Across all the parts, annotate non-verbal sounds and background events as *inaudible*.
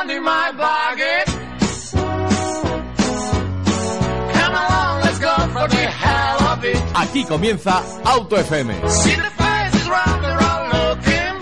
under my bargain. Come along, let's go for the hell of it. Aquí comienza Auto FM. See the faces round the road looking.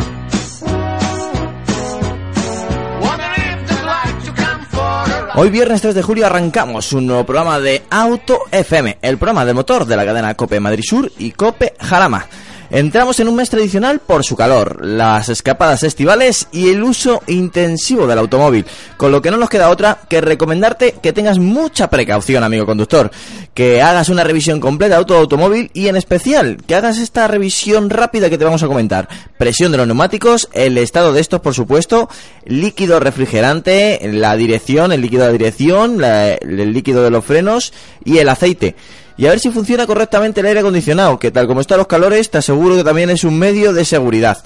Wonder if they'd like to come for a ride. Hoy viernes 3 de julio arrancamos un nuevo programa de Auto FM, el programa de motor de la cadena Cope Madrid Sur y Cope Jarama. Entramos en un mes tradicional por su calor, las escapadas estivales y el uso intensivo del automóvil, con lo que no nos queda otra que recomendarte que tengas mucha precaución, amigo conductor, que hagas una revisión completa de tu automóvil y en especial que hagas esta revisión rápida que te vamos a comentar. Presión de los neumáticos, el estado de estos, por supuesto, líquido refrigerante, la dirección, el líquido de la dirección, la- el líquido de los frenos y el aceite. Y a ver si funciona correctamente el aire acondicionado, que tal como están los calores, te aseguro que también es un medio de seguridad.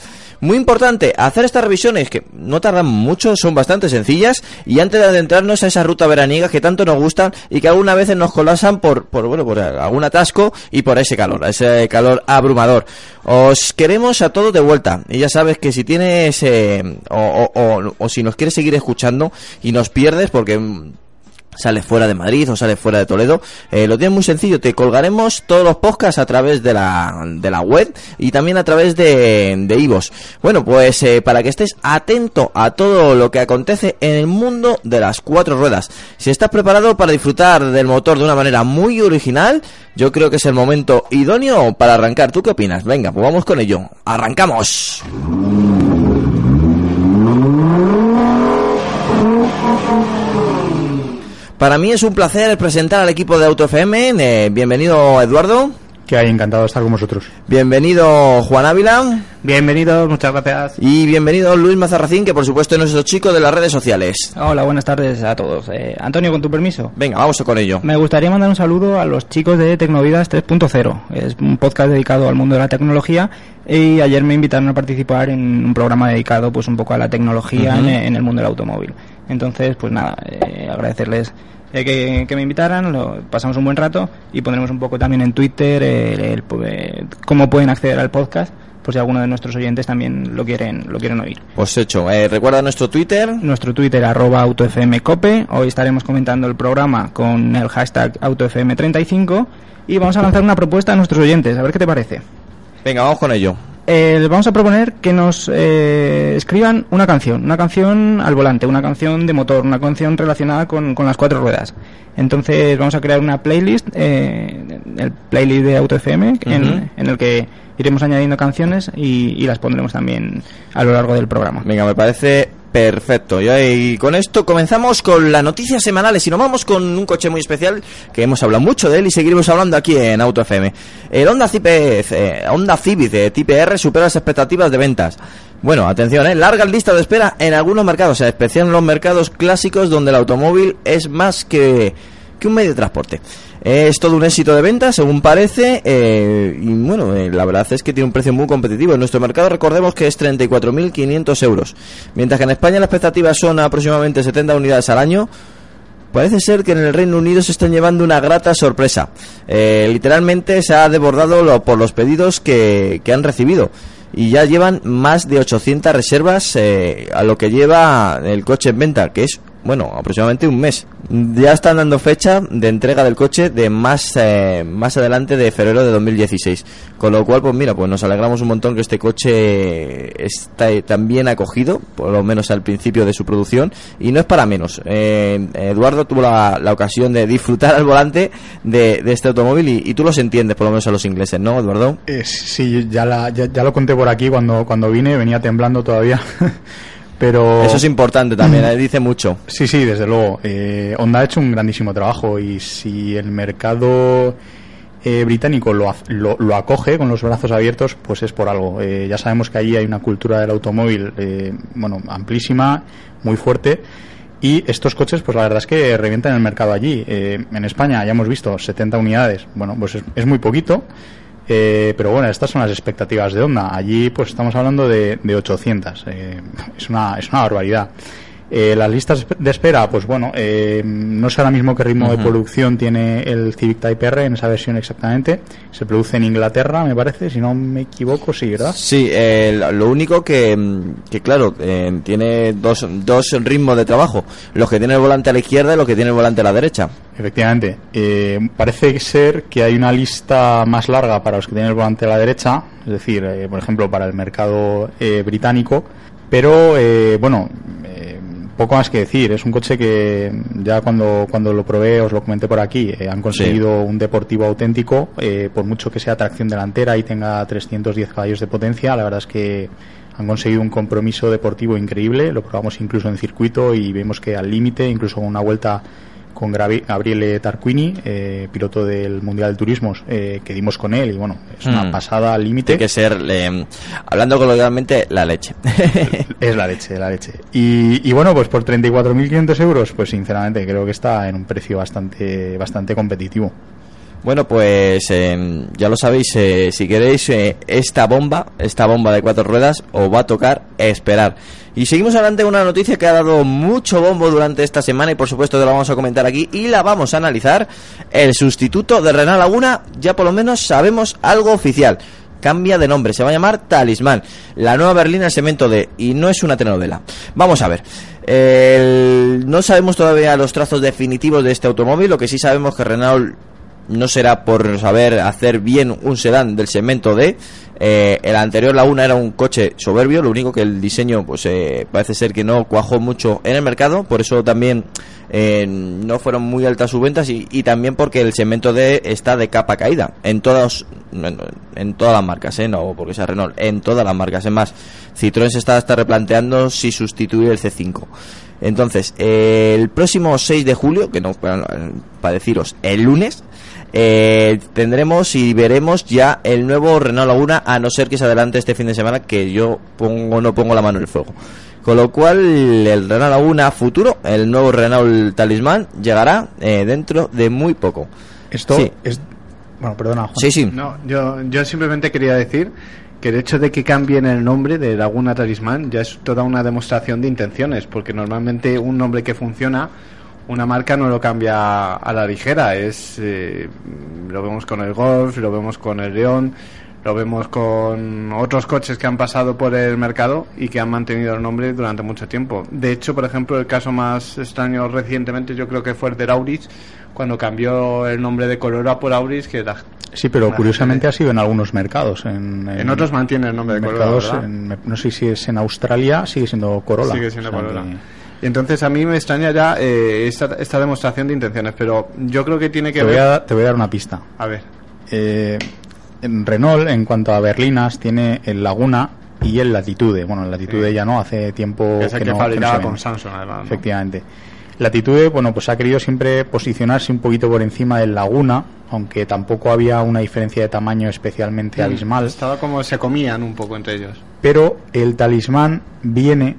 Muy importante, hacer estas revisiones que no tardan mucho, son bastante sencillas y antes de adentrarnos a esa ruta veraniega que tanto nos gustan y que algunas veces nos colapsan por, por bueno, por algún atasco y por ese calor, ese calor abrumador. Os queremos a todos de vuelta y ya sabes que si tienes eh, o, o- o- o si nos quieres seguir escuchando y nos pierdes porque sales fuera de Madrid o sales fuera de Toledo, eh, lo tienes muy sencillo, te colgaremos todos los podcasts a través de la, de la web y también a través de, de. Bueno, pues eh, para que estés atento a todo lo que acontece en el mundo de las cuatro ruedas. Si estás preparado para disfrutar del motor de una manera muy original, yo creo que es el momento idóneo para arrancar. ¿Tú qué opinas? Venga, pues vamos con ello. ¡Arrancamos! Para mí es un placer presentar al equipo de Auto FM. Eh, bienvenido Eduardo. Que hay encantado de estar con vosotros. Bienvenido Juan Ávila. Bienvenidos, muchas gracias. Y bienvenido Luis Mazarracín, que por supuesto es nuestro chico de las redes sociales. Hola, buenas tardes a todos. Eh, Antonio, con tu permiso. Venga, vamos con ello. Me gustaría mandar un saludo a los chicos de Tecnovidas 3.0. Es un podcast dedicado al mundo de la tecnología y ayer me invitaron a participar en un programa dedicado pues un poco a la tecnología en, en el mundo del automóvil. Entonces, pues nada, eh, agradecerles eh, que, que me invitaran, lo, pasamos un buen rato y pondremos un poco también en Twitter el- el- eh, cómo pueden acceder al podcast por si alguno de nuestros oyentes también lo quieren, lo quieren oír. Pues hecho, eh, recuerda nuestro Twitter. Nuestro Twitter arroba autofmcope. Hoy estaremos comentando el programa con el hashtag autofm35 y vamos a lanzar una propuesta a nuestros oyentes. A ver qué te parece. Venga, vamos con ello. Eh, les vamos a proponer que nos eh, escriban una canción, una canción al volante, una canción de motor, una canción relacionada con, con las cuatro ruedas. Entonces vamos a crear una playlist, eh, el playlist de AutoFM, en, Ujú. en el que iremos añadiendo canciones y, y las pondremos también a lo largo del programa. Venga, me parece perfecto. Y, con esto comenzamos con las noticias semanales y nos vamos con un coche muy especial que hemos hablado mucho de él y seguiremos hablando aquí en Auto FM. El Honda Civic, eh, Honda Civic de Type R supera las expectativas de ventas. Bueno, atención, ¿eh? largas listas de espera en algunos mercados, en especial en los mercados clásicos donde el automóvil es más que, que un medio de transporte. Es todo un éxito de venta, según parece, eh, y bueno, eh, la verdad es que tiene un precio muy competitivo. En nuestro mercado recordemos que es 34.500 euros, mientras que en España las expectativas son aproximadamente 70 unidades al año. Parece ser que en el Reino Unido se están llevando una grata sorpresa. Eh, literalmente se ha desbordado lo- por los pedidos que, han recibido. Y ya llevan más de 800 reservas a lo que lleva el coche en venta, que es, bueno, aproximadamente un mes. Ya están dando fecha de entrega del coche de más, eh, más adelante de febrero de 2016. Con lo cual, pues mira, pues nos alegramos un montón que este coche está tan bien acogido, por lo menos al principio de su producción, y no es para menos. Eh, Eduardo tuvo la, ocasión de disfrutar al volante de, este automóvil y, tú los entiendes, por lo menos a los ingleses, ¿no, Eduardo? Eh, sí, ya, la- ya lo conté por aquí cuando, cuando vine, venía temblando todavía. *laughs* Pero Eso es importante también, *clears throat* eh, dice mucho. sí, sí, desde luego. Eh, Honda ha hecho un grandísimo trabajo y si el mercado eh, británico lo, lo, lo acoge con los brazos abiertos, pues es por algo. Eh, ya sabemos que allí hay una cultura del automóvil, eh, bueno, amplísima, muy fuerte. Y estos coches, pues la verdad es que revientan el mercado allí. Eh, en España ya hemos visto 70 unidades. Bueno, pues es, es muy poquito. Eh, pero bueno, estas son las expectativas de Honda. Allí pues estamos hablando de, de 800. Eh, es, una, es una barbaridad. Eh, las listas de espera, pues bueno, eh, no sé ahora mismo qué ritmo de producción tiene el Civic Type R en esa versión exactamente. Se produce en Inglaterra, me parece, si no me equivoco, sí, ¿verdad? Sí, eh, lo único que, que claro, eh, tiene dos, dos ritmos de trabajo. Los que tiene el volante a la izquierda y los que tiene el volante a la derecha. Efectivamente. Eh, parece ser que hay una lista más larga para los que tienen el volante a la derecha, es decir, eh, por ejemplo, para el mercado eh, británico. Pero, eh, bueno, eh, poco más que decir. Es un coche que ya cuando, cuando lo probé, os lo comenté por aquí, eh, han conseguido un deportivo auténtico, eh, por mucho que sea tracción delantera y tenga 310 caballos de potencia, la verdad es que han conseguido un compromiso deportivo increíble, lo probamos incluso en circuito y vemos que al límite, incluso con una vuelta con Gabriele Tarquini, eh, piloto del Mundial de Turismos, eh, que dimos con él y bueno, es una Mm. pasada al límite. Tiene que ser, eh, hablando coloquialmente, la leche. *laughs* Es la leche, la leche. Y, y bueno, pues por 34.500 euros, pues sinceramente creo que está en un precio bastante, bastante competitivo. Bueno, pues eh, ya lo sabéis, eh, si queréis eh, esta bomba, esta bomba de cuatro ruedas, os va a tocar esperar. Y seguimos adelante con una noticia que ha dado mucho bombo durante esta semana y por supuesto te la vamos a comentar aquí y la vamos a analizar. El sustituto de Renault Laguna, ya por lo menos sabemos algo oficial. Cambia de nombre, se va a llamar Talismán. La nueva berlina en cemento D y no es una telenovela. Vamos a ver. El- no sabemos todavía los trazos definitivos de este automóvil, lo que sí sabemos que Renault no será por saber hacer bien un sedán del segmento D. Eh, el anterior Laguna era un coche soberbio, lo único que el diseño pues eh, parece ser que no cuajó mucho en el mercado, por eso también eh, no fueron muy altas sus ventas y, también porque el segmento D está de capa caída en todas en, todas las marcas, no porque sea Renault, en todas las marcas. Es más, Citroën se está hasta replanteando si sustituir el C5. Entonces, el próximo 6 de julio, que no para deciros, el lunes, eh, tendremos y veremos ya el nuevo Renault Laguna, a no ser que se adelante este fin de semana, que yo pongo no pongo la mano en el fuego. Con lo cual, el Renault Laguna futuro, el nuevo Renault Talismán, llegará eh, dentro de muy poco. Esto Sí. es... Bueno, perdona, Juan. Sí, sí. No, yo, yo simplemente quería decir que el hecho de que cambien el nombre de Laguna Talismán ya es toda una demostración de intenciones, porque normalmente un nombre que funciona, una marca no lo cambia a la ligera. Es eh, lo vemos con el Golf, lo vemos con el León, lo vemos con otros coches que han pasado por el mercado y que han mantenido el nombre durante mucho tiempo. De hecho, por ejemplo, el caso más extraño recientemente yo creo que fue el de Auris, cuando cambió el nombre de Colora por Auris, que la, Sí, pero la curiosamente gente- ha sido en algunos mercados. En, en otros mantiene el nombre de Corolla, mercados, en- no sé si es en Australia, sigue siendo Corolla. Sigue siendo O sea Corolla. que- Y entonces a mí me extraña ya eh, esta, esta demostración de intenciones, pero yo creo que tiene que Te voy, ver... a, te voy a dar una pista. A ver, Eh, en Renault, en cuanto a berlinas, tiene el Laguna y el Latitude. Bueno, el Latitude Sí. ya no, hace tiempo que es el que que no, que no fabricaba con. Samsung además. ¿no? Efectivamente. Latitude, bueno, pues ha querido siempre posicionarse un poquito por encima del Laguna, aunque tampoco había una diferencia de tamaño especialmente abismal. Estaba como se comían un poco entre ellos. Pero el talismán viene,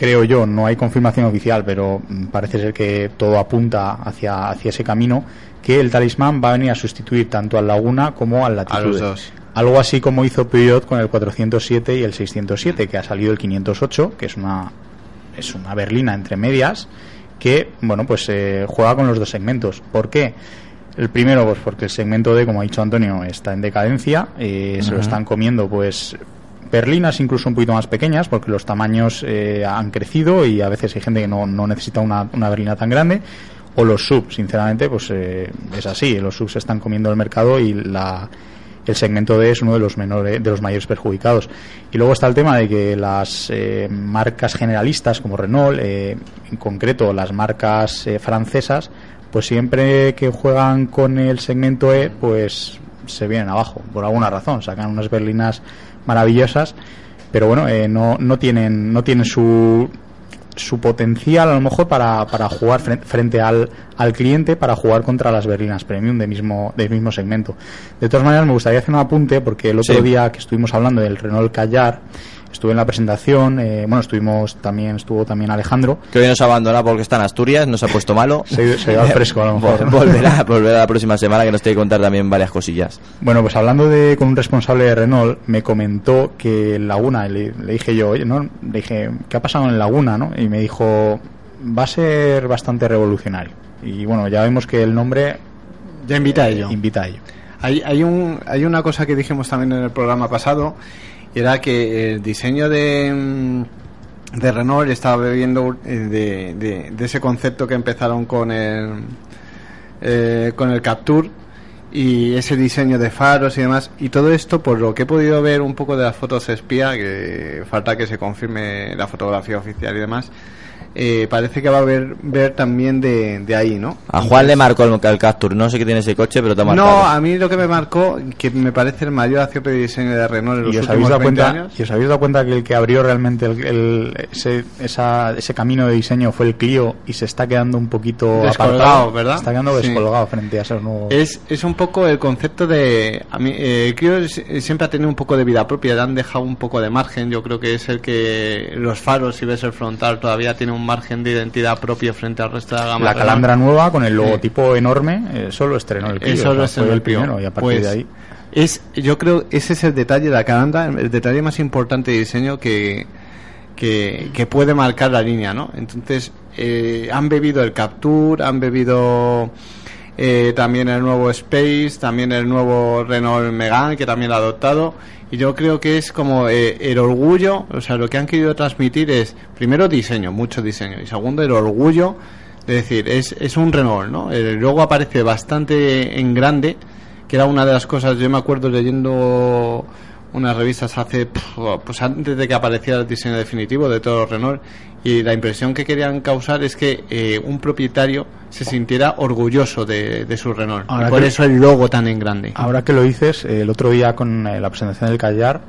creo yo, no hay confirmación oficial, pero mm, parece ser que todo apunta hacia, hacia ese camino, que el talismán va a venir a sustituir tanto al Laguna como al los dos. Algo así como hizo Peugeot con el 407 y el 607, que ha salido el 508, que es una, es una berlina entre medias, que, bueno, pues eh, juega con los dos segmentos. ¿Por qué? El primero, pues porque el segmento D, como ha dicho Antonio, está en decadencia, eh, se lo están comiendo, pues berlinas incluso un poquito más pequeñas porque los tamaños eh, han crecido y a veces hay gente que no, no necesita una, una berlina tan grande. O los subs sinceramente pues eh, es así. Los subs están comiendo el mercado y la el segmento D es uno de los menores de los mayores perjudicados. Y luego está el tema de que las eh, marcas generalistas como Renault eh, en concreto las marcas eh, francesas pues siempre que juegan con el segmento E pues se vienen abajo por alguna razón. Sacan unas berlinas maravillosas pero bueno eh, no, no tienen no tienen su su potencial a lo mejor para, para jugar fren- frente al, al cliente para jugar contra las berlinas premium del mismo del mismo segmento de todas maneras me gustaría hacer un apunte porque el otro Sí. día que estuvimos hablando del Renault Callar estuve en la presentación, eh, bueno, estuvimos también, estuvo también Alejandro. Que hoy nos abandona porque está en Asturias, nos ha puesto malo. *laughs* Se, se al fresco a lo mejor. ¿no? *laughs* volverá, volverá la próxima semana que nos tiene que contar también varias cosillas. Bueno, pues hablando de con un responsable de Renault, me comentó que en Laguna, le, le dije yo, oye, ¿no? Le dije, ¿qué ha pasado en Laguna, no? Y me dijo, va a ser bastante revolucionario. Y bueno, ya vemos que el nombre Ya invita a ello. invita a ello. Hay, hay, un, hay una cosa que dijimos también en el programa pasado, y era que el diseño de, de Renault estaba bebiendo eh, de, de, de ese concepto que empezaron con el, eh, con el Capture y ese diseño de faros y demás. Y todo esto, por lo que he podido ver un poco de las fotos espía, que falta que se confirme la fotografía oficial y demás, eh, parece que va a haber ver también de, de ahí, ¿no? A Juan le marcó el, el Capture, no sé qué tiene ese coche, pero te ha marcado. No, a mí lo que me marcó, que me parece el mayor acierto de diseño de Renault en los ¿Y os, últimos habéis dado 20 cuenta, años. ¿Y os habéis dado cuenta que el que abrió realmente el, el- ese, esa- ese camino de diseño fue el Clio y se está quedando un poquito Descolgado, apartado? ¿verdad? Se está quedando Sí. descolgado frente a esos nuevos. Es, es un poco el concepto de. A mí, eh, creo que s- siempre ha tenido un poco de vida propia, le han dejado un poco de margen. Yo creo que es el que los faros, si ves el frontal, todavía tiene un margen de identidad propio frente al resto de la gama. la calandra nueva con el logotipo enorme, eh, solo estrenó el. Eso sea, lo es fue en el primero y a partir Pues, de ahí. Es, yo creo ese es el detalle de la calandra, el detalle más importante de diseño que, que, que puede marcar la línea, ¿no? Entonces, eh, han bebido el Capture, han bebido eh, también el nuevo Space, también el nuevo Renault Megane, que también lo ha adoptado. Y yo creo que es como eh, el orgullo, o sea, lo que han querido transmitir es, primero, diseño, mucho diseño, y segundo, el orgullo de decir, es, es un Renault, ¿no? El logo aparece bastante en grande, que era una de las cosas, yo me acuerdo leyendo unas revistas hace, pues antes de que apareciera el diseño definitivo de todo Renault, y la impresión que querían causar es que eh, un propietario se sintiera orgulloso de, de su Renault. Ahora y por que- eso el logo tan en grande. Ahora que lo dices, el otro día con eh, la presentación del Callar,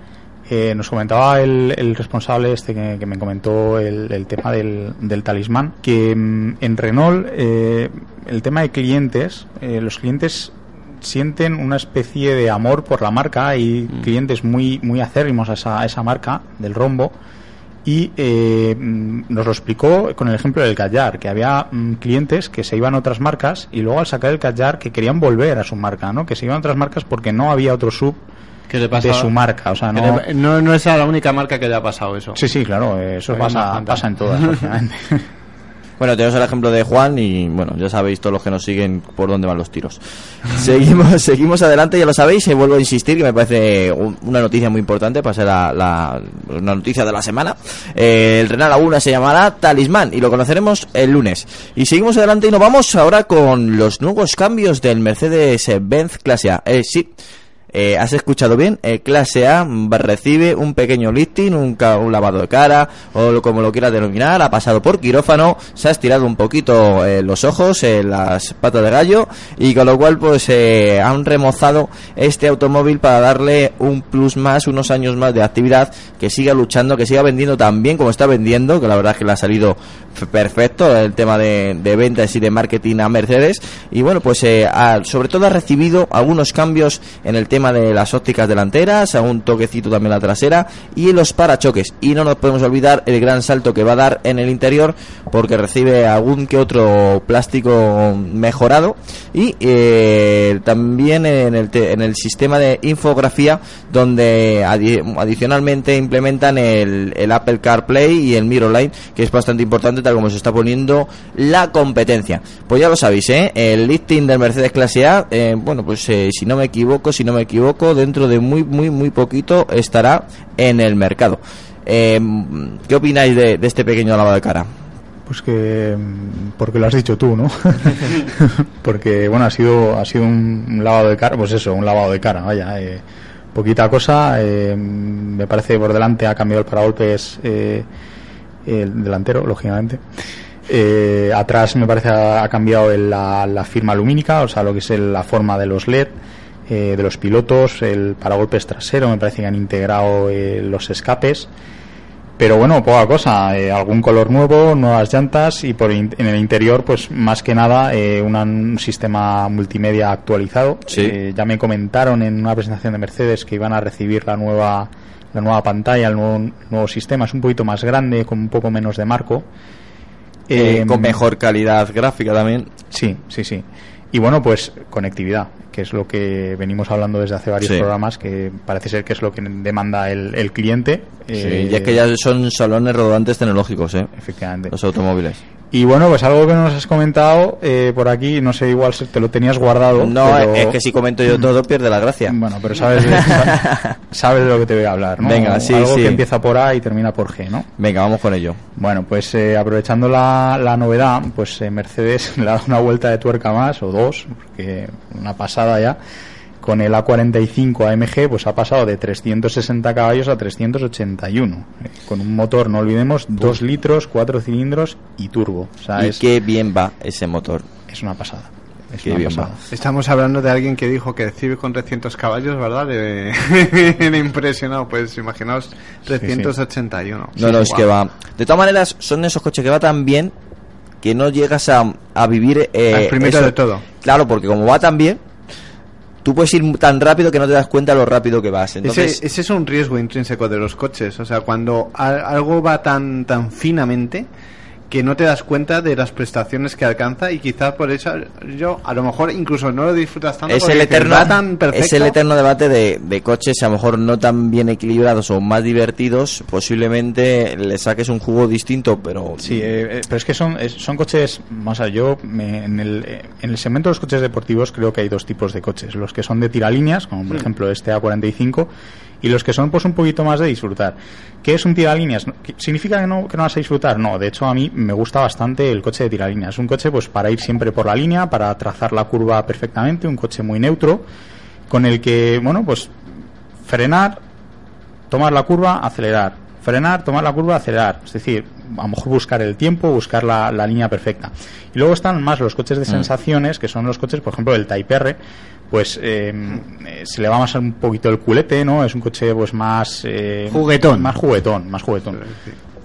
eh, nos comentaba el, el responsable este que, que me comentó el, el tema del, del talismán, que mm, en Renault eh, el tema de clientes, los clientes sienten una especie de amor por la marca, hay clientes muy, muy acérrimos a esa, a esa marca del rombo. Y eh, mm, nos lo explicó con el ejemplo del Callar, que había mm, clientes que se iban a otras marcas y luego al sacar el Callar que querían volver a su marca, ¿no? Que se iban a otras marcas porque no había otro sub ¿Qué le de su marca, o sea, no... le- no, no es la única marca que le ha pasado eso. Sí, sí, claro, eso pasa, pasa en todas. *laughs* Bueno, tenemos el ejemplo de Juan y bueno, ya sabéis todos los que nos siguen por dónde van los tiros. *laughs* seguimos, *laughs* seguimos adelante, ya lo sabéis, y vuelvo a insistir que me parece un- una noticia muy importante para ser la, la- una noticia de la semana. Eh, el Renault Laguna se llamará Talismán y lo conoceremos el lunes. Y seguimos adelante y nos vamos ahora con los nuevos cambios del Mercedes-Benz Clase A. Eh, sí. Eh, ¿Has escuchado bien? Eh, clase A recibe un pequeño lifting, un, un lavado de cara, o como lo quieras denominar, ha pasado por quirófano, se ha estirado un poquito eh, los ojos, eh, las patas de gallo, y con lo cual pues han remozado este automóvil para darle un plus más, unos años más de actividad, que siga luchando, que siga vendiendo tan bien como está vendiendo, que la verdad es que le ha salido perfecto el tema de, ventas y de marketing a Mercedes, y bueno pues ha- sobre todo ha recibido algunos cambios en el tema de las ópticas delanteras, a un toquecito también la trasera y en los parachoques. Y no nos podemos olvidar el gran salto que va a dar en el interior porque recibe algún que otro plástico mejorado y eh, también en el, te- en el sistema de infografía donde adi- adicionalmente implementan el, el Apple CarPlay y el Mirrorline que es bastante importante tal como se está poniendo la competencia. Pues ya lo sabéis, ¿eh? el lifting del Mercedes Clase A, eh, bueno pues eh, si no me equivoco, si no me equivoco, dentro de muy muy muy poquito estará en el mercado. Eh, ¿Qué opináis de, de este pequeño lavado de cara? Pues que mm, porque lo has dicho tú, ¿no? *laughs* porque bueno, ha sido ha sido un, lavado de cara, pues eso, un lavado de cara, vaya, eh, poquita cosa, eh, me parece por delante ha cambiado el paragolpes eh, el delantero, lógicamente. Eh, atrás me parece ha, ha cambiado el- la, la firma lumínica, o sea, lo que es el- la forma de los LED, eh, de los pilotos, el paragolpes trasero, me parece que han integrado eh, los escapes. Pero bueno, poca cosa. eh, algún color nuevo, nuevas llantas y por in- en el interior, pues más que nada, eh, una- un sistema multimedia actualizado. Sí. Ya me comentaron en una presentación de Mercedes que iban a recibir la nueva la nueva pantalla, el nuevo, nuevo sistema. Es un poquito más grande, con un poco menos de marco. Eh, Em, con mejor calidad gráfica también. Sí, sí, sí. Y bueno, pues conectividad, que es lo que venimos hablando desde hace varios Sí. programas, que parece ser que es lo que demanda el, el cliente. Sí, Eh, y es que ya son salones rodantes tecnológicos, ¿eh? Efectivamente. Los automóviles. Y bueno, pues algo que nos has comentado eh, por aquí, no sé, igual te lo tenías guardado. No, pero- es que si comento yo todo pierde la gracia. Bueno, pero sabes *laughs* sabes de lo que te voy a hablar, ¿no? Venga, sí, Algo sí. que empieza por A y termina por G, ¿no? Venga, vamos con ello. Bueno, pues eh, aprovechando la, la novedad, pues eh, Mercedes *laughs* le ha dado una vuelta de tuerca más, o dos, porque una pasada ya, con el A45 AMG, pues ha pasado de 360 caballos a 381, eh, con un motor, no olvidemos, 2 litros, 4 cilindros y turbo. O sea, y es, qué bien va ese motor. es una pasada. Es Qué una bien pasada. va. Estamos hablando de alguien que dijo que el Civic con 300 caballos, ¿verdad? Le, *laughs* le impresionado. Pues imaginaos 381. No, no, es que va. De todas maneras, son esos coches que va tan bien que no llegas a, a vivir. Eh, Al primero eso. de todo. Claro, porque como va tan bien, tú puedes ir tan rápido que no te das cuenta lo rápido que vas. Entonces, ese, ese es un riesgo intrínseco de los coches. O sea, cuando a- algo va tan, tan finamente que no te das cuenta de las prestaciones que alcanza y quizás por eso yo a lo mejor incluso no lo disfrutas tanto es el eterno, va tan perfecto es el eterno debate de, de coches a lo mejor no tan bien equilibrados o más divertidos. Posiblemente le saques un jugo distinto, pero Sí, eh, eh, pero es que son, es- son coches, vamos a ver, yo me- en, el, en el segmento de los coches deportivos creo que hay dos tipos de coches, los que son de tiralíneas, como por ejemplo este A45, y los que son pues un poquito más de disfrutar. ¿Qué es un tiralíneas? ¿Qué- ¿Significa que no, que no vas a disfrutar? No, de hecho a mí me gusta bastante el coche de tiralíneas. Un coche pues para ir siempre por la línea, para trazar la curva perfectamente, un coche muy neutro, con el que, bueno, pues frenar, tomar la curva, acelerar. Frenar, tomar la curva, acelerar. Es decir, a lo mejor buscar el tiempo, buscar la, la línea perfecta. Y luego están más los coches de sensaciones, que son los coches, por ejemplo, el Type R, pues eh, eh, se le va más un poquito el culete, ¿no? Es un coche pues más... eh, Juguetón. Más juguetón, más juguetón.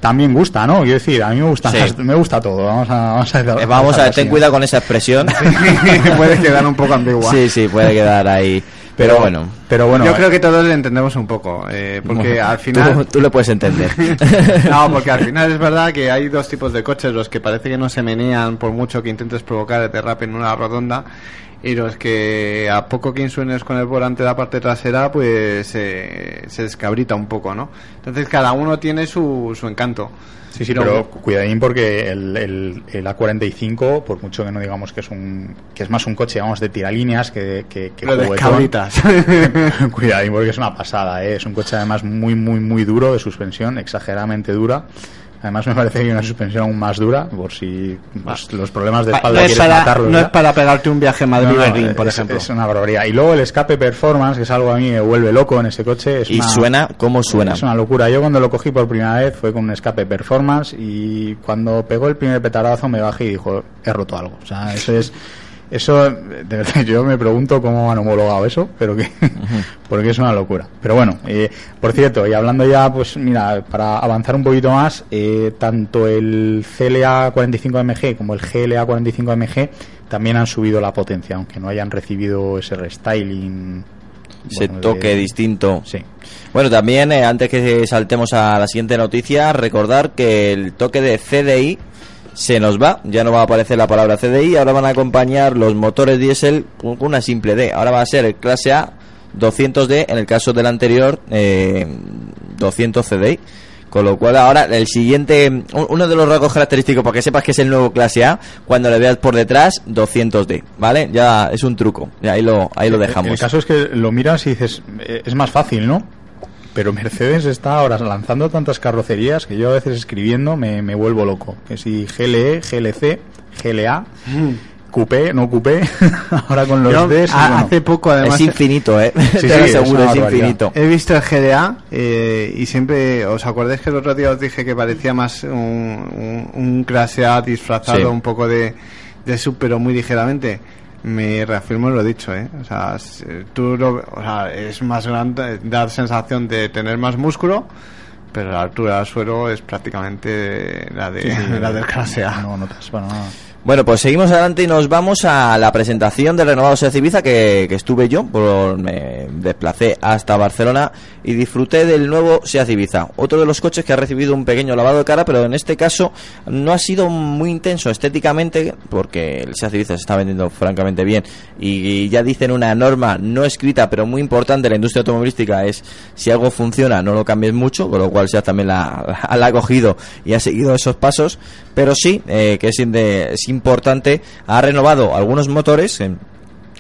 También gusta, ¿no? Quiero decir, a mí me gusta, Sí. me gusta todo. Vamos a, vamos a, Eh, vamos a ver, dejarlo ten cuidado con esa expresión. *laughs* *laughs* puede quedar un poco ambigua sí, sí, puede quedar ahí. Pero, bueno, Pero bueno, yo eh, creo que todos le entendemos un poco eh, porque bueno, al final tú, tú le puedes entender. *laughs* no, porque al *laughs* final es verdad que hay dos tipos de coches, los que parece que no se menean por mucho que intentes provocar el derrape en una rodonda y los que a poco que insuenes con el volante de la parte trasera pues eh, se descabrita un poco, ¿no? Entonces cada uno tiene su, su encanto. Sí, sí, Pero- cuidadín porque el, el, el A45, por mucho que no digamos que es un que es más un coche, vamos, de tiralíneas que, que, que Lo juguetón. descabritas. *laughs* cuidadín porque es una pasada, ¿eh? es un coche además muy, muy, muy duro de suspensión, exageradamente dura. Además me parece que hay una suspensión aún más dura, por si pues, los problemas de Pa- espalda no, es quieres para, matarlos. no es para pegarte un viaje No, Madrid-Berlín, no, por es- ejemplo. Es una barbaridad. Y luego el escape performance, que es algo a mí me vuelve loco en ese coche. Es y una- suena como suena. es una locura. Yo cuando lo cogí por primera vez fue con un escape performance y cuando pegó el primer petardazo me bajé y dijo, he roto algo. O sea, eso es... Eso, de verdad, yo me pregunto cómo han homologado eso, pero que, *laughs* porque es una locura. Pero bueno, eh, por cierto, y hablando ya, pues mira, para avanzar un poquito más, eh, tanto el CLA 45MG como el GLA 45MG también han subido la potencia, aunque no hayan recibido ese restyling. Ese bueno, de- toque distinto. Sí. Bueno, también eh, antes que saltemos a la siguiente noticia, recordar que el toque de CDI se nos va, ya no va a aparecer la palabra CDI, ahora van a acompañar los motores diésel con una simple D. Ahora va a ser clase A 200D, en el caso del anterior eh, 200 CDI. Con lo cual ahora el siguiente, un- uno de los rasgos característicos para que sepas que es el nuevo clase A, cuando le veas por detrás 200D, ¿vale? Ya es un truco, ahí lo, ahí lo dejamos. El caso es que lo miras y dices, eh, es más fácil, ¿no? Pero Mercedes está ahora lanzando tantas carrocerías que yo a veces escribiendo me, me vuelvo loco. Que si GLE, GLC, GLA, Coupé, no Coupé, *laughs* ahora con los Yo, Ds. a- bueno. hace poco además es infinito, ¿eh? Sí, Te lo es infinito. He visto el GDA eh, y siempre, ¿os acordáis que el otro día os dije que parecía más un, un, un clase A disfrazado Sí. un poco de, de sub, pero muy ligeramente? Me reafirmo lo dicho, ¿eh? O sea, tú lo- o sea, es más grande, da sensación de tener más músculo, pero la altura del suelo es prácticamente la, de, Sí, sí, *laughs* la del clase A. No notas, bueno, no. Bueno, pues seguimos adelante y nos vamos a la presentación del renovado Seat Ibiza que, que estuve yo, por, me desplacé hasta Barcelona y disfruté del nuevo Seat Ibiza. Otro de los coches que ha recibido un pequeño lavado de cara, pero en este caso no ha sido muy intenso estéticamente, porque el Seat Ibiza se está vendiendo francamente bien y, ya dicen una norma no escrita, pero muy importante en la industria automovilística es si algo funciona no lo cambies mucho, con lo cual Seat también la, *laughs* ha cogido y ha seguido esos pasos, pero sí eh, que es, inde- es importante, ha renovado algunos motores. en-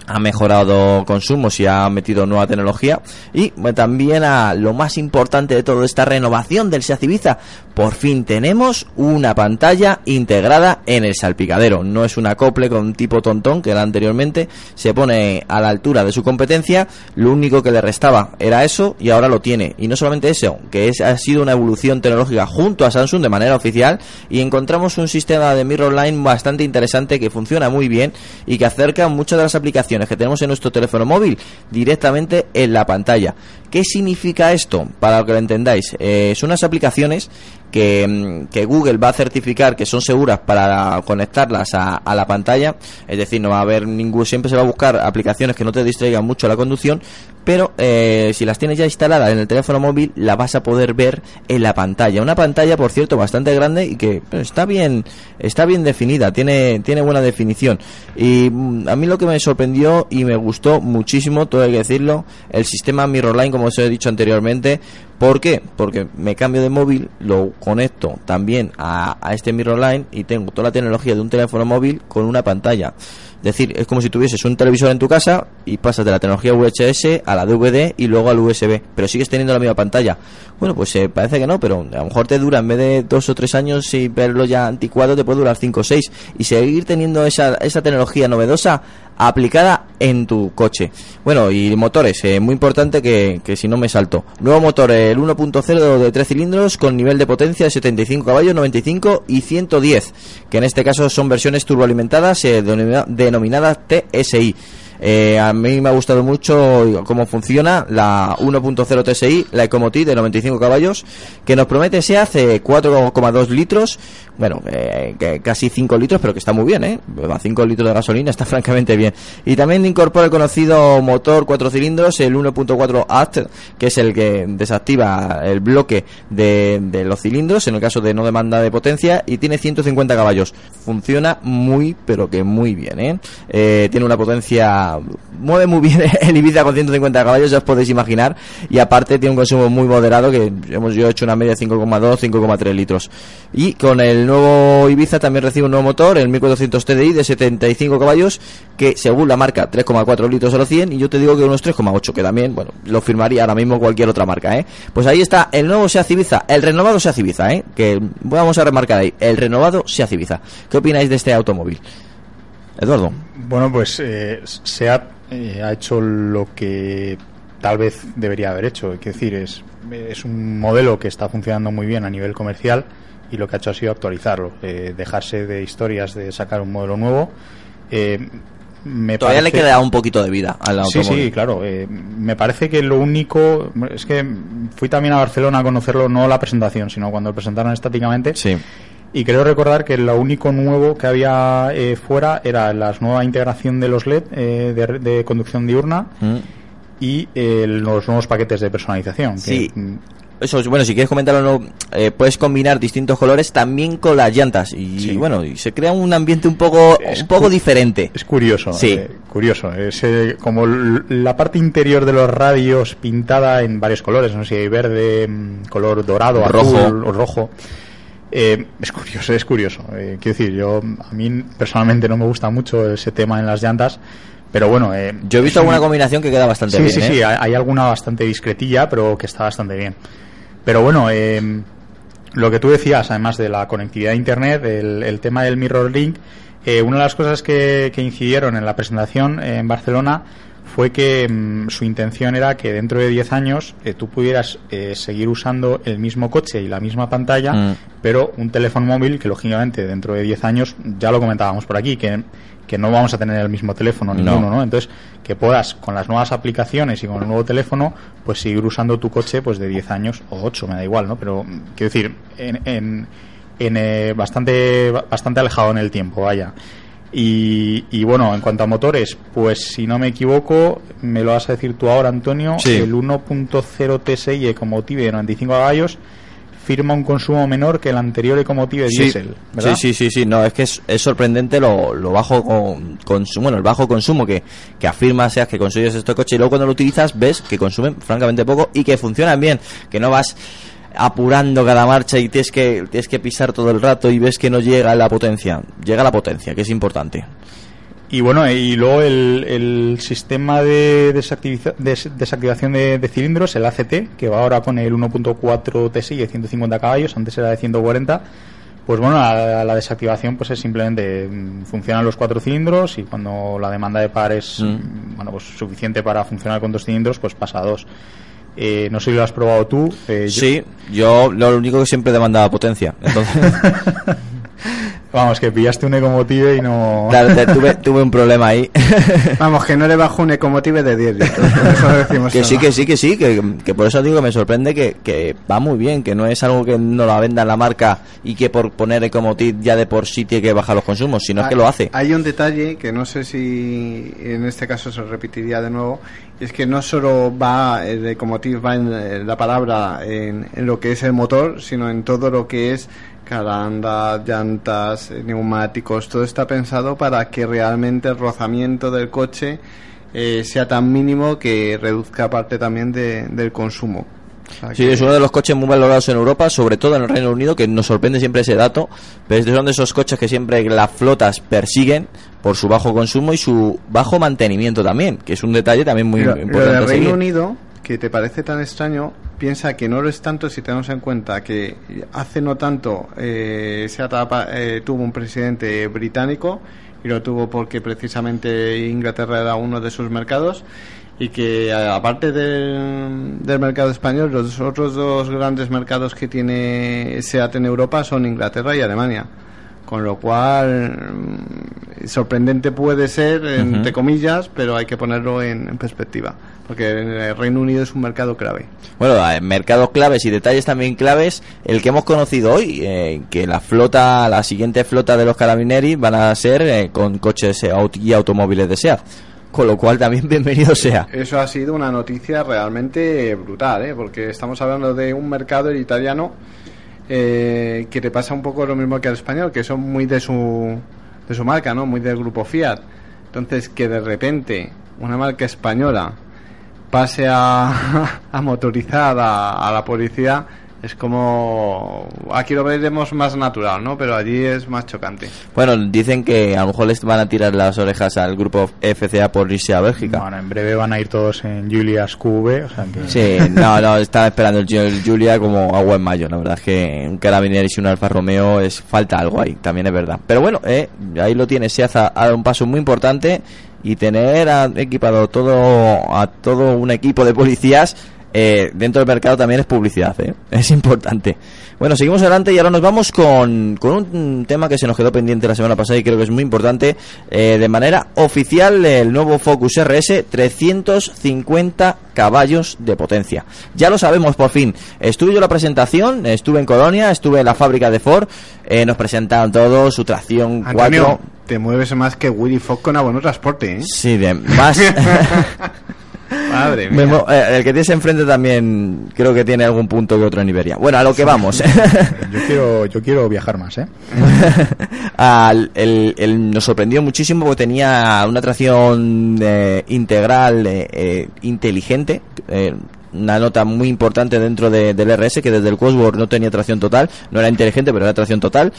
ha mejorado consumos y ha metido nueva tecnología. Y también a lo más importante de todo esta renovación del Seat Ibiza por fin tenemos una pantalla integrada en el salpicadero. No es un acople con tipo tontón que era anteriormente se pone a la altura de su competencia lo único que le restaba era eso y ahora lo tiene. Y no solamente eso que es, ha sido una evolución tecnológica junto a Samsung de manera oficial y encontramos un sistema de mirror line bastante interesante que funciona muy bien y que acerca muchas de las aplicaciones que tenemos en nuestro teléfono móvil directamente en la pantalla. ¿Qué significa esto? Para que lo entendáis, eh, son unas aplicaciones que, mm, que Google va a certificar que son seguras para conectarlas a, la pantalla, es decir, no va a haber ningún, siempre se va a buscar aplicaciones que no te distraigan mucho la conducción, pero eh, si las tienes ya instaladas en el teléfono móvil, la vas a poder ver en la pantalla. Una pantalla, por cierto, bastante grande y que está bien, está bien definida, tiene, tiene buena definición. Y mm, a mí lo que me sorprendió y me gustó muchísimo, todo hay que decirlo, el sistema Mirrorline, como os he dicho anteriormente. ¿Por qué? Porque me cambio de móvil, lo conecto también a, a este Mirrorline y tengo toda la tecnología de un teléfono móvil con una pantalla. Es decir, es como si tuvieses un televisor en tu casa y pasas de la tecnología VHS a la DVD y luego al USB, pero sigues teniendo la misma pantalla. Bueno, pues eh, parece que no, pero a lo mejor te dura en vez de dos o tres años y verlo ya anticuado te puede durar cinco o seis y seguir teniendo esa, esa tecnología novedosa aplicada en tu coche. Bueno, y motores, eh, muy importante que, que si no me salto. Nuevo motor, el 1.0 de 3 cilindros con nivel de potencia de 75 caballos, 95 y 110, que en este caso son versiones turboalimentadas eh, denomina- denominadas TSI. Eh, a mí me ha gustado mucho cómo funciona la 1.0 TSI, la Ecomotive de 95 caballos, que nos promete se hace 4,2 litros, bueno, eh, casi 5 litros, pero que está muy bien, ¿eh? A 5 litros de gasolina está *laughs* francamente bien. Y también incorpora el conocido motor 4 cilindros, el 1.4 AT, que es el que desactiva el bloque de, de los cilindros, en el caso de no demanda de potencia, y tiene 150 caballos. Funciona muy, pero que muy bien, ¿eh? Eh, tiene una potencia mueve muy bien *laughs* el Ibiza con 150 caballos, ya os podéis imaginar, y aparte tiene un consumo muy moderado, que hemos yo he hecho una media de 5,2, 5,3 litros. Y con el nuevo Ibiza también recibe un nuevo motor, el 1400 TDI de 75 caballos, que según la marca 3,4 litros a los 100, y yo te digo que unos 3,8, que también, bueno, lo firmaría ahora mismo cualquier otra marca, ¿eh? Pues ahí está el nuevo Seat Ibiza, el renovado Seat Ibiza, ¿eh? Que vamos a remarcar ahí, el renovado Seat Ibiza. ¿Qué opináis de este automóvil? Eduardo. Bueno, pues eh, SEAT eh, ha hecho lo que tal vez debería haber hecho. Es decir, es, es un modelo que está funcionando muy bien a nivel comercial y lo que ha hecho ha sido actualizarlo, eh, dejarse de historias de sacar un modelo nuevo. Eh, me Todavía le queda un poquito de vida al Sí, automóvil. sí, claro. eh, me parece que lo único. Es que fui también a Barcelona a conocerlo, no la presentación, sino cuando lo presentaron estáticamente. Sí. Y creo recordar que lo único nuevo que había eh, fuera era la nueva integración de los LED eh, de, de conducción diurna Mm. y eh, los nuevos paquetes de personalización. que, Sí. mm, Eso, bueno, si quieres comentarlo, no, eh, puedes combinar distintos colores también con las llantas y, Sí. bueno, y se crea un ambiente un poco, Es un poco diferente. Es curioso, Sí. eh, curioso. Es eh, como la parte interior de los radios pintada en varios colores, no sé si hay verde, mm, color dorado, Rojo. azul o rojo. Eh, es curioso, es curioso. Eh, quiero decir, yo a mí personalmente no me gusta mucho ese tema en las llantas, pero bueno. eh, Yo he visto un- alguna combinación que queda bastante sí, bien. sí, ¿eh? sí, hay, hay alguna bastante discretilla, pero que está bastante bien. Pero bueno, eh, lo que tú decías, además de la conectividad a Internet, el, el tema del Mirror Link, eh, una de las cosas que, que incidieron en la presentación eh, en Barcelona fue que mm, su intención era que dentro de 10 años eh, tú pudieras eh, seguir usando el mismo coche y la misma pantalla, Mm. pero un teléfono móvil que lógicamente dentro de 10 años, ya lo comentábamos por aquí, que, que no vamos a tener el mismo teléfono No. ninguno, ¿no? Entonces, que puedas con las nuevas aplicaciones y con el nuevo teléfono, pues seguir usando tu coche pues de 10 años o 8, me da igual, ¿no? Pero quiero decir, en, en en, eh, bastante, bastante alejado en el tiempo, vaya. Y, y bueno, en cuanto a motores, pues si no me equivoco, me lo vas a decir tú ahora, Antonio, Sí. el 1.0 TSI Ecomotive de 95 caballos firma un consumo menor que el anterior Ecomotive Sí, diésel, ¿verdad? sí, sí, sí, sí, no, es que es, es sorprendente lo, lo bajo con, consumo, bueno, el bajo consumo que, que afirma seas que consigues este coche y luego cuando lo utilizas ves que consumen francamente poco y que funcionan bien, que no vas apurando cada marcha y tienes que, tienes que pisar todo el rato y ves que no llega la potencia, llega la potencia, que es importante. Y bueno, y luego el, el sistema de des- desactivación de, de cilindros, el ACT, que va ahora con el 1.4 TSI de 150 caballos, antes era de 140. Pues bueno, la, la desactivación pues es simplemente mm, funcionan los cuatro cilindros y cuando la demanda de par es mm, bueno pues suficiente para funcionar con dos cilindros, pues pasa a dos. Eh, no sé si lo has probado tú. eh, yo- Sí, yo lo único que siempre demandaba potencia, entonces *laughs* Vamos, que pillaste un Ecomotive y no... claro, te- tuve, tuve un problema ahí. *laughs* Vamos, que no le bajo un Ecomotive de 10 litros. por eso lo decimos Que sí, que sí, que sí, que, que por eso digo que me sorprende que, que va muy bien, que no es algo que no la venda la marca y que por poner Ecomotiv ya de por sí tiene que bajar los consumos, sino es que lo hace. Hay un detalle que no sé si en este caso se repetiría de nuevo, y es que no solo va, el Ecomotive va en eh, la palabra en, en lo que es el motor, sino en todo lo que es carandas, llantas, eh, neumáticos, todo está pensado para que realmente el rozamiento del coche eh, sea tan mínimo que reduzca parte también de- del consumo. Sí, es uno de los coches muy valorados en Europa, sobre todo en el Reino Unido, que nos sorprende siempre ese dato, pero son de esos coches que siempre las flotas persiguen por su bajo consumo y su bajo mantenimiento también, que es un detalle también muy Lo- lo importante. del Reino seguir. Unido, que te parece tan extraño, piensa que no lo es tanto si tenemos en cuenta que hace no tanto eh, apa- eh, tuvo un presidente británico y lo tuvo porque precisamente Inglaterra era uno de sus mercados y que aparte del, del mercado español los otros dos grandes mercados que tiene SEAT en Europa son Inglaterra y Alemania con lo cual mm, sorprendente puede ser entre comillas pero hay que ponerlo en, en perspectiva porque el Reino Unido es un mercado clave Bueno, en mercados claves y detalles también claves, el que hemos conocido hoy, eh, que la flota, la siguiente flota de los carabineri van a ser eh, con coches y automóviles de SEAT. Con lo cual también *laughs* bienvenido sea. Eso ha sido una noticia realmente brutal, ¿eh? porque estamos hablando de un mercado italiano eh, que te pasa un poco lo mismo que al español, que son muy de su, de su marca, ¿no? muy del grupo Fiat. Entonces, que de repente una marca española pase a, *laughs* a motorizar a la policía es como aquí lo veremos más natural, ¿no? Pero allí es más chocante. Bueno, dicen que a lo mejor les van a tirar las orejas al grupo FCA por irse a Bélgica. Bueno, en breve van a ir todos en Julia's QV, o sea que... Sí, no, no, estaba esperando el, Ju- el Julia como agua en mayo. La verdad es que un Carabinieri y un Alfa Romeo es falta algo ahí, también es verdad. Pero bueno, eh, ahí lo tiene, se hace a dar un paso muy importante y tener a- equipado todo a todo un equipo de policías eh, dentro del mercado también es publicidad, ¿eh? *laughs* es importante. Bueno, seguimos adelante y ahora nos vamos con, con un tema que se nos quedó pendiente la semana pasada y creo que es muy importante. Eh, de manera oficial, el nuevo Focus RS 350 caballos de potencia. Ya lo sabemos por fin. Estuve yo la presentación, estuve en Colonia, estuve en la fábrica de Ford, eh, nos presentaron todo, su tracción 4. Antonio, te mueves más que Willy Fox con abono transporte, ¿eh? Sí, de más. *laughs* *laughs* Madre mía. Memo- eh, el que tienes enfrente también creo que tiene algún punto que otro en Iberia. Bueno, a lo que vamos. Yo *laughs* quiero, yo quiero viajar más, ¿eh? Al- el- el- nos sorprendió muchísimo porque tenía una tracción eh, integral eh, eh, inteligente. Una nota muy importante dentro de- del RS que desde el Cosworth no tenía tracción total, no era inteligente pero era tracción total.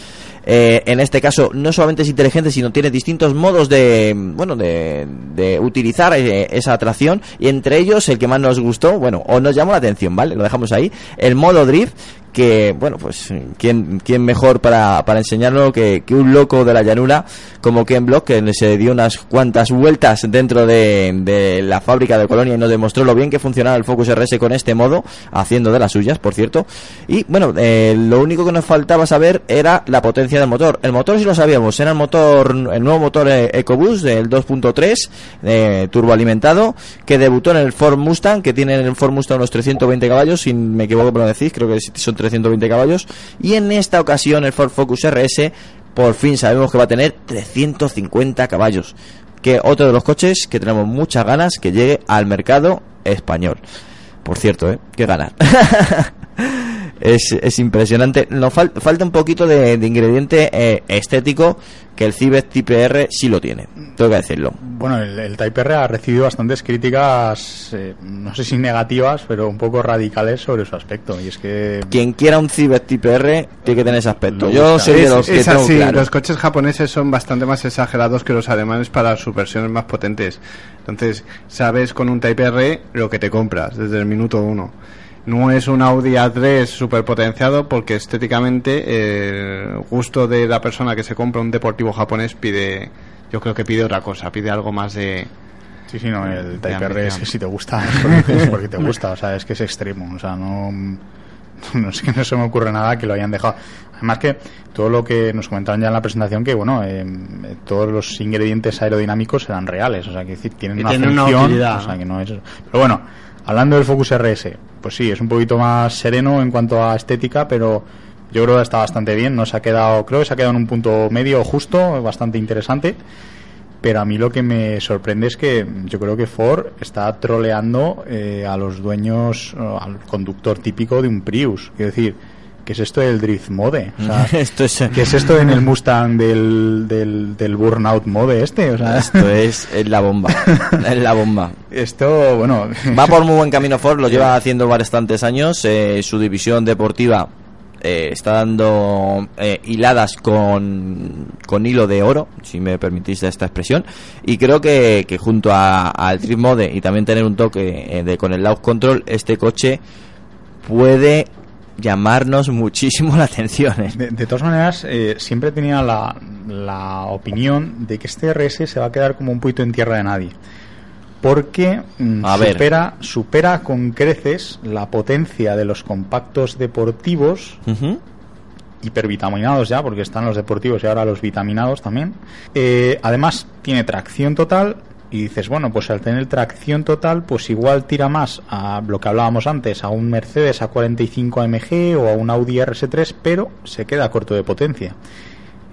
Eh, en este caso no solamente es inteligente sino tiene distintos modos de bueno de, de utilizar eh, esa tracción y entre ellos el que más nos gustó, bueno, o nos llamó la atención, ¿vale? Lo dejamos ahí, el modo drift que, bueno, pues, ¿quién, quién mejor para, para enseñarlo que, un loco de la llanura como Ken Block, que se dio unas cuantas vueltas dentro de, de la fábrica de Colonia y nos demostró lo bien que funcionaba el Focus RS con este modo, haciendo de las suyas, por cierto. Y, bueno, eh, lo único que nos faltaba saber era la potencia del motor. El motor sí lo sabíamos, era el motor, el nuevo motor eh, EcoBoost del 2.3, eh, turboalimentado, que debutó en el Ford Mustang, que tiene en el Ford Mustang unos 320 caballos, si me equivoco me lo decís, creo que son 320 caballos. Y en esta ocasión el Ford Focus RS por fin sabemos que va a tener 350 caballos. Que otro de los coches que tenemos muchas ganas que llegue al mercado español. Por cierto, ¿eh? Qué ganas. *laughs* es, es impresionante. Nos fal- falta un poquito de, de ingrediente eh, estético que el Civic Type R sí lo tiene. Tengo que decirlo. Bueno, el, el Type R ha recibido bastantes críticas, eh, no sé si negativas, pero un poco radicales sobre su aspecto. Y es que Quien quiera un Civic Type R tiene que tener ese aspecto. Lo Yo soy de Es, los que es tengo así, claro. los coches japoneses son bastante más exagerados que los alemanes para sus versiones más potentes. Entonces, sabes con un Type R lo que te compras desde el minuto uno. No es un Audi A3 super potenciado porque estéticamente el gusto de la persona que se compra un deportivo japonés pide, yo creo que pide otra cosa, pide algo más de... Sí, sí, no, el Type R es que si te gusta *laughs* es porque, es porque te gusta, o sea, es que es extremo, o sea, no, *laughs* no es que no se me ocurre nada que lo hayan dejado. Además que todo lo que nos comentaron ya en la presentación, que bueno, eh, todos los ingredientes aerodinámicos eran reales, o sea, que decir, tienen Que una tienen una función, utilidad, o sea, que no es... Pero bueno, hablando del Focus RS, pues sí, es un poquito más sereno en cuanto a estética, pero yo creo que está bastante bien, no se ha quedado, creo que se ha quedado en un punto medio justo, bastante interesante. Pero a mí lo que me sorprende es que yo creo que Ford está troleando eh, a los dueños, o al conductor típico de un Prius. Quiero decir, ¿qué es esto del Drift Mode? O sea, *laughs* Esto es, ¿Qué es esto en el Mustang del, del, del Burnout Mode este? O sea, esto *laughs* es, es la bomba. Es la bomba. esto, bueno, Va por *laughs* muy buen camino Ford, lo lleva haciendo bastantes años. eh, su división deportiva eh, está dando eh, hiladas con, con hilo de oro, si me permitís esta expresión. Y creo que, que junto a- al Drift Mode y también tener un toque eh, de con el Launch Control, este coche puede llamarnos muchísimo la atención. eh. De, de todas maneras, eh, siempre tenía la, la opinión de que este RS se va a quedar como un poquito en tierra de nadie. Porque mm, A ver. supera, supera con creces la potencia de los compactos deportivos, Ujú. hipervitaminados ya, porque están los deportivos y ahora los vitaminados también. Eh, además, tiene tracción total. Y dices, bueno, pues al tener tracción total, pues igual tira más a lo que hablábamos antes, a un Mercedes A45 AMG o a un Audi RS3, pero se queda corto de potencia.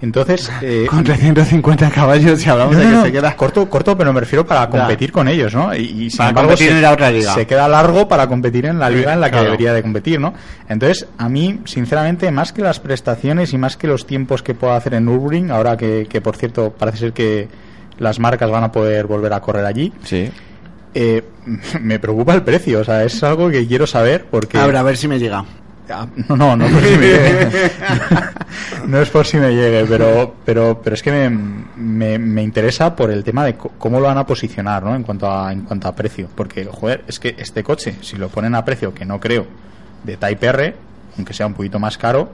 Entonces, *laughs* eh, Con 350 caballos y hablamos no, de que no, se queda... corto, corto, pero me refiero para competir con ellos, ¿no? Y, y sin Para embargo, competir se, en la otra liga. se queda largo para competir en la liga en la que claro. debería de competir, ¿no? Entonces, a mí, sinceramente, más que las prestaciones y más que los tiempos que pueda hacer en Nürburgring, ahora que, que, por cierto, parece ser que las marcas van a poder volver a correr allí, Sí. eh, *laughs* me preocupa el precio, o sea, es algo que quiero saber porque... A ver, a ver si me llega. Ah, No, no, no por si me llegue. *laughs* no es por si me llegue, pero, pero, pero es que me, me, me interesa por el tema de co- cómo lo van a posicionar, ¿no? En cuanto a, en cuanto a precio. Porque, joder, es que este coche, si lo ponen a precio, que no creo, de Type R, aunque sea un poquito más caro,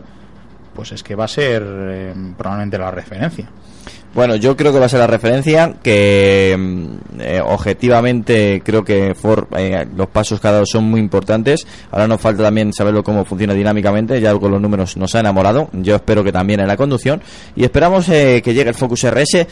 pues es que va a ser eh, probablemente la referencia. Bueno, yo creo que va a ser la referencia que mm, eh, objetivamente creo que Ford eh, los pasos que ha dado son muy importantes. Ahora nos falta también saberlo cómo funciona dinámicamente. Ya con los números nos ha enamorado. Yo espero que también en la conducción y esperamos eh, que llegue el Focus RS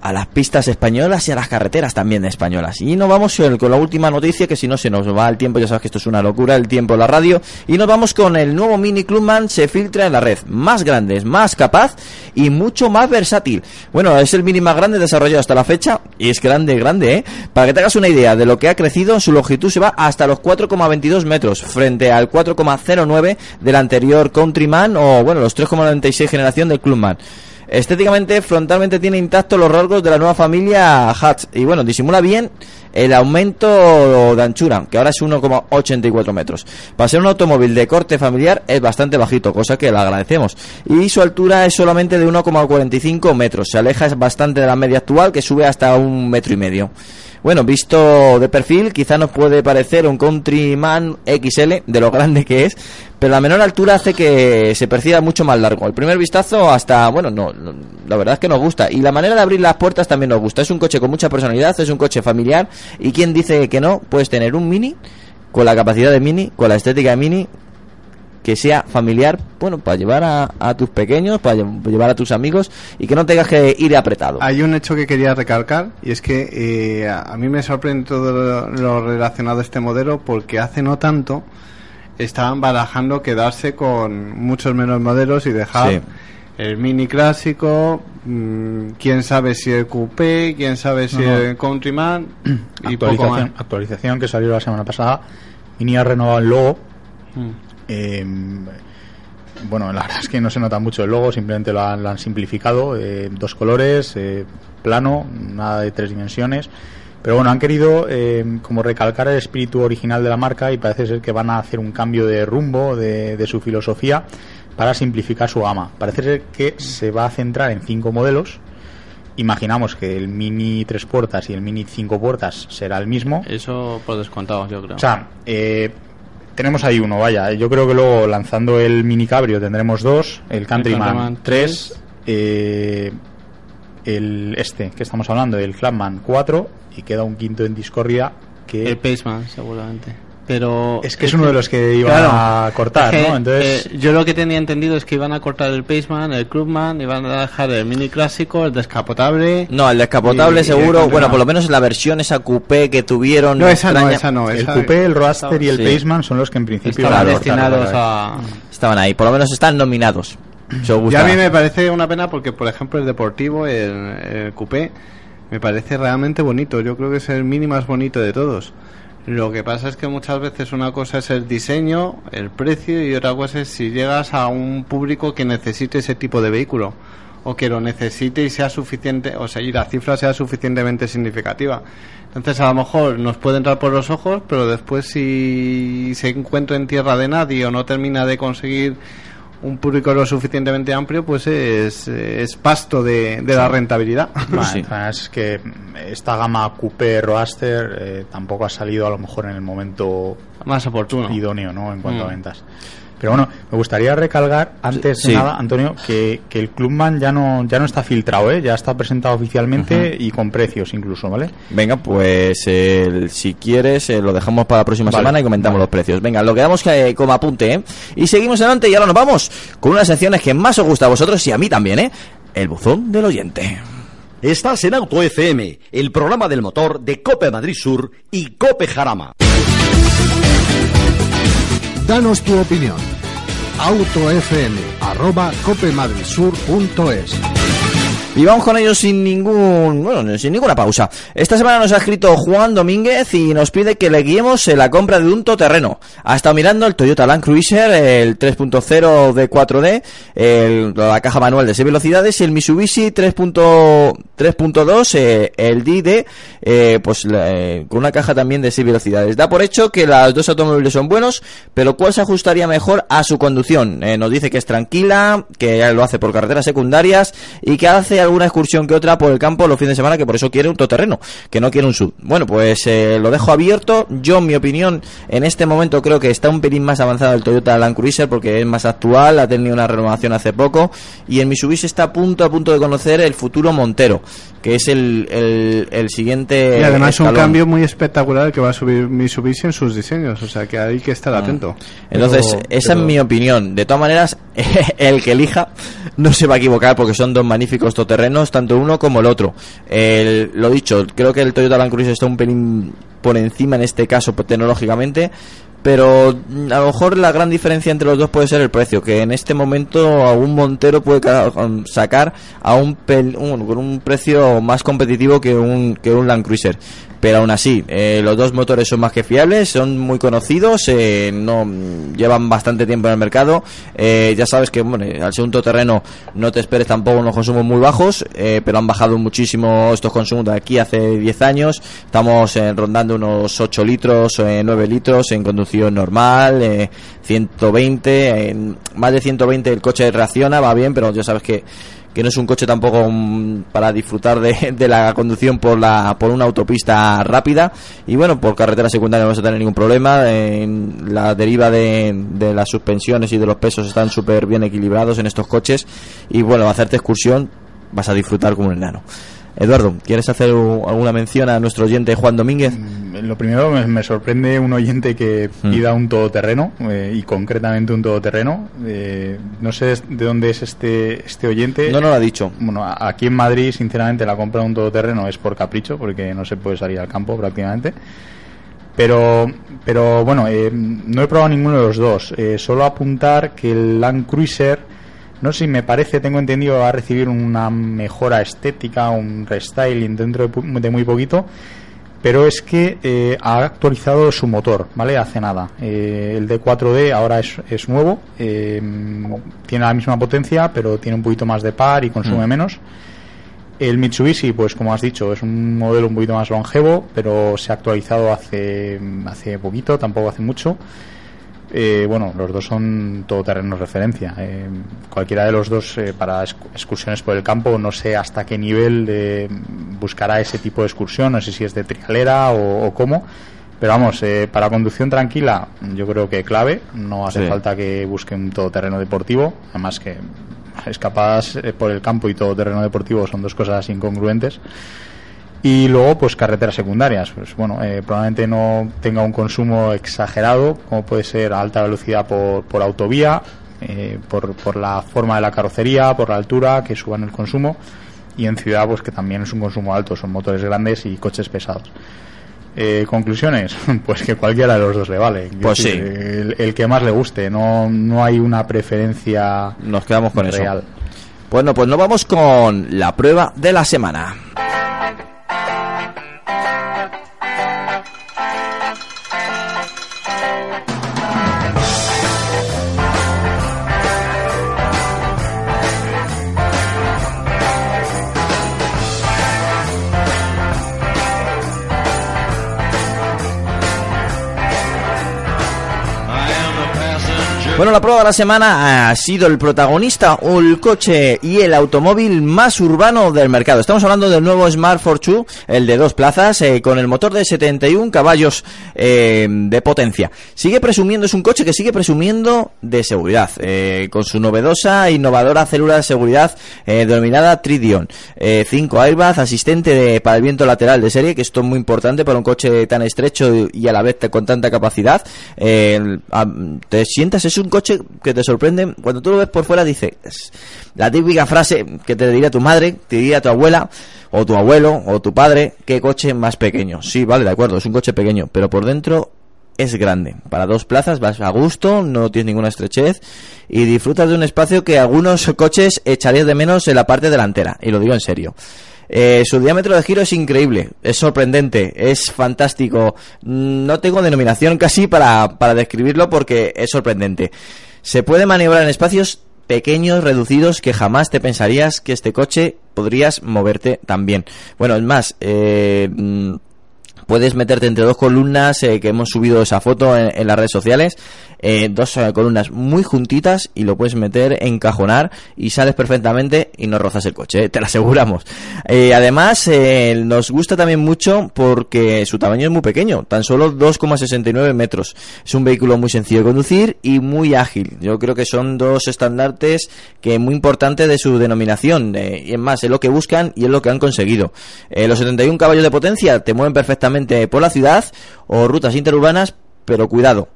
a las pistas españolas y a las carreteras también españolas. Y nos vamos con la última noticia, que si no se nos va el tiempo, ya sabes que esto es una locura, el tiempo la radio. Y nos vamos con el nuevo Mini Clubman, se filtra en la red. Más grande, más capaz y mucho más versátil. Bueno, es el Mini más grande desarrollado hasta la fecha, y es grande, grande, ¿eh? Para que te hagas una idea de lo que ha crecido, su longitud se va hasta los 4,22 metros, frente al 4,09 del anterior Countryman, o bueno, los 3,96 generación del Clubman. Estéticamente, frontalmente tiene intactos los rasgos de la nueva familia Hatch. Y bueno, disimula bien el aumento de anchura, que ahora es 1,84 metros. Para ser un automóvil de corte familiar es bastante bajito, cosa que le agradecemos. Y su altura es solamente de 1,45 metros. Se aleja bastante de la media actual, que sube hasta un metro y medio. Bueno, visto de perfil, quizá nos puede parecer un Countryman XL, de lo grande que es, pero la menor altura hace que se perciba mucho más largo. El primer vistazo hasta, bueno, no, no, la verdad es que nos gusta. Y la manera de abrir las puertas también nos gusta. Es un coche con mucha personalidad, es un coche familiar. Y quien dice que no, puedes tener un Mini, con la capacidad de Mini, con la estética de Mini, que sea familiar, bueno, para llevar a, a tus pequeños, para lle- llevar a tus amigos y que no tengas que ir apretado. Hay un hecho que quería recalcar y es que eh, a mí me sorprende todo lo, relacionado a este modelo porque hace no tanto estaban barajando quedarse con muchos menos modelos y dejar Sí. el mini clásico, mm, quién sabe si el coupé, quién sabe si No, no. el countryman *clears throat* y poco más. actualización, actualización que salió la semana pasada. Mini ha renovado el logo. Mm. Eh, bueno, la verdad es que no se nota mucho el logo, simplemente lo han, lo han simplificado. eh, dos colores, eh, plano, nada de tres dimensiones. Pero bueno, han querido eh, como recalcar el espíritu original de la marca y parece ser que van a hacer un cambio de rumbo de, de su filosofía para simplificar su gama. Parece ser que se va a centrar en cinco modelos. Imaginamos que el Mini tres puertas y el Mini cinco puertas será el mismo. Eso por descontado, yo creo. O sea, eh, tenemos ahí uno, vaya. Yo creo que luego lanzando el Mini Cabrio tendremos dos, el Countryman Countryman tres, eh, el este que estamos hablando, el Clubman 4 y queda un quinto en Discordia que el Paceman, seguramente. Pero es que es uno de los que iban Claro, a cortar, es que, ¿no? Entonces, eh, yo lo que tenía entendido es que iban a cortar el Paceman, el Clubman, iban a dejar el mini clásico, el descapotable. No, el descapotable Y- y seguro, el bueno, por lo menos en la versión esa coupé que tuvieron. No, esa no, esa no. el esa- Coupé, el Roadster y el Sí. Paceman son los que en principio Estaban destinados a. Estaban ahí, por lo menos están nominados. Os Y a mí me parece una pena porque, por ejemplo, el deportivo, el, el coupé, me parece realmente bonito. Yo creo que es el mini más bonito de todos. Lo que pasa es que muchas veces una cosa es el diseño, el precio y otra cosa es si llegas a un público que necesite ese tipo de vehículo o que lo necesite y sea suficiente, o sea, y la cifra sea suficientemente significativa. Entonces, a lo mejor nos puede entrar por los ojos, pero después si se encuentra en tierra de nadie o no termina de conseguir un público lo suficientemente amplio, pues es, es pasto de, de la rentabilidad. *laughs* Vale, Sí. además es que esta gama Coupé Roadster eh, tampoco ha salido a lo mejor en el momento Más oportuno. idóneo ¿no? en cuanto Mm. a ventas. Pero bueno, me gustaría recalcar antes Sí. de nada, Antonio, que, que el Clubman ya no ya no está filtrado, ¿eh? ya está presentado oficialmente y con precios incluso, ¿vale? Venga, pues si quieres eh, lo dejamos para la próxima Vale, semana y comentamos vale. los precios. Venga, lo quedamos que, como apunte, ¿eh? Y seguimos adelante y ahora nos vamos con unas secciones que más os gusta a vosotros y a mí también, ¿eh? El buzón del oyente. Estás en Auto FM, el programa del motor de Cope Madrid Sur y Cope Jarama. Danos tu opinión. autofm arroba copemadridsur.es Y vamos con ellos sin ningún, bueno, sin ninguna pausa. Esta semana nos ha escrito Juan Domínguez y nos pide que le guiemos en la compra de un todoterreno. Ha estado mirando el Toyota Land Cruiser, el 3.0 de 4D, el- la caja manual de 6 velocidades y el Mitsubishi 3.0 3.2, eh, el DD, eh, pues eh, con una caja también de 6 velocidades. Da por hecho que los dos automóviles son buenos, pero ¿cuál se ajustaría mejor a su conducción? Eh, nos dice que es tranquila, que lo hace por carreteras secundarias y que hace alguna excursión que otra por el campo los fines de semana, que por eso quiere un todoterreno, que no quiere un sub. Bueno, pues eh, lo dejo abierto. Yo, en mi opinión, en este momento creo que está un pelín más avanzado el Toyota Land Cruiser porque es más actual, ha tenido una renovación hace poco y el Mitsubishi está a punto, a punto de conocer el futuro Montero, que es el, el, el siguiente Y además un escalón. cambio muy espectacular que va a subir Mitsubishi en sus diseños, o sea que hay que estar atento. Entonces, Pero- esa pero- es mi opinión. De todas maneras, *laughs* el que elija no se va a equivocar porque son dos magníficos todoterrenos, tanto uno como el otro. El- lo dicho, creo que el Toyota Land Cruiser está un pelín por encima en este caso pues, tecnológicamente, pero mm, a lo mejor la gran diferencia entre los dos puede ser el precio, que en este momento a un Montero puede ca- sacar a un, pel- un- con un precio más competitivo que un, que un Land Cruiser. Pero aún así, eh, los dos motores son más que fiables, son muy conocidos, eh, no llevan bastante tiempo en el mercado. Eh, ya sabes que bueno, al ser un todoterreno no te esperes tampoco unos consumos muy bajos, eh, pero han bajado muchísimo estos consumos de aquí hace 10 años. Estamos eh, rondando unos 8 litros, eh, 9 litros en conducción normal, eh, 120, en más de 120 el coche reacciona, va bien, pero ya sabes que que no es un coche tampoco mm, para disfrutar de, la conducción por la por una autopista rápida. Y bueno por carretera secundaria no vas a tener ningún problema. En la deriva de, de las suspensiones y de los pesos están súper bien equilibrados en estos coches. Y bueno hacerte excursión vas a disfrutar como un enano Eduardo ¿quieres hacer alguna mención a nuestro oyente Juan Domínguez? Mm, Lo primero, me, me sorprende un oyente que Mm. pida un todoterreno, eh, y concretamente un todoterreno. Eh, no sé de dónde es este, este oyente. no no lo ha dicho Bueno, aquí en Madrid, sinceramente, la compra de un todoterreno es por capricho, porque no se puede salir al campo prácticamente. Pero, pero bueno, eh, no he probado ninguno de los dos. Eh, solo apuntar que el Land Cruiser, no sé si me parece, tengo entendido, va a recibir una mejora estética, un restyling dentro de, muy poquito. Pero es que eh, ha actualizado su motor, ¿vale? Hace nada. Eh, el D4D ahora es, es nuevo, eh, tiene la misma potencia, pero tiene un poquito más de par y consume Mm. menos. El Mitsubishi, pues como has dicho, es un modelo un poquito más longevo, pero se ha actualizado hace, hace poquito, tampoco hace mucho. Eh, bueno, los dos son todoterreno referencia. Eh, cualquiera de los dos eh, para excursiones por el campo, no sé hasta qué nivel buscará ese tipo de excursión, no sé si es de trialera o, o cómo. Pero vamos, eh, para conducción tranquila, yo creo que clave. No hace Sí. falta que busque un todoterreno deportivo. Además que escapadas eh, por el campo y todoterreno deportivo son dos cosas incongruentes. Y luego, pues carreteras secundarias. Pues bueno, eh, probablemente no tenga un consumo exagerado, como puede ser a alta velocidad por, por autovía, eh, por, por la forma de la carrocería, por la altura, que suban el consumo. Y en ciudad, pues que también es un consumo alto, son motores grandes y coches pesados. Eh, conclusiones, *laughs* pues que cualquiera de los dos le vale. Pues sí. El, el que más le guste, no, no hay una preferencia Nos quedamos con eso. real. Bueno, pues nos vamos con la prueba de la semana. Bueno, la prueba de la semana ha sido el protagonista, o el coche y el automóvil más urbano del mercado. Estamos hablando del nuevo Smart Fortwo, el de dos plazas, eh, con el motor de 71 caballos eh, de potencia. Sigue presumiendo, es un coche que sigue presumiendo de seguridad, eh, con su novedosa e innovadora célula de seguridad eh, denominada Tridion. Eh, cinco airbags, asistente de, para el viento lateral de serie, que esto es muy importante para un coche tan estrecho y a la vez con tanta capacidad. Eh, te sientas, es un coche que te sorprende. Cuando tú lo ves por fuera, dices, la típica frase que te diría tu madre, te diría tu abuela, o tu abuelo, o tu padre, qué coche más pequeño. Sí, vale, de acuerdo, es un coche pequeño, pero por dentro es grande. Para dos plazas vas a gusto, no tienes ninguna estrechez y disfrutas de un espacio que algunos coches echarías de menos en la parte delantera. Y lo digo en serio. Eh, su diámetro de giro es increíble, es sorprendente, es fantástico. Mm, No tengo denominación casi para, para describirlo porque es sorprendente. Se puede maniobrar en espacios pequeños, reducidos, que jamás te pensarías que este coche podrías moverte también. Bueno, es más, eh, mm, puedes meterte entre dos columnas eh, que hemos subido esa foto en, las redes sociales eh, dos eh, columnas muy juntitas y lo puedes meter encajonar y sales perfectamente y no rozas el coche te lo aseguramos. Además nos gusta también mucho porque su tamaño es muy pequeño tan solo 2,69 metros. Es un vehículo muy sencillo de conducir y muy ágil. Yo creo que son dos estandartes que muy importantes de su denominación y es más es lo que buscan y es lo que han conseguido. Los 71 caballos de potencia te mueven perfectamente por la ciudad o rutas interurbanas pero cuidado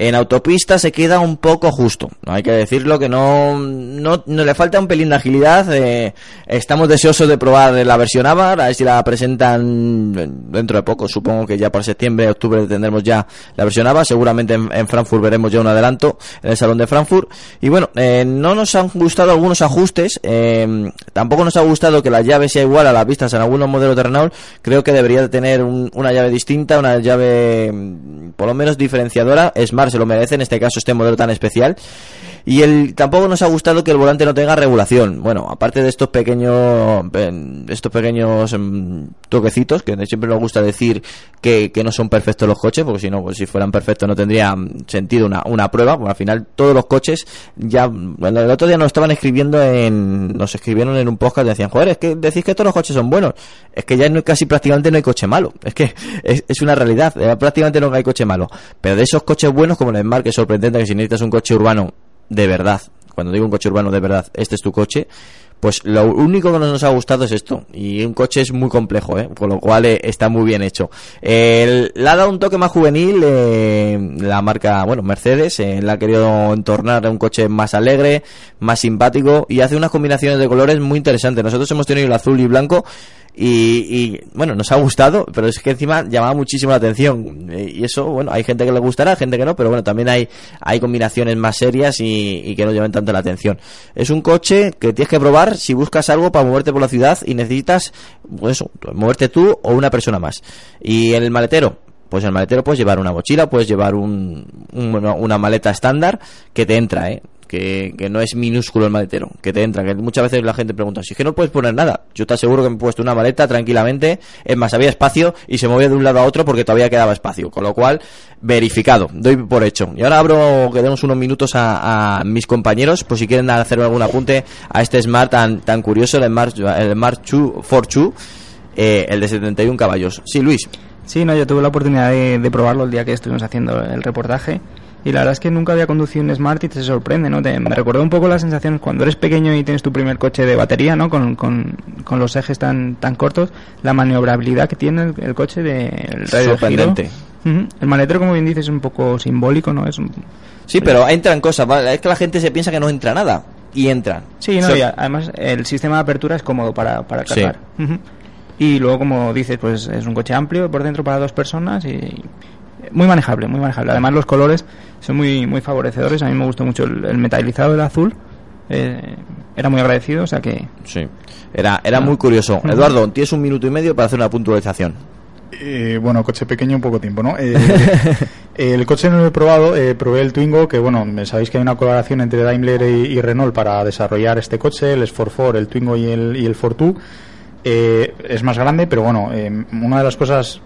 en autopista se queda un poco justo, hay que decirlo que no, no, no le falta un pelín de agilidad. eh, estamos deseosos de probar la versión Avar, a ver si la presentan dentro de poco. Supongo que ya por septiembre, octubre tendremos ya la versión Avar. Seguramente en, Frankfurt veremos ya un adelanto en el salón de Frankfurt. Y bueno, eh, no nos han gustado algunos ajustes. eh, tampoco nos ha gustado que la llave sea igual a las vistas en algunos modelos de Renault. Creo que debería de tener un- una llave distinta, una llave mm, por lo menos diferenciadora. Smart se lo merece, en este caso este modelo tan especial. Y el, tampoco nos ha gustado que el volante no tenga regulación. Bueno, aparte de estos pequeños, eh, estos pequeños mm, toquecitos, que siempre nos gusta decir que, que no son perfectos los coches, porque si no, pues si fueran perfectos no tendría mm, sentido una, una prueba. Porque al final todos los coches ya, bueno, el otro día nos estaban escribiendo en, nos escribieron en un podcast y decían, joder, es que decís que todos los coches son buenos. Es que ya no, casi prácticamente no hay coche malo. Es que *laughs* es, es una realidad. eh, Prácticamente no hay coche malo. Pero de esos coches buenos, como el Smart, que es sorprendente que si necesitas un coche urbano de verdad, cuando digo un coche urbano de verdad, este es tu coche, pues lo único que no nos ha gustado es esto. Y un coche es muy complejo, ¿eh? con lo cual eh, está muy bien hecho. El- le ha dado un toque más juvenil eh, la marca, bueno, Mercedes, eh, le ha querido entornar a un coche más alegre, más simpático y hace unas combinaciones de colores muy interesantes. Nosotros hemos tenido el azul y blanco Y, y, bueno, nos ha gustado, pero es que encima llamaba muchísimo la atención. Y eso, bueno, hay gente que le gustará, gente que no, pero bueno, también hay, hay combinaciones más serias y, que no llamen tanto la atención. Es un coche que tienes que probar si buscas algo para moverte por la ciudad y necesitas, pues moverte tú o una persona más. Y en el maletero, pues en el maletero puedes llevar una mochila, puedes llevar un, un- una maleta estándar que te entra, ¿eh? Que, no es minúsculo el maletero, que te entra. Que muchas veces la gente pregunta, si es que no puedes poner nada. Yo te aseguro que me he puesto una maleta tranquilamente. Es más, había espacio y se movía de un lado a otro porque todavía quedaba espacio. Con lo cual, verificado, doy por hecho. Y ahora abro, que demos unos minutos a, mis compañeros, por si quieren hacer algún apunte a este Smart tan, tan curioso, el Smart, el Smart 2 4 eh, el de 71 caballos. Sí, Luis. Sí, no, yo tuve la oportunidad de probarlo el día que estuvimos haciendo el reportaje y la verdad es que nunca había conducido un Smart y te sorprende, ¿no? Te, me recordó un poco las sensaciones cuando eres pequeño y tienes tu primer coche de batería, ¿no? Con, con, con los ejes tan, tan cortos, la maniobrabilidad que tiene el, el coche de el radio de Sorprendente. giro. Ujú. El maletero, como bien dices, es un poco simbólico, ¿no? Es un- Sí, pero entran cosas. ¿vale? Es que la gente se piensa que no entra nada. Y entran. Sí, no, y además el sistema de apertura es cómodo para, para Sí. cargar. Y luego, como dices, pues es un coche amplio por dentro para dos personas y muy manejable, muy manejable. Además los colores son muy muy favorecedores. A mí me gustó mucho el, el metalizado del azul. Eh, era muy agradecido, o sea que Sí. Era, era Ah. muy curioso. Eduardo, tienes un minuto y medio para hacer una puntualización. Eh, bueno, coche pequeño, poco tiempo, ¿no? Eh, *laughs* el coche no lo he probado, eh, probé el Twingo, que bueno, sabéis que hay una colaboración entre Daimler y, y Renault para desarrollar este coche, el S44, el Twingo y el, y el Fortwo. Eh, es más grande, pero bueno, eh, una de las cosas,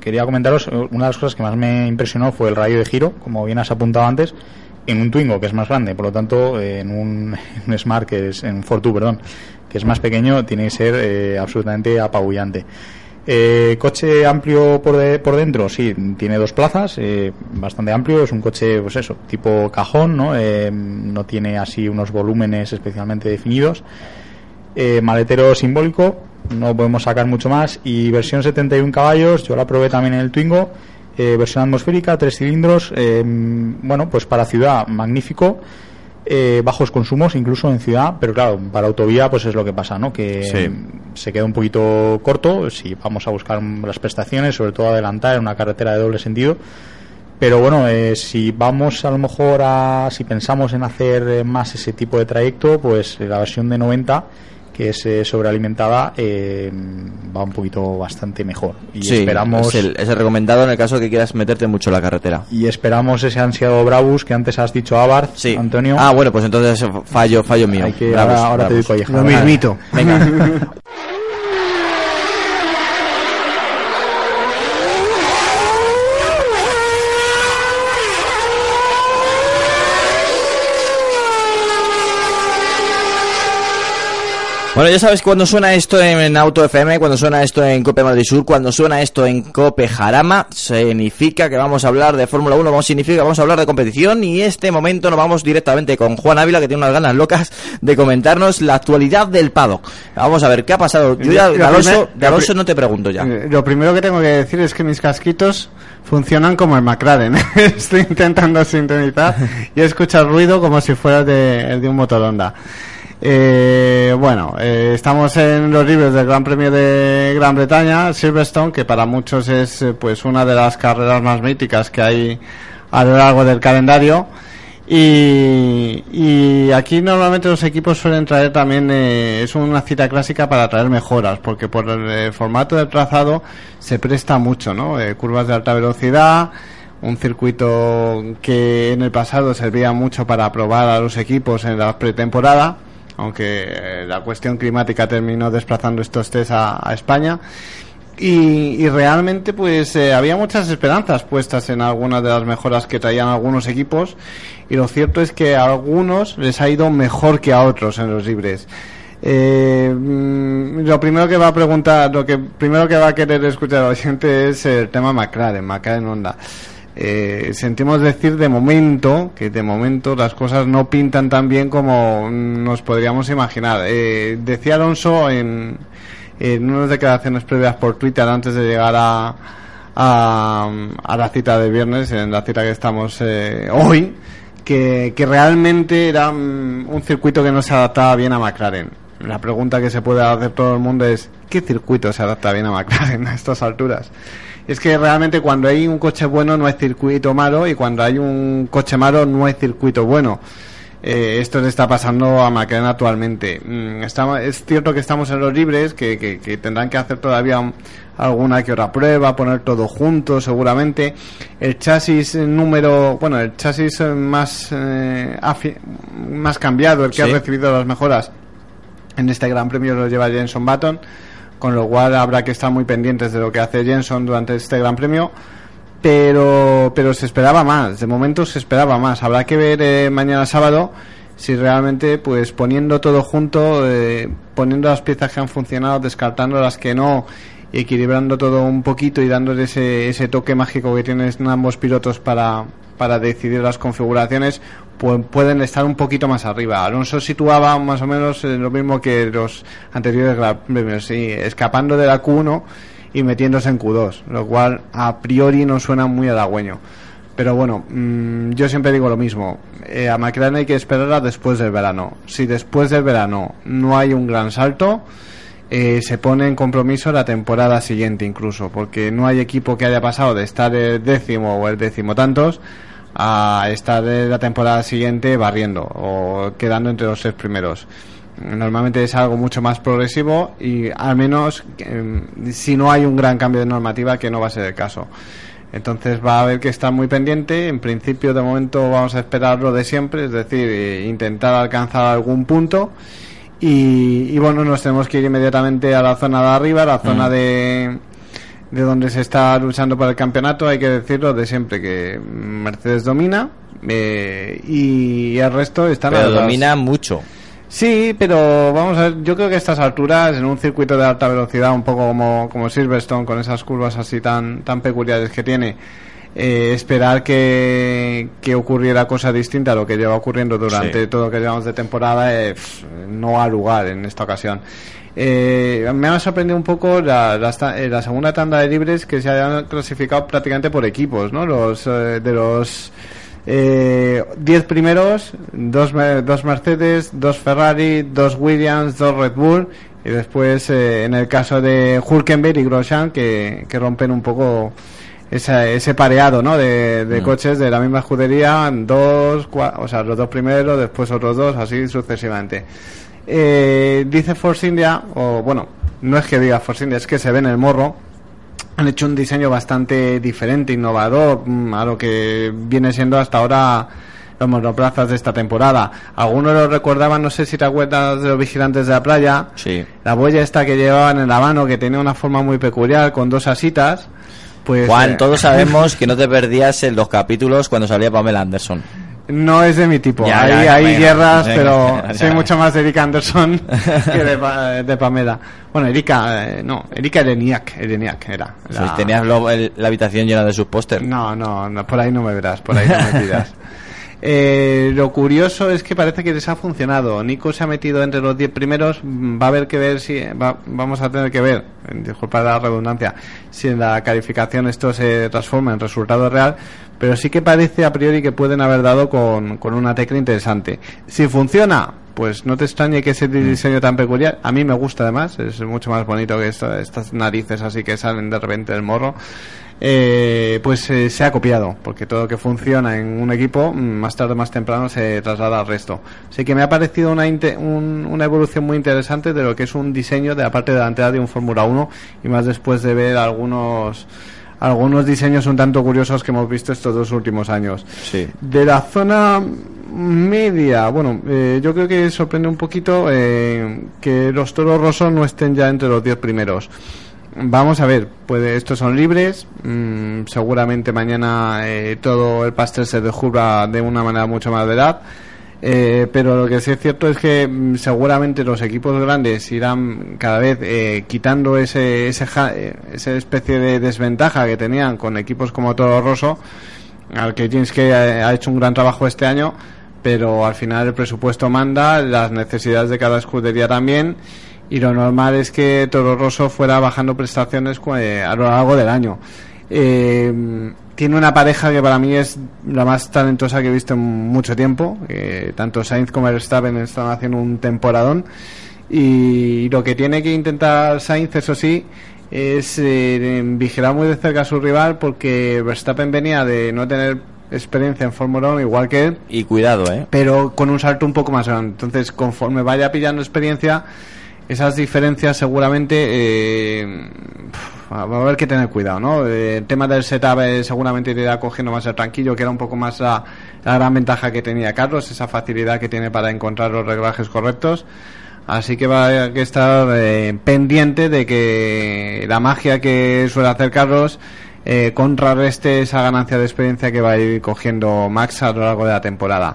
quería comentaros, eh, una de las cosas que más me impresionó fue el radio de giro, como bien has apuntado antes, en un Twingo que es más grande, por lo tanto, eh, en un, *laughs* Smart que es, en un Fortwo, perdón, que es más pequeño, tiene que ser eh, absolutamente apabullante. Eh, coche amplio por, de- por dentro, sí, tiene dos plazas, eh, bastante amplio, es un coche, pues eso, tipo cajón, ¿no? Eh, no tiene así unos volúmenes especialmente definidos. Maletero simbólico, no podemos sacar mucho más. Y versión 71 caballos, yo la probé también en el Twingo, eh, versión atmosférica, tres cilindros, eh, bueno, pues para ciudad magnífico. eh, bajos consumos incluso en ciudad, pero claro, para autovía pues es lo que pasa, ¿no? Que Sí. se queda un poquito corto si vamos a buscar las prestaciones, sobre todo adelantar en una carretera de doble sentido. Pero bueno, eh, si vamos a lo mejor a, si pensamos en hacer eh, más ese tipo de trayecto, pues la versión de 90, que es eh, sobrealimentada, eh, va un poquito bastante mejor. Y sí, esperamos es el, es el recomendado en el caso que quieras meterte mucho en la carretera. y esperamos ese ansiado Brabus que antes has dicho Abarth, Sí. Antonio. Ah, bueno, pues entonces fallo, fallo mío. Hay que- Bravos, ahora, ahora te doy bravos. colleja. Lo mismito. Venga. *laughs* Bueno, ya sabes cuando suena esto en Auto FM, cuando suena esto en Cope Madrid Sur, cuando suena esto en Cope Jarama, significa que vamos a hablar de Fórmula 1, vamos, significa que vamos a hablar de competición y este momento nos vamos directamente con Juan Ávila que tiene unas ganas locas de comentarnos la actualidad del paddock. Vamos a ver qué ha pasado. Yo ya, Alonso no te pregunto ya. Eh, Lo primero que tengo que decir es que mis casquitos funcionan como el McLaren. *laughs* Estoy intentando sintonizar y escucho el ruido como si fuera de, de un motor Honda. Eh, bueno, eh, estamos en los libros del Gran Premio de Gran Bretaña, Silverstone, que para muchos es eh, pues una de las carreras más míticas que hay a lo largo del calendario. Y, aquí normalmente los equipos suelen traer también, eh, es una cita clásica para traer mejoras, porque por el, eh, formato del trazado se presta mucho, ¿no? Curvas de alta velocidad, un circuito que en el pasado servía mucho para probar a los equipos en la pretemporada, aunque eh, la cuestión climática terminó desplazando estos test a, España. Y, realmente pues eh, había muchas esperanzas puestas en algunas de las mejoras que traían algunos equipos y lo cierto es que a algunos les ha ido mejor que a otros en los libres. Eh, mm, lo primero que va a preguntar, lo que primero que va a querer escuchar al oyente es el tema McLaren, McLaren Honda. Eh, sentimos decir de momento que de momento las cosas no pintan tan bien como nos podríamos imaginar. Eh, decía Alonso en, unas declaraciones previas por Twitter antes de llegar a, a, a la cita de viernes, en la cita que estamos eh, hoy, que, que realmente era mm, un circuito que no se adaptaba bien a McLaren. la pregunta que se puede hacer todo el mundo es ¿qué circuito se adapta bien a McLaren a estas alturas? Es que realmente cuando hay un coche bueno no hay circuito malo y cuando hay un coche malo no hay circuito bueno. Eh, esto le está pasando a McLaren actualmente. Mm, estamos, es cierto que estamos en los libres, que, que- que tendrán que hacer todavía un- alguna que otra prueba, poner todo junto seguramente. El chasis número, bueno, el chasis más, eh, afi- más cambiado, el que ha recibido las mejoras en este Gran Premio lo lleva Jenson Button, con lo cual habrá que estar muy pendientes de lo que hace Jenson durante este Gran Premio. Pero, pero se esperaba más, de momento se esperaba más. Habrá que ver eh, mañana sábado si realmente, pues poniendo todo junto, eh, poniendo las piezas que han funcionado, descartando las que no, equilibrando todo un poquito y dándole ese, ese toque mágico que tienen ambos pilotos para, para decidir las configuraciones, pueden estar un poquito más arriba. Alonso situaba más o menos eh, lo mismo que los anteriores Premios, escapando de la Q1 y metiéndose en Q2, lo cual a priori no suena muy halagüeño. Pero bueno, mm, yo siempre digo lo mismo. Eh, a McLaren hay que esperar a después del verano. Si después del verano no hay un gran salto, eh, se pone en compromiso la temporada siguiente incluso, porque no hay equipo que haya pasado de estar el décimo o el décimo tantos a estar de la temporada siguiente barriendo o quedando entre los seis primeros. Normalmente es algo mucho más progresivo y al menos eh, si no hay un gran cambio de normativa que no va a ser el caso. Entonces va a haber que estar muy pendiente. En principio, de momento, vamos a esperar lo de siempre, es decir, eh, intentar alcanzar algún punto. Y, y bueno, nos tenemos que ir inmediatamente a la zona de arriba, la zona de, de donde se está luchando por el campeonato. Hay que decirlo de siempre que Mercedes domina eh, y el resto están Pero las- domina mucho. Sí, pero vamos a ver, yo creo que a estas alturas, en un circuito de alta velocidad, un poco como, como Silverstone, con esas curvas así tan, tan peculiares que tiene, eh, esperar que, que ocurriera cosa distinta a lo que lleva ocurriendo durante Sí. todo lo que llevamos de temporada, eh, pff, no ha lugar en esta ocasión. Eh, me ha sorprendido un poco la, eh, la segunda tanda de libres que se hayan clasificado prácticamente por equipos, ¿no? Los eh, de los eh, 10 primeros, dos, dos Mercedes, dos Ferrari, dos Williams, dos Red Bull y después eh, en el caso de Hulkenberg y Grosjean que, que rompen un poco esa- ese pareado ¿no? de, de Mm. coches de la misma escudería, dos, cua- o sea, los dos primeros, después otros dos, así sucesivamente. Eh, dice Force India, o bueno, no es que diga Force India, es que se ve en el morro, han hecho un diseño bastante diferente, innovador, mm, a lo que viene siendo hasta ahora los monoplazas de esta temporada. Algunos lo recordaban, no sé si te acuerdas de los vigilantes de la playa, Sí. la boya esta que llevaban en la mano, que tenía una forma muy peculiar, con dos asitas, pues... Juan, eh, todos *laughs* sabemos que no te perdías en los capítulos cuando salía Pamela Anderson. No es de mi tipo. Ya, hay ya, hay guerras, pero ya. soy mucho más de Erika Anderson *laughs* que de, de Pamela. Bueno, Erika, eh, no, Erika Ereniak, Ereniak era. La- Tenías lo- el- la habitación llena de sus pósters. No, no, no, por ahí no me verás, por ahí no me *laughs* pidas. Eh, lo curioso es que parece que les ha funcionado. Nico se ha metido entre los 10 primeros. mm, Va a haber que ver si. va- vamos a tener que ver, eh, disculpa la redundancia, si en la calificación esto se transforma en resultado real. Pero sí que parece a priori que pueden haber dado con, con una tecla interesante. Si funciona, pues no te extrañe que ese diseño tan peculiar. A mí me gusta además, es mucho más bonito que estas narices así que salen de repente del morro eh, pues eh, se ha copiado, porque todo lo que funciona en un equipo, mm, más tarde o más temprano se traslada al resto. Así que me ha parecido una, un- una evolución muy interesante de lo que es un diseño de la parte delantera de un Fórmula 1 y más después de ver algunos algunos diseños un tanto curiosos que hemos visto estos dos últimos años. Sí. De la zona media, bueno, eh, yo creo que sorprende un poquito eh, que los toros rosos no estén ya entre los 10 primeros. Vamos a ver, puede, estos son libres, mm, seguramente mañana eh, todo el pastel se descubra de una manera mucho más veraz. Eh, pero lo que sí es cierto es que mm, seguramente los equipos grandes irán cada vez eh, quitando ese, ese ja- eh, esa especie de desventaja que tenían con equipos como Toro Rosso, al que James Kay ha, ha hecho un gran trabajo este año, pero al final el presupuesto manda, las necesidades de cada escudería también, y lo normal es que Toro Rosso fuera bajando prestaciones eh, a lo largo del año. Eh, tiene una pareja que para mí es la más talentosa que he visto en mucho tiempo. eh, tanto Sainz como Verstappen están haciendo un temporadón. Y lo que tiene que intentar Sainz, eso sí, es eh, vigilar muy de cerca a su rival porque Verstappen venía de no tener experiencia en Fórmula 1 igual que él, Y cuidado, ¿eh? pero con un salto un poco más grande. Entonces, conforme vaya pillando experiencia, esas diferencias seguramente eh, va a haber que tener cuidado, ¿no? Eh, el tema del setup eh, seguramente le irá cogiendo más el tranquillo, que era un poco más la, la gran ventaja que tenía Carlos, esa facilidad que tiene para encontrar los reglajes correctos. Así que va a que estar eh, pendiente de que la magia que suele hacer Carlos eh, contrarreste esa ganancia de experiencia que va a ir cogiendo Max a lo largo de la temporada.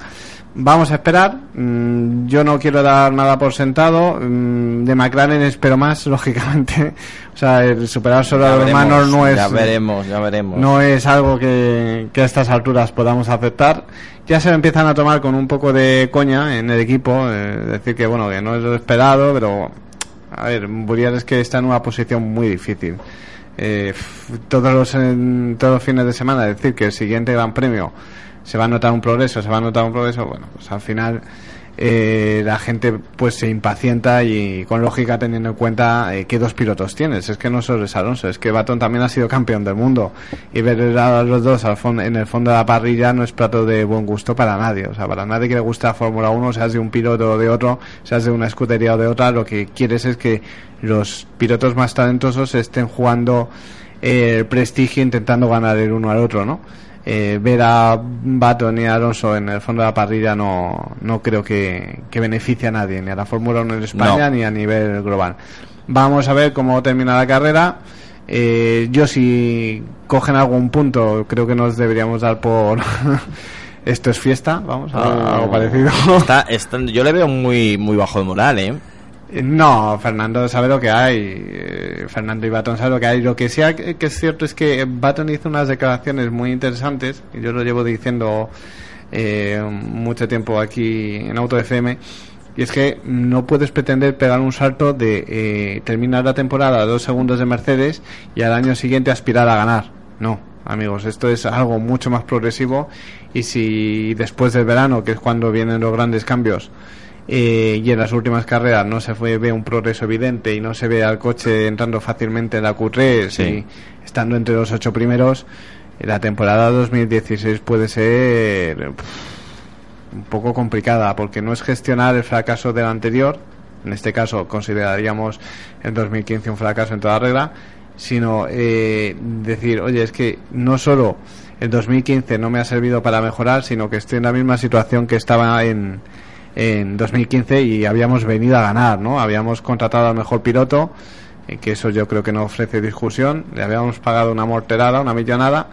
Vamos a esperar. Mm, yo no quiero dar nada por sentado. Mm, de McLaren espero más, *laughs* lógicamente. O sea, el superar solo a los veremos, hermanos no es ya veremos, ya veremos. no es algo que, que a estas alturas podamos aceptar. Ya se lo empiezan a tomar con un poco de coña en el equipo, eh, decir que bueno, que no es lo esperado, pero a ver, Burial es que está en una posición muy difícil. Eh, todos los en- todos los fines de semana decir que el siguiente Gran Premio se va a notar un progreso, se va a notar un progreso, bueno, pues al final eh, la gente pues se impacienta y con lógica teniendo en cuenta eh, qué dos pilotos tienes. Es que no solo es Alonso, es que Baton también ha sido campeón del mundo y ver a los dos al en el fondo de la parrilla no es plato de buen gusto para nadie. O sea, para nadie que le gusta la Fórmula 1, seas de un piloto o de otro, seas de una escudería o de otra, lo que quieres es que los pilotos más talentosos estén jugando eh, el prestigio intentando ganar el uno al otro, ¿no? Eh, ver a Baton y a Alonso en el fondo de la parrilla no, no creo que, que beneficie a nadie, ni a la Fórmula 1 en España No. ni a nivel global. Vamos a ver cómo termina la carrera. Eh, yo si cogen algún punto, creo que nos deberíamos dar por... *laughs* Esto es fiesta, vamos, a- algo parecido. Está, está- yo le veo muy, muy bajo de moral, ¿eh? No, Fernando sabe lo que hay. eh, Fernando y Baton sabe lo que hay. Lo que sí que es cierto es que Baton hizo unas declaraciones muy interesantes, yo lo llevo diciendo eh, mucho tiempo aquí en Auto FM, y es que no puedes pretender pegar un salto de eh, terminar la temporada a dos segundos de Mercedes y al año siguiente aspirar a ganar. No, amigos, esto es algo mucho más progresivo y si después del verano, que es cuando vienen los grandes cambios, eh, y en las últimas carreras no se fue, ve un progreso evidente y no se ve al coche entrando fácilmente en la Q3 Sí. y estando entre los ocho primeros, eh, la temporada 2016 puede ser pff, un poco complicada porque no es gestionar el fracaso del anterior, en este caso consideraríamos el 2015 un fracaso en toda regla, sino eh, decir, oye, es que no solo el 2015 no me ha servido para mejorar, sino que estoy en la misma situación que estaba en, en 2015 y habíamos venido a ganar, ¿no? Habíamos contratado al mejor piloto, eh, que eso yo creo que no ofrece discusión, le habíamos pagado una morterada, una millonada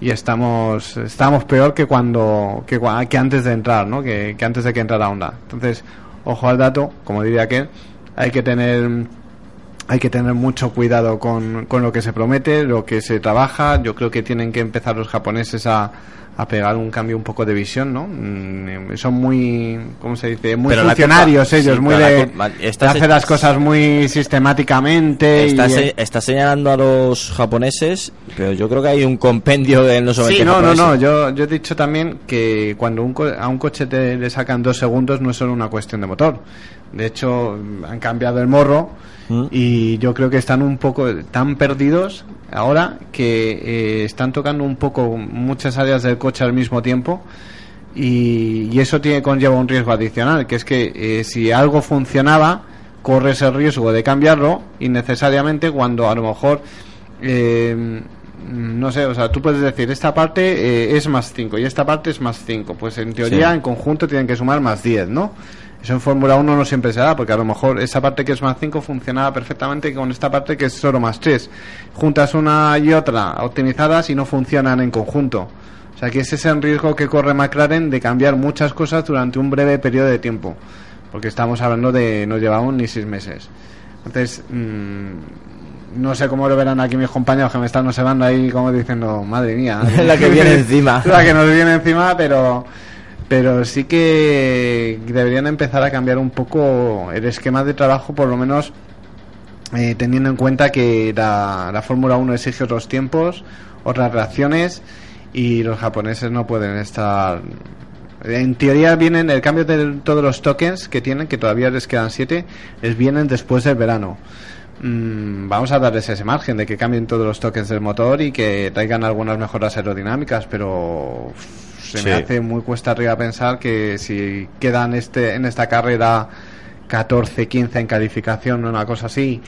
y estamos estamos peor que cuando que, antes de entrar, ¿no? Que, que antes de que entrara Honda. Entonces, ojo al dato, como diría aquel, hay que tener hay que tener mucho cuidado con, con lo que se promete, lo que se trabaja. Yo creo que tienen que empezar los japoneses a, a pegar un cambio un poco de visión, ¿no? Mm, Son muy, ¿cómo se dice? Muy Pero funcionarios culpa- ellos, sí, muy pero la de, de estás- hacer las cosas muy sistemáticamente. y, Está, eh, se- está señalando a los japoneses, pero yo creo que hay un compendio en los Sí, no, no, no. Yo, yo he dicho también que cuando un co- a un coche te, le sacan dos segundos no es solo una cuestión de motor. De hecho, han cambiado el morro ¿Mm? y yo creo que están un poco tan perdidos ahora que eh, están tocando un poco muchas áreas del coche al mismo tiempo y, y eso tiene conlleva un riesgo adicional, que es que eh, si algo funcionaba corres el riesgo de cambiarlo innecesariamente cuando a lo mejor eh, no sé, o sea, tú puedes decir esta parte eh, es más 5 y esta parte es más 5, pues en teoría Sí. en conjunto tienen que sumar más 10, ¿no? Eso en Fórmula 1 no siempre se da, porque a lo mejor esa parte que es más 5 funcionaba perfectamente con esta parte que es solo más 3. Juntas una y otra optimizadas y no funcionan en conjunto. O sea que ese es el riesgo que corre McLaren de cambiar muchas cosas durante un breve periodo de tiempo. Porque estamos hablando de no llevamos ni seis meses. Entonces, mm, no sé cómo lo verán aquí mis compañeros que me están observando ahí como diciendo, madre mía. *laughs* La que viene encima. *laughs* La que nos viene encima, pero pero sí que deberían empezar a cambiar un poco el esquema de trabajo, por lo menos eh, teniendo en cuenta que la, la Fórmula 1 exige otros tiempos, otras reacciones y los japoneses no pueden estar En teoría vienen, el cambio de todos los tokens que tienen, que todavía les quedan siete, les vienen después del verano. Mm, vamos a darles ese margen de que cambien todos los tokens del motor y que traigan algunas mejoras aerodinámicas, pero se me hace muy cuesta arriba pensar que si quedan este, en esta carrera 14, 15 en calificación, una cosa así,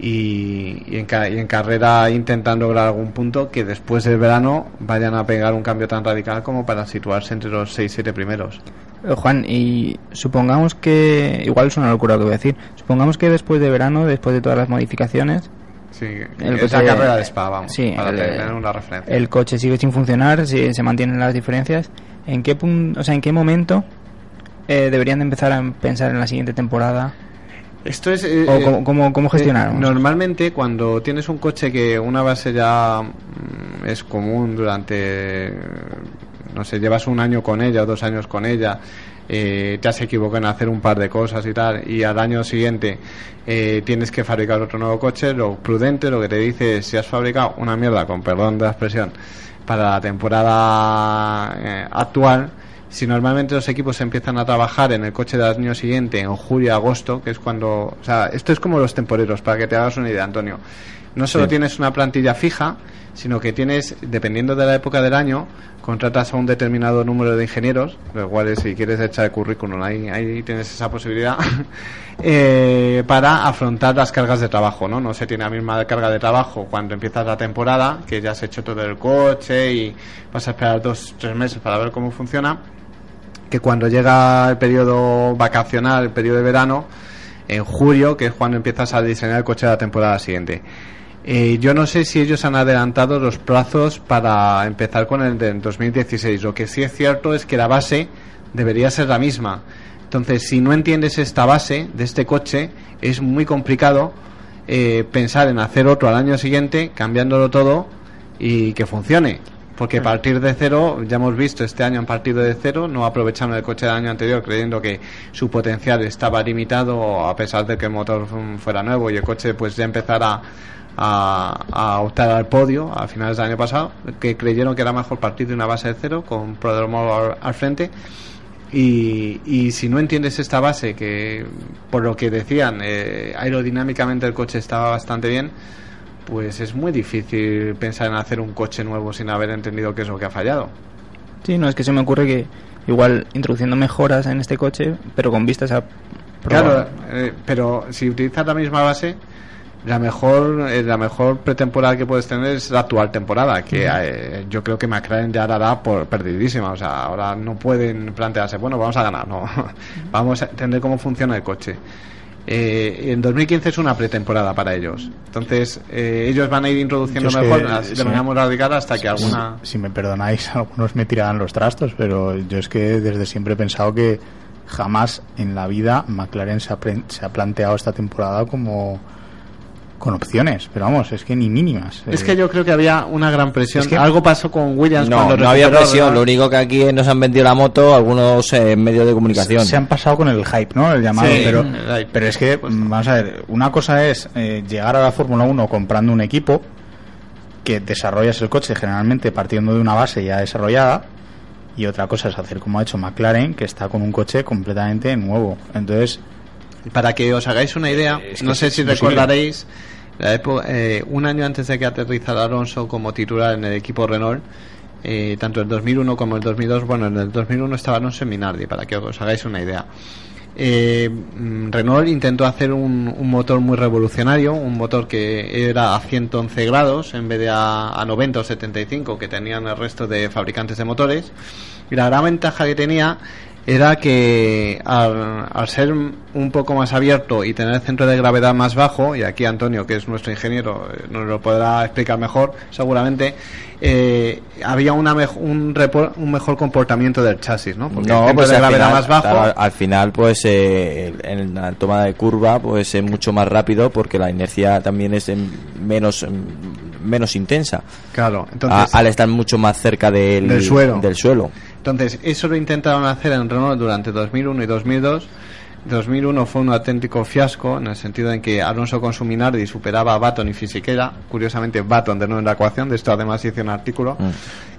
y, y en, ca- y en carrera intentan lograr algún punto, que después del verano vayan a pegar un cambio tan radical como para situarse entre los 6-7 primeros. Eh, Juan, y supongamos que, igual es una locura lo que voy a decir, supongamos que después de verano, después de todas las modificaciones, Sí, El esa coche- carrera de Spa, vamos, sí, para el- tener una referencia. el coche sigue sin funcionar, si se mantienen las diferencias, ¿en qué punto, o sea, en qué momento eh, deberían de empezar a pensar en la siguiente temporada? Esto es. eh, ¿O cómo- cómo- cómo gestionar? eh, normalmente, cuando tienes un coche que una base ya mm, es común durante. No sé, llevas un año con ella o dos años con ella, eh, te has equivocado en hacer un par de cosas y tal, y al año siguiente eh, tienes que fabricar otro nuevo coche, lo prudente, lo que te dice es: si has fabricado una mierda, con perdón de la expresión, para la temporada eh, actual, si normalmente los equipos empiezan a trabajar en el coche del año siguiente, en julio, agosto, que es cuando... O sea, esto es como los temporeros, para que te hagas una idea, Antonio. No solo Sí. tienes una plantilla fija, sino que tienes, dependiendo de la época del año, contratas a un determinado número de ingenieros, los cuales si quieres echar el currículum, ahí, ahí tienes esa posibilidad, *laughs* eh, para afrontar las cargas de trabajo, ¿no? No se tiene la misma carga de trabajo cuando empiezas la temporada, que ya has hecho todo el coche y vas a esperar dos, tres meses para ver cómo funciona, que cuando llega el periodo vacacional, el periodo de verano, en julio, que es cuando empiezas a diseñar el coche de la temporada siguiente. Eh, yo no sé si ellos han adelantado los plazos para empezar con el del 2016. Lo que sí es cierto es que la base debería ser la misma. Entonces, si no entiendes esta base de este coche, es muy complicado eh, pensar en hacer otro al año siguiente, cambiándolo todo y que funcione. Porque a partir de cero, ya hemos visto este año han partido de cero, no aprovecharon el coche del año anterior creyendo que su potencial estaba limitado a pesar de que el motor fuera nuevo y el coche pues ya empezara a, a optar al podio a finales del año pasado, que creyeron que era mejor partir de una base de cero con prodromo al, al frente. Y, y si no entiendes esta base, que por lo que decían, eh, aerodinámicamente el coche estaba bastante bien, pues es muy difícil pensar en hacer un coche nuevo sin haber entendido qué es lo que ha fallado. Sí, no, es que se me ocurre que igual introduciendo mejoras en este coche, pero con vistas a... Claro, probar- eh, pero si utilizas la misma base, la mejor eh, la mejor pretemporada que puedes tener es la actual temporada, que eh, yo creo que McLaren ya la hará por perdidísima. O sea, ahora no pueden plantearse, bueno, vamos a ganar, no. *laughs* vamos a entender cómo funciona el coche. Eh, en 2015 es una pretemporada para ellos. Entonces, eh, ellos van a ir introduciendo que, mejor de manera muy radical hasta que alguna. Si me perdonáis, *laughs* algunos me tirarán los trastos, pero yo es que desde siempre he pensado que jamás en la vida McLaren se ha, se ha planteado esta temporada como con opciones, pero vamos, es que ni mínimas. Es Eh, que yo creo que había una gran presión. Es que- Algo pasó con Williams No, cuando no había presión. ¿verdad? Lo único que aquí nos han vendido la moto algunos eh, medios de comunicación. se han pasado con el hype, ¿no? El llamado, Sí, pero, el hype. pero es que, mm, vamos a ver, una cosa es eh, llegar a la Fórmula 1 comprando un equipo que desarrollas el coche generalmente partiendo de una base ya desarrollada y otra cosa es hacer como ha hecho McLaren, que está con un coche completamente nuevo. Entonces, Para que os hagáis una idea, que no sé si recordaréis, la epo- eh, un año antes de que aterrizara Alonso como titular en el equipo Renault, eh, tanto el 2001 como el 2002, bueno, en el 2001 estaba Alonso en Minardi, para que os hagáis una idea. Eh, mm, Renault intentó hacer un, un motor muy revolucionario, un motor que era a 111 grados en vez de a, a 90 o 75 que tenían el resto de fabricantes de motores. Y la gran ventaja que tenía era que al, al ser un poco más abierto y tener el centro de gravedad más bajo, y aquí Antonio, que es nuestro ingeniero, eh, nos lo podrá explicar mejor, seguramente, eh, había una mej- un, un mejor comportamiento del chasis, ¿no? Porque el No, centro pues de gravedad final, más bajo. claro, al final, pues eh, en la toma de curva, pues es mucho más rápido porque la inercia también es menos menos intensa. Claro, A- entonces. al estar mucho más cerca del, Del suelo. del suelo. Entonces, eso lo intentaron hacer en Renault durante 2001 y 2002. 2001 fue un auténtico fiasco en el sentido en que Alonso con su Minardi superaba a Baton y Fisichella. Curiosamente, Baton de nuevo en la ecuación, de esto además hice un artículo.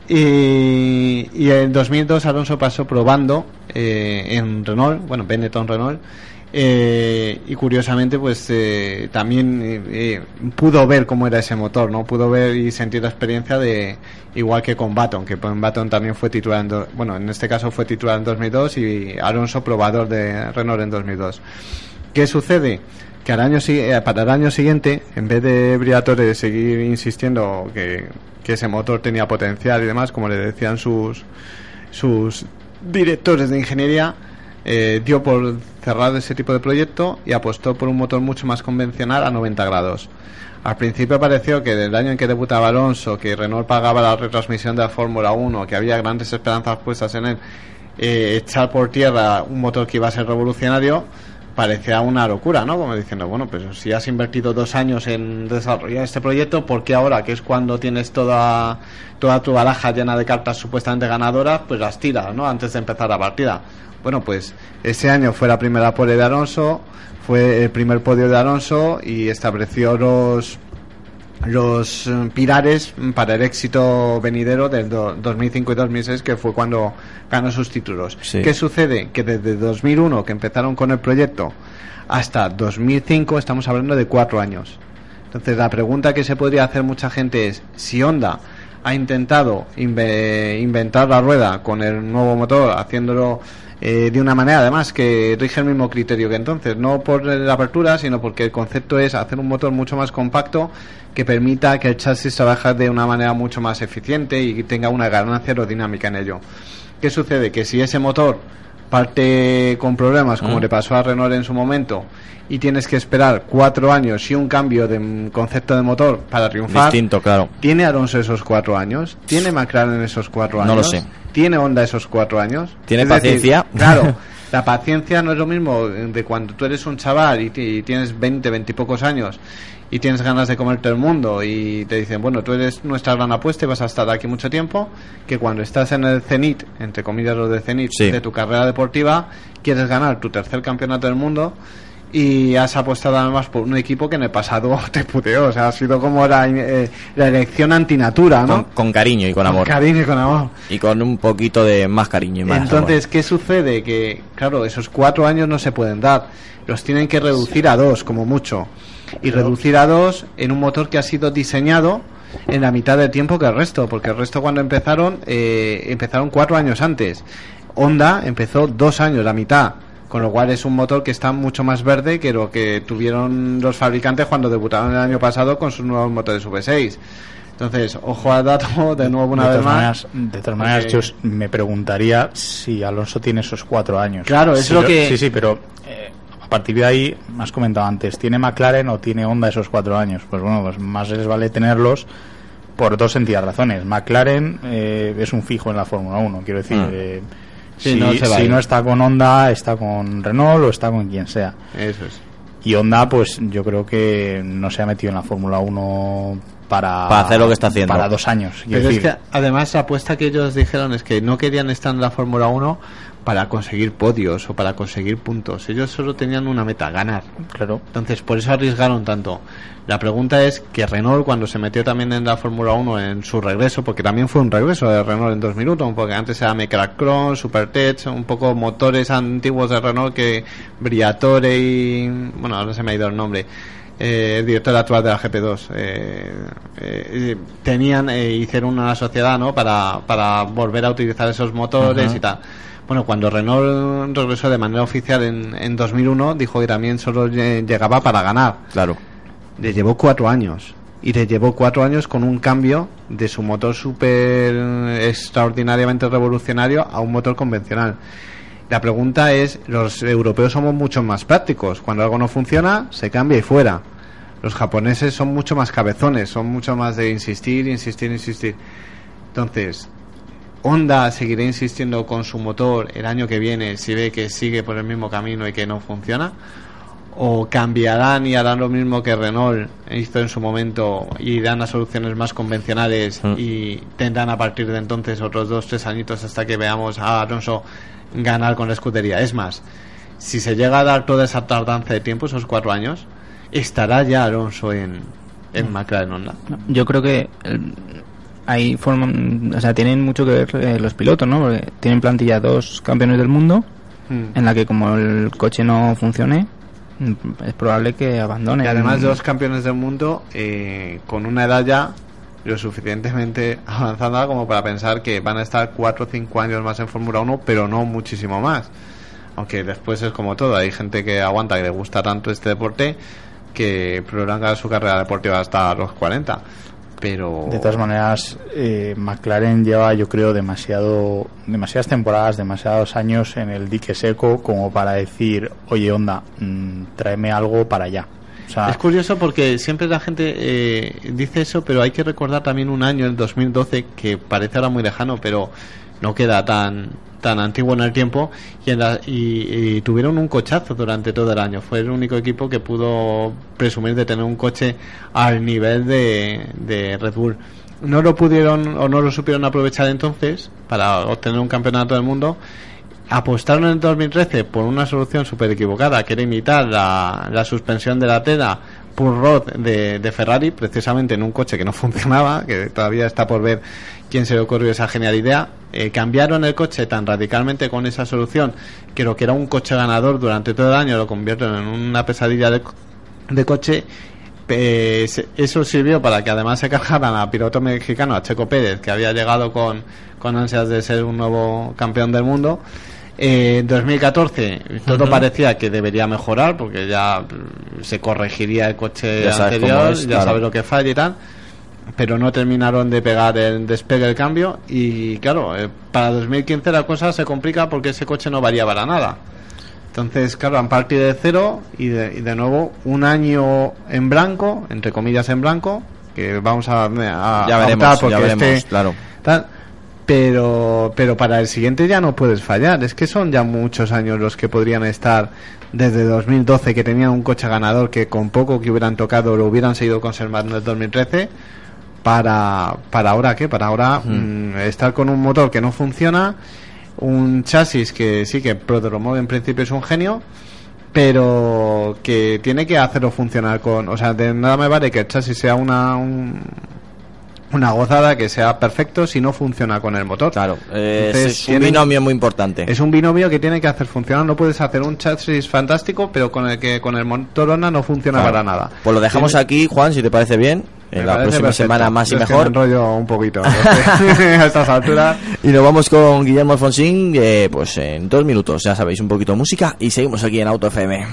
Y, y en 2002 Alonso pasó probando eh, en Renault, bueno, Benetton Renault, eh, y curiosamente pues eh, también eh, eh, pudo ver cómo era ese motor, ¿no? Pudo ver y sentir la experiencia de igual que con Baton, que con Baton también fue titular en do- bueno, en este caso fue titular en 2002 y Alonso probador de Renault en 2002. ¿Qué sucede? Que al año, eh, para el año siguiente, en vez de Briatore seguir insistiendo que, que ese motor tenía potencial y demás, como le decían sus, sus directores de ingeniería, eh, dio por cerrado ese tipo de proyecto y apostó por un motor mucho más convencional a 90 grados. Al principio pareció que del año en que debutaba Alonso, que Renault pagaba la retransmisión de la Fórmula 1, que había grandes esperanzas puestas en él, eh, echar por tierra un motor que iba a ser revolucionario, parecía una locura, ¿no? Como diciendo, bueno, pues si has invertido dos años en desarrollar este proyecto, ¿por qué ahora, que es cuando tienes toda, toda tu baraja llena de cartas supuestamente ganadoras, pues las tiras, ¿no? Antes de empezar la partida. Bueno, pues ese año fue la primera pole de Alonso, fue el primer podio de Alonso y estableció los los eh, pilares para el éxito venidero del do- 2005 y 2006 que fue cuando ganó sus títulos. Sí. ¿Qué sucede? Que desde 2001 que empezaron con el proyecto hasta 2005 estamos hablando de cuatro años. Entonces la pregunta que se podría hacer mucha gente es si Honda ha intentado inve- inventar la rueda con el nuevo motor haciéndolo eh, de una manera además que rige el mismo criterio que entonces, no por la apertura, sino porque el concepto es hacer un motor mucho más compacto que permita que el chasis trabaje de una manera mucho más eficiente y tenga una ganancia aerodinámica en ello. ¿Qué sucede? Que si ese motor parte con problemas, como Mm. le pasó a Renault en su momento, y tienes que esperar cuatro años y un cambio de concepto de motor para triunfar, Distinto, claro. ¿tiene Alonso esos cuatro años? ¿Tiene McLaren esos cuatro años? No lo sé. ¿Tiene Honda esos cuatro años? ¿Tiene Es decir, paciencia? *laughs* claro, *laughs* la paciencia no es lo mismo de cuando tú eres un chaval y, y tienes 20, 20 y pocos años y tienes ganas de comerte el mundo y te dicen, bueno, tú eres nuestra gran apuesta y vas a estar aquí mucho tiempo, que cuando estás en el cenit, entre comillas lo de cenit, Sí. de tu carrera deportiva, quieres ganar tu tercer campeonato del mundo y has apostado además por un equipo que en el pasado *laughs* te puteó, o sea, ha sido como la, eh, la elección antinatura, ¿no? Con, con cariño y con amor. cariño y con amor. Y con un poquito de más cariño y más Entonces, ¿qué sucede? Que, claro, esos cuatro años no se pueden dar. Los tienen que reducir a dos, como mucho. Y reducir a dos en un motor que ha sido diseñado en la mitad del tiempo que el resto. Porque el resto, cuando empezaron, eh, empezaron cuatro años antes. Honda empezó dos años, la mitad. Con lo cual es un motor que está mucho más verde que lo que tuvieron los fabricantes cuando debutaron el año pasado con sus nuevos motores V6. Entonces, ojo al dato, de nuevo una de vez más. maneras, de todas maneras Porque- yo me preguntaría si Alonso tiene esos cuatro años. Claro, es Si lo que- Sí, sí, pero eh, a partir de ahí, me has comentado antes, ¿tiene McLaren o tiene Honda esos cuatro años? Pues bueno, pues más les vale tenerlos por dos sencillas razones. McLaren eh, es un fijo en la Fórmula 1, quiero decir. Mm. eh, Sí, si, no si no está con Honda, está con Renault o está con quien sea. Eso es. Y Honda, pues yo creo que no se ha metido en la Fórmula 1 para, Para hacer lo que está haciendo. Para dos años. es que además la apuesta que ellos dijeron es que no querían estar en la Fórmula 1 para conseguir podios o para conseguir puntos. Ellos solo tenían una meta, ganar. Claro. Entonces, por eso arriesgaron tanto. La pregunta es que Renault, cuando se metió también en la Fórmula 1 en su regreso, porque también fue un regreso de Renault en 2001, porque antes era Mecracron, Supertech, un poco motores antiguos de Renault que Briatore y. Bueno, ahora se me ha ido el nombre. eh, el director actual de la GP2 eh, eh, tenían eh, hicieron una sociedad no para, para volver a utilizar esos motores y tal bueno, cuando Renault regresó de manera oficial en, en 2001, dijo que también solo lle- llegaba para ganar. Claro. Le llevó cuatro años. Y le llevó cuatro años con un cambio de su motor súper extraordinariamente revolucionario a un motor convencional. La pregunta es, los europeos somos mucho más prácticos. Cuando algo no funciona, se cambia y fuera. Los japoneses son mucho más cabezones, son mucho más de insistir, insistir, insistir. Entonces, Honda seguirá insistiendo con su motor el año que viene si ve que sigue por el mismo camino y que no funciona o cambiarán y harán lo mismo que Renault hizo en su momento y irán a soluciones más convencionales Mm. y tendrán a partir de entonces otros dos tres añitos hasta que veamos a Alonso ganar con la escudería es más si se llega a dar toda esa tardanza de tiempo, esos cuatro años, estará ya Alonso en, en McLaren Honda. Yo creo que el- ahí forman, o sea, tienen mucho que ver eh, los pilotos, ¿no? Porque tienen plantilla dos campeones del mundo, Mm. en la que como el coche no funcione, mm, es probable que abandone. Y además dos campeones del mundo eh, con una edad ya lo suficientemente *laughs* avanzada como para pensar que van a estar cuatro o cinco años más en Fórmula 1, pero no muchísimo más. Aunque después es como todo, hay gente que aguanta, que le gusta tanto este deporte, que prolonga su carrera deportiva hasta los 40. Pero... De todas maneras, eh, McLaren lleva, yo creo, demasiado, demasiadas temporadas, demasiados años en el dique seco como para decir, oye, onda, mm, tráeme algo para allá. O sea, Es curioso porque siempre la gente eh, dice eso, pero hay que recordar también un año, el 2012, que parece ahora muy lejano, pero no queda tan tan antiguo en el tiempo y, en la- y- y tuvieron un cochazo durante todo el año. Fue el único equipo que pudo presumir de tener un coche al nivel de, de Red Bull. No lo pudieron o no lo supieron aprovechar entonces para obtener un campeonato del mundo apostaron en el 2013 por una solución súper equivocada, que era imitar la, la suspensión de la tela Pull Rod de, de Ferrari, precisamente en un coche que no *laughs* funcionaba, que todavía está por ver quién se le ocurrió esa genial idea. Eh, cambiaron el coche tan radicalmente con esa solución que lo que era un coche ganador durante todo el año lo convierten en una pesadilla de, co- de coche. Se- eso sirvió para que además se cargaran a piloto mexicano, a Checo Pérez, que había llegado con, con ansias de ser un nuevo campeón del mundo. Eh, En 2014 todo Ujú. parecía que debería mejorar porque ya mm, se corregiría el coche Ya anterior, es, ya claro. sabes lo que falla y tal, pero no terminaron de pegar el despegue el cambio y claro, eh, para 2015 la cosa se complica porque ese coche no varía para nada. Entonces, claro, han partido de cero y de, y de nuevo un año en blanco, entre comillas en blanco, que vamos a, a Ya a veremos, porque ya veremos, este- claro. tal, pero pero para el siguiente ya no puedes fallar. Es que son ya muchos años los que podrían estar desde 2012 que tenían un coche ganador que con poco que hubieran tocado lo hubieran seguido conservando en el 2013 para para ahora qué para ahora mm, estar con un motor que no funciona un chasis que sí que Prodromo en principio es un genio pero que tiene que hacerlo funcionar con o sea de nada me vale que el chasis sea una un- una gozada que sea perfecto si no funciona con el motor. Claro, eh, Entonces, es un tienen- binomio muy importante. Es un binomio que tiene que hacer funcionar. No puedes hacer un chasis fantástico, pero con el que con el motor Honda no funciona Claro. para nada. Pues lo dejamos Tiene- aquí, Juan, si te parece bien. me En la próxima perfecto. semana más y Yo mejor. me enrollo un poquito *laughs* *laughs* a estas alturas. Y nos vamos con Guillermo Alfonsín, eh, pues en dos minutos, ya sabéis, un poquito de música y seguimos aquí en Auto FM.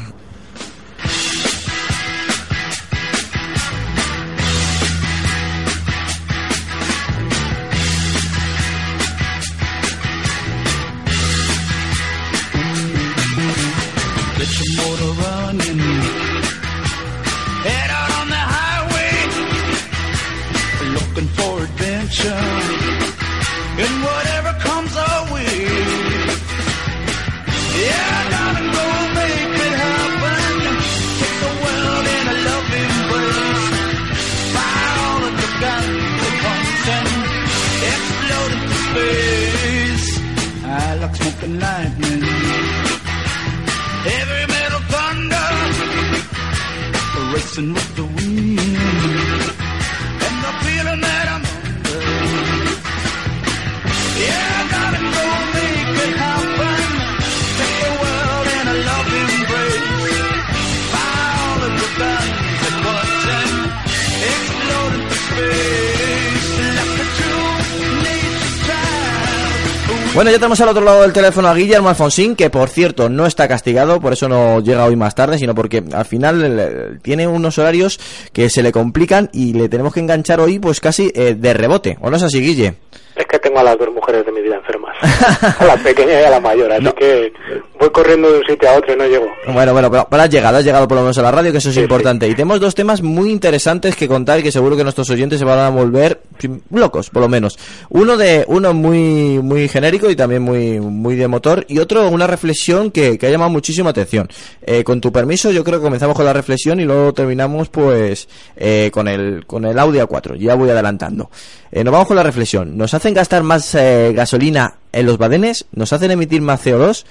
Bueno, ya tenemos al otro lado del teléfono a Guillermo Alfonsín, que por cierto no está castigado, por eso no llega hoy más tarde, sino porque al final tiene unos horarios que se le complican y le tenemos que enganchar hoy pues casi eh, de rebote. ¿O no es así, Guille? Es que tengo a las dos mujeres de mi vida enfermas. *laughs* a la pequeña y a la mayor, así que voy corriendo de un sitio a otro y no llego. Bueno, bueno, pero, pero has llegado, has llegado por lo menos a la radio, que eso es importante. Y tenemos dos temas muy interesantes que contar y que seguro que nuestros oyentes se van a volver locos, por lo menos. Uno de uno muy muy genérico y también muy muy de motor y otro una reflexión que, que ha llamado muchísima atención. Eh, con tu permiso, yo creo que comenzamos con la reflexión y luego terminamos pues eh, con el con el Audi A4. Ya voy adelantando. Eh, nos vamos con la reflexión. ¿Nos hacen gastar más eh, gasolina en los badenes? ¿Nos hacen emitir más CO2?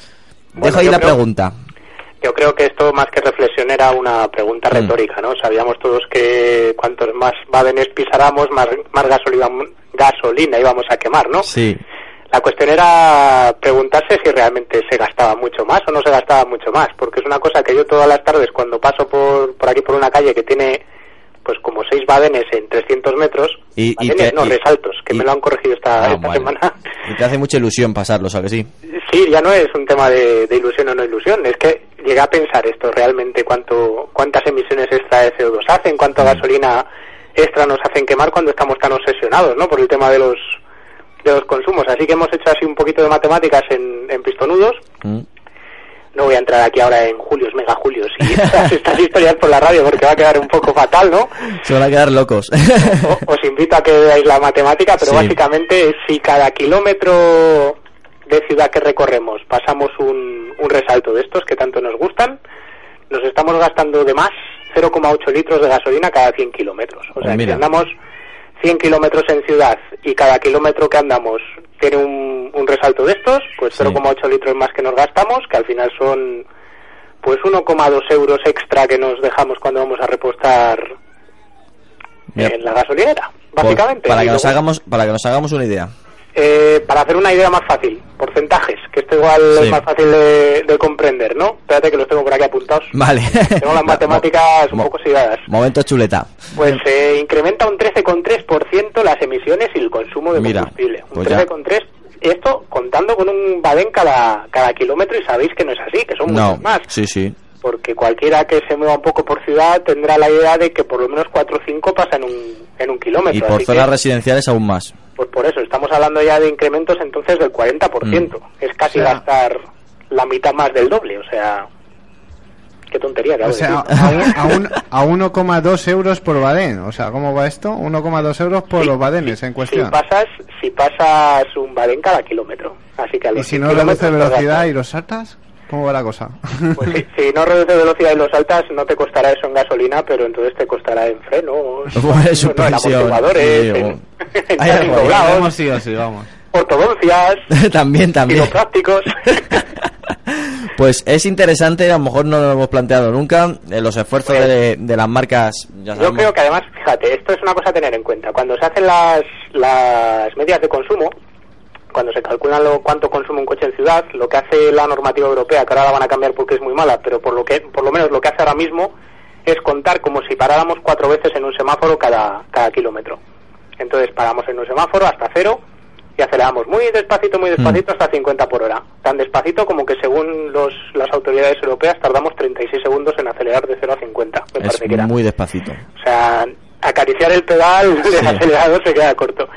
Bueno, Dejo ahí la creo- pregunta. Yo creo que esto más que reflexión era una pregunta Mm. retórica, ¿no? Sabíamos todos que cuantos más badenes pisáramos, más, más gasolina, gasolina íbamos a quemar, ¿no? Sí. La cuestión era preguntarse si realmente se gastaba mucho más o no se gastaba mucho más, porque es una cosa que yo todas las tardes cuando paso por, por aquí por una calle que tiene pues como seis badenes en 300 metros, Y- y te- no, y- resaltos, que y- me lo han corregido esta, Ah, esta semana. Y te hace mucha ilusión pasarlo, ¿a que sí? Sí, ya no es un tema de, de ilusión o no ilusión, es que llegué a pensar esto realmente, cuánto, cuántas emisiones extra de CO2 hacen, cuánta Mm. gasolina extra nos hacen quemar cuando estamos tan obsesionados, ¿no? Por el tema de los de los consumos. Así que hemos hecho así un poquito de matemáticas en, en pistonudos. Mm. No voy a entrar aquí ahora en julios, mega julios y *laughs* estas, estas historias por la radio porque va a quedar un poco fatal, ¿no? Se van a quedar locos. O- os invito a que veáis la matemática, pero Sí. básicamente si cada kilómetro de ciudad que recorremos pasamos un, un resalto de estos que tanto nos gustan, nos estamos gastando de más 0,8 litros de gasolina cada 100 kilómetros. O Pues sea, que mira. andamos 100 kilómetros en ciudad y cada kilómetro que andamos tiene un, un resalto de estos, pues Sí. 0,8 litros más que nos gastamos, que al final son pues 1,2 euros extra que nos dejamos cuando vamos a repostar en la gasolinera, por- básicamente. para que nos hagamos para que nos hagamos una idea. Eh, para hacer una idea más fácil, porcentajes, que esto igual Sí. es más fácil de, de comprender, ¿no? Espérate que los tengo por aquí apuntados. Vale. Tengo las *laughs* matemáticas un poco oxidadas. Momento chuleta. Pues se incrementa un 13,3% las emisiones y el consumo de Mira, combustible. Un pues ya. 13,3%. Esto contando con un badén cada, cada kilómetro y sabéis que no es así, que son No, muchos más. sí, sí. Porque cualquiera que se mueva un poco por ciudad tendrá la idea de que por lo menos 4 o 5 pasa en un, en un kilómetro. Y por zonas residenciales aún más. Pues por eso, estamos hablando ya de incrementos entonces del 40%. Es casi O sea- gastar la mitad más del doble, o sea... Qué tontería, O claro. sea, a, un- a, un- a 1,2 euros por badén. O sea, ¿cómo va esto? 1,2 euros por los badenes en si cuestión. pasas, si pasas un badén cada kilómetro. Así que a ¿Y los si 100 no reduce kilómetros te velocidad y los saltas? ¿Cómo va la cosa? Pues si, *laughs* si no reduce velocidad y los saltas, no te costará eso en gasolina, pero entonces te costará en frenos, Pues, en suspensión, en, Vamos sí o sí, vamos. ortodoncias, *laughs* también, también. quiroprácticos. *laughs* Pues es interesante, a lo mejor no lo hemos planteado nunca, eh, los esfuerzos Pues- de, de las marcas. Ya Yo creo que además, fíjate, esto es una cosa a tener en cuenta. Cuando se hacen las, las medias de consumo, cuando se calcula lo, cuánto consume un coche en ciudad, lo que hace la normativa europea, que ahora la van a cambiar porque es muy mala, pero por lo que por lo menos lo que hace ahora mismo es contar como si paráramos cuatro veces en un semáforo cada, cada kilómetro. Entonces paramos en un semáforo hasta cero y aceleramos muy despacito, muy despacito hasta 50 por hora. Tan despacito como que según los, las autoridades europeas tardamos 36 segundos en acelerar de 0 a 50. Me es parece que era. muy despacito. O sea, acariciar el pedal del *laughs* Sí. acelerador se queda corto.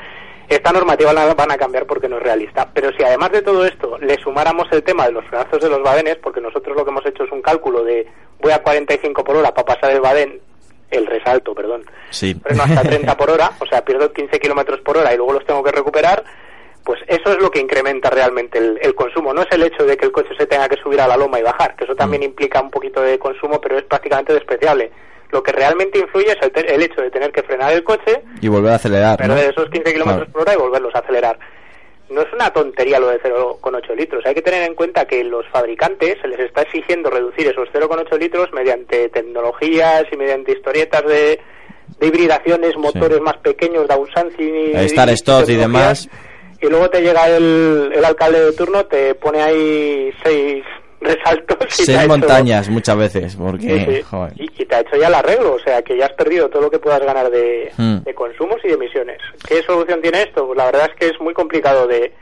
Esta normativa la van a cambiar porque no es realista. Pero si además de todo esto le sumáramos el tema de los frenazos de los badenes, porque nosotros lo que hemos hecho es un cálculo de voy a 45 por hora para pasar el badén, el resalto, perdón, Sí. freno hasta 30 por hora, o sea, pierdo 15 kilómetros por hora y luego los tengo que recuperar, pues eso es lo que incrementa realmente el, el consumo. No es el hecho de que el coche se tenga que subir a la loma y bajar, que eso también implica un poquito de consumo, pero es prácticamente despreciable. Lo que realmente influye es el, te- el hecho de tener que frenar el coche, Y volver a acelerar. ¿no? perder esos 15 kilómetros Claro. por hora y volverlos a acelerar. No es una tontería lo de 0,8 litros. Hay que tener en cuenta que los fabricantes se les está exigiendo reducir esos 0,8 litros mediante tecnologías y mediante historietas de, de hibridaciones, motores más pequeños, downsizing y, stop y tecnologías. demás. Y luego te llega el, el alcalde de turno, te pone ahí seis resaltos y Seis hecho- montañas muchas veces, porque... Sí, sí. joder. Y, y te ha hecho ya el arreglo, o sea que ya has perdido todo lo que puedas ganar de, Hmm. de consumos y de emisiones. ¿Qué solución tiene esto? Pues la verdad es que es muy complicado de,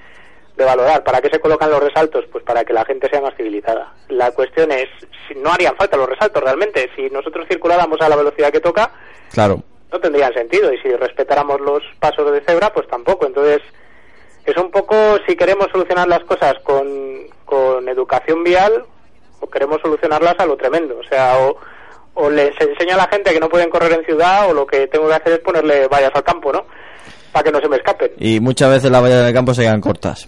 de valorar. ¿Para qué se colocan los resaltos? Pues para que la gente sea más civilizada. La cuestión es, si no harían falta los resaltos realmente. Si nosotros circuláramos a la velocidad que toca, Claro. no tendrían sentido. Y si respetáramos los pasos de cebra, pues tampoco. Entonces, es un poco si queremos solucionar las cosas con, con educación vial o queremos solucionarlas a lo tremendo. O sea, o, o les enseño a la gente que no pueden correr en ciudad o lo que tengo que hacer es ponerle vallas al campo, ¿no? Para que no se me escapen. Y muchas veces las vallas del campo se quedan cortas.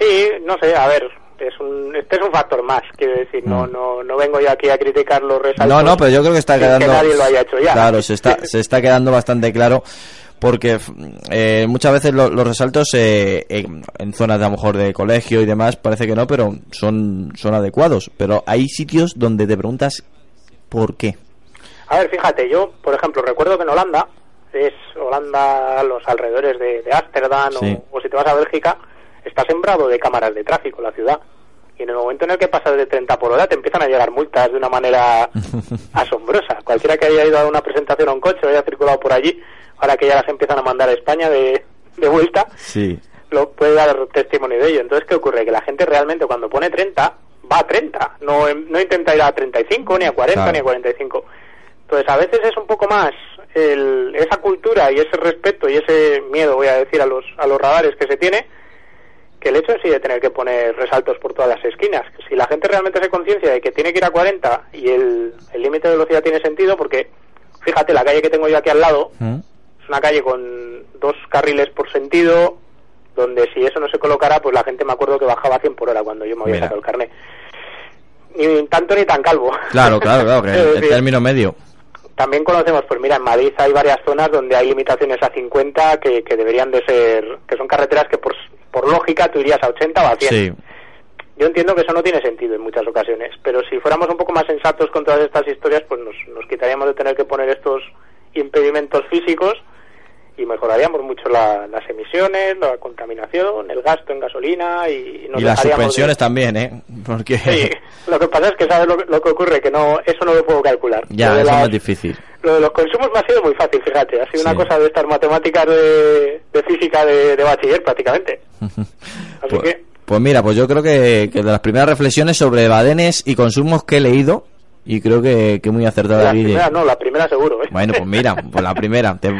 Sí, no sé, a ver, es un, este es un factor más, quiero decir, no, no, no vengo yo aquí a criticar los resaltos. Mm. No, no, pero yo creo que está quedando... Que nadie lo haya hecho ya. Claro, se está, se está quedando bastante claro. Porque eh, muchas veces lo- los resaltos eh, en, en zonas de a lo mejor de colegio y demás parece que no, pero son, son adecuados. Pero hay sitios donde te preguntas por qué. A ver, fíjate, yo, por ejemplo, recuerdo que en Holanda, es Holanda, los alrededores de de Ámsterdam Sí. o, o si te vas a Bélgica, está sembrado de cámaras de tráfico la ciudad. Y en el momento en el que pasas de 30 por hora te empiezan a llegar multas de una manera *laughs* asombrosa. Cualquiera que haya ido a una presentación a un coche o haya circulado por allí, ahora que ya las empiezan a mandar a España de, de vuelta, Sí. lo puede dar testimonio de ello. Entonces, ¿qué ocurre? Que la gente realmente cuando pone 30, va a 30. No, em- no intenta ir a 35, ni a 40, Claro. ni a 45. Entonces, a veces es un poco más el- esa cultura y ese respeto y ese miedo, voy a decir, a los, a los radares que se tiene, que el hecho en sí de tener que poner resaltos por todas las esquinas. Si la gente realmente se conciencia de que tiene que ir a 40 y el el límite de velocidad tiene sentido, porque fíjate, la calle que tengo yo aquí al lado, ¿Mm? Es una calle con dos carriles por sentido, donde si eso no se colocara, pues la gente me acuerdo que bajaba a 100 por hora cuando yo me había Mira. sacado el carnet. Ni tanto ni tan calvo. Claro, claro, claro, que *laughs* el, el término medio. También conocemos, pues mira, en Madrid hay varias zonas donde hay limitaciones a 50 que, que deberían de ser, que son carreteras que por, por lógica tú irías a 80 o a 100. Sí. Yo entiendo que eso no tiene sentido en muchas ocasiones, pero si fuéramos un poco más sensatos con todas estas historias, pues nos, nos quitaríamos de tener que poner estos impedimentos físicos y mejoraríamos mucho la- las emisiones, la contaminación, el gasto en gasolina y, nos Y las de- suspensiones también, ¿eh? Porque Sí, lo que pasa es que sabes lo, que- lo que ocurre, que no eso no lo puedo calcular. ya, Lo eso es las- más difícil. lo de los consumos me ha sido muy fácil, fíjate. Ha sido Sí. una cosa de estas matemáticas de, de física de, de bachiller prácticamente. *laughs* Así Pues, que, pues mira, pues yo creo que, que de las primeras reflexiones sobre badenes y consumos que he leído, y creo que, que muy acertada la primera no, la primera seguro. ¿eh? Bueno, pues mira, pues la primera. Te-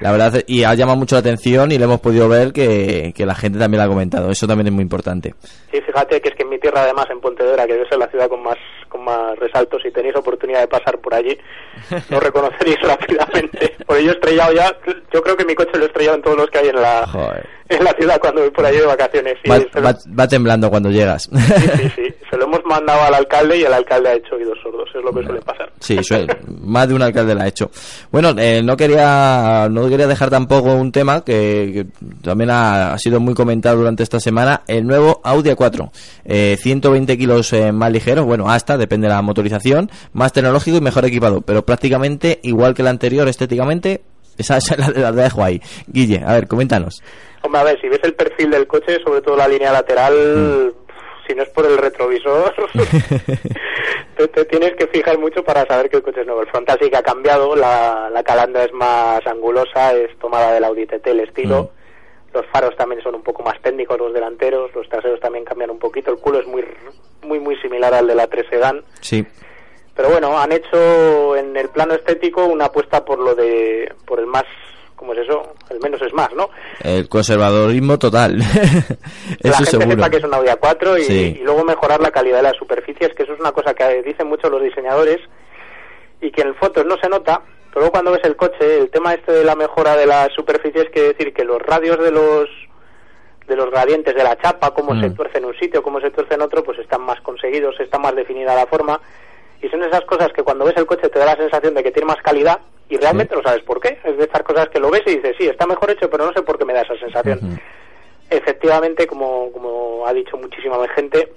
la verdad, y ha llamado mucho la atención y le hemos podido ver que, que la gente también la ha comentado. Eso también es muy importante. Sí, fíjate que es que en mi tierra, además, en Pontevedra, que debe ser la ciudad con más con más resaltos, si tenéis oportunidad de pasar por allí, lo reconoceréis *laughs* rápidamente. Porque yo he estrellado ya, yo creo que mi coche lo he estrellado en todos los que hay en la, Joder. en la ciudad cuando voy por allí de vacaciones. Y Va, lo, va- temblando cuando llegas. sí, sí, sí. se lo hemos mandado al alcalde y el alcalde ha hecho oídos sordos, es lo que suele pasar. Sí, suele- más de un alcalde la ha hecho. Bueno, eh, no quería no quería dejar tampoco un tema que, que también ha, ha sido muy comentado durante esta semana, el nuevo Audi A4. Eh, 120 kilos eh, más ligero, bueno, hasta, depende de la motorización, más tecnológico y mejor equipado, pero prácticamente igual que el anterior estéticamente, esa, esa la, la dejo ahí. Guille, a ver, coméntanos. Hombre, a ver, si ves el perfil del coche, sobre todo la línea lateral, si no es por el retrovisor, *laughs* te, te tienes que fijar mucho para saber que el coche es nuevo. El frontal sí que ha cambiado, la, la calandra es más angulosa, es tomada del Audi TT el estilo. Los faros también son un poco más técnicos, los delanteros, los traseros también cambian un poquito. El culo es muy muy muy similar al de la 3 Sedan. Sí, Pero bueno, han hecho en el plano estético una apuesta por lo de por el más ¿cómo es eso? El menos es más, ¿no? el conservadorismo total. *laughs* la eso gente seguro. sepa que es un Audi A4 y, Sí. y luego mejorar la calidad de las superficies, que eso es una cosa que dicen mucho los diseñadores y que en fotos no se nota, pero luego cuando ves el coche, el tema este de la mejora de las superficies quiere decir que los radios de los de los gradientes de la chapa, cómo Mm. se tuerce en un sitio, cómo se tuerce en otro, pues están más conseguidos, está más definida la forma y son esas cosas que cuando ves el coche te da la sensación de que tiene más calidad y realmente no sabes por qué. Es de estas cosas que lo ves y dices, sí, está mejor hecho, pero no sé por qué me da esa sensación. Efectivamente, como, como ha dicho muchísima gente,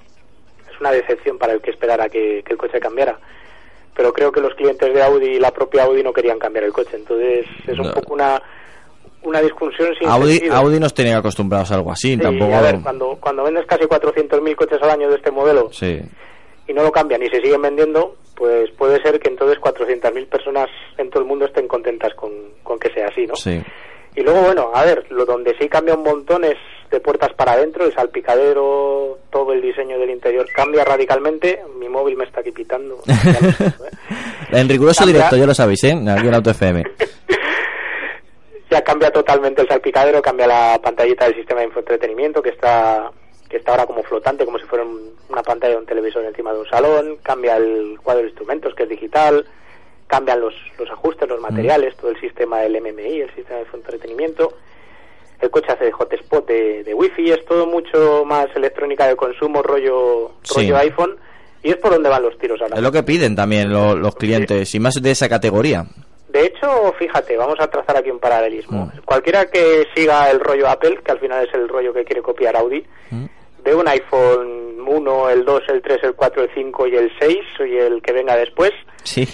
es una decepción para el que esperara que, que el coche cambiara. Pero creo que los clientes de Audi y la propia Audi no querían cambiar el coche. Entonces es un No. poco una, una discusión sin Audi, sentido. Audi nos tenía acostumbrados a algo así, Sí, tampoco... a ver, cuando, cuando vendes casi 400.000 coches al año de este modelo Sí, y no lo cambian y se siguen vendiendo, pues puede ser que entonces 400.000 personas en todo el mundo estén contentas con, con que sea así, ¿no? sí. Y luego, bueno, a ver, lo donde sí cambia un montón es de puertas para adentro, el salpicadero, todo el diseño del interior cambia radicalmente. Mi móvil me está aquí pitando. *laughs* ¿eh? En riguroso Cambia- directo, ya lo sabéis, ¿eh? Aquí en Auto FM. *laughs* ya cambia totalmente el salpicadero, cambia la pantallita del sistema de infoentretenimiento que está que está ahora como flotante, como si fuera un- una pantalla de un televisor encima de un salón, cambia el cuadro de instrumentos que es digital, cambian los, los ajustes, los materiales, todo el sistema del MMI, el sistema de infoentretenimiento, el coche hace de hotspot de, de wifi, es todo mucho más electrónica de consumo, rollo, Sí. rollo iPhone, y es por donde van los tiros ahora. Es lo que piden también lo- los clientes, y más de esa categoría. De hecho, fíjate, vamos a trazar aquí un paralelismo. Mm. Cualquiera que siga el rollo Apple, que al final es el rollo que quiere copiar Audi, Mm. ve un iPhone 1, el 2, el 3, el 4, el 5 y el 6 y el que venga después Sí.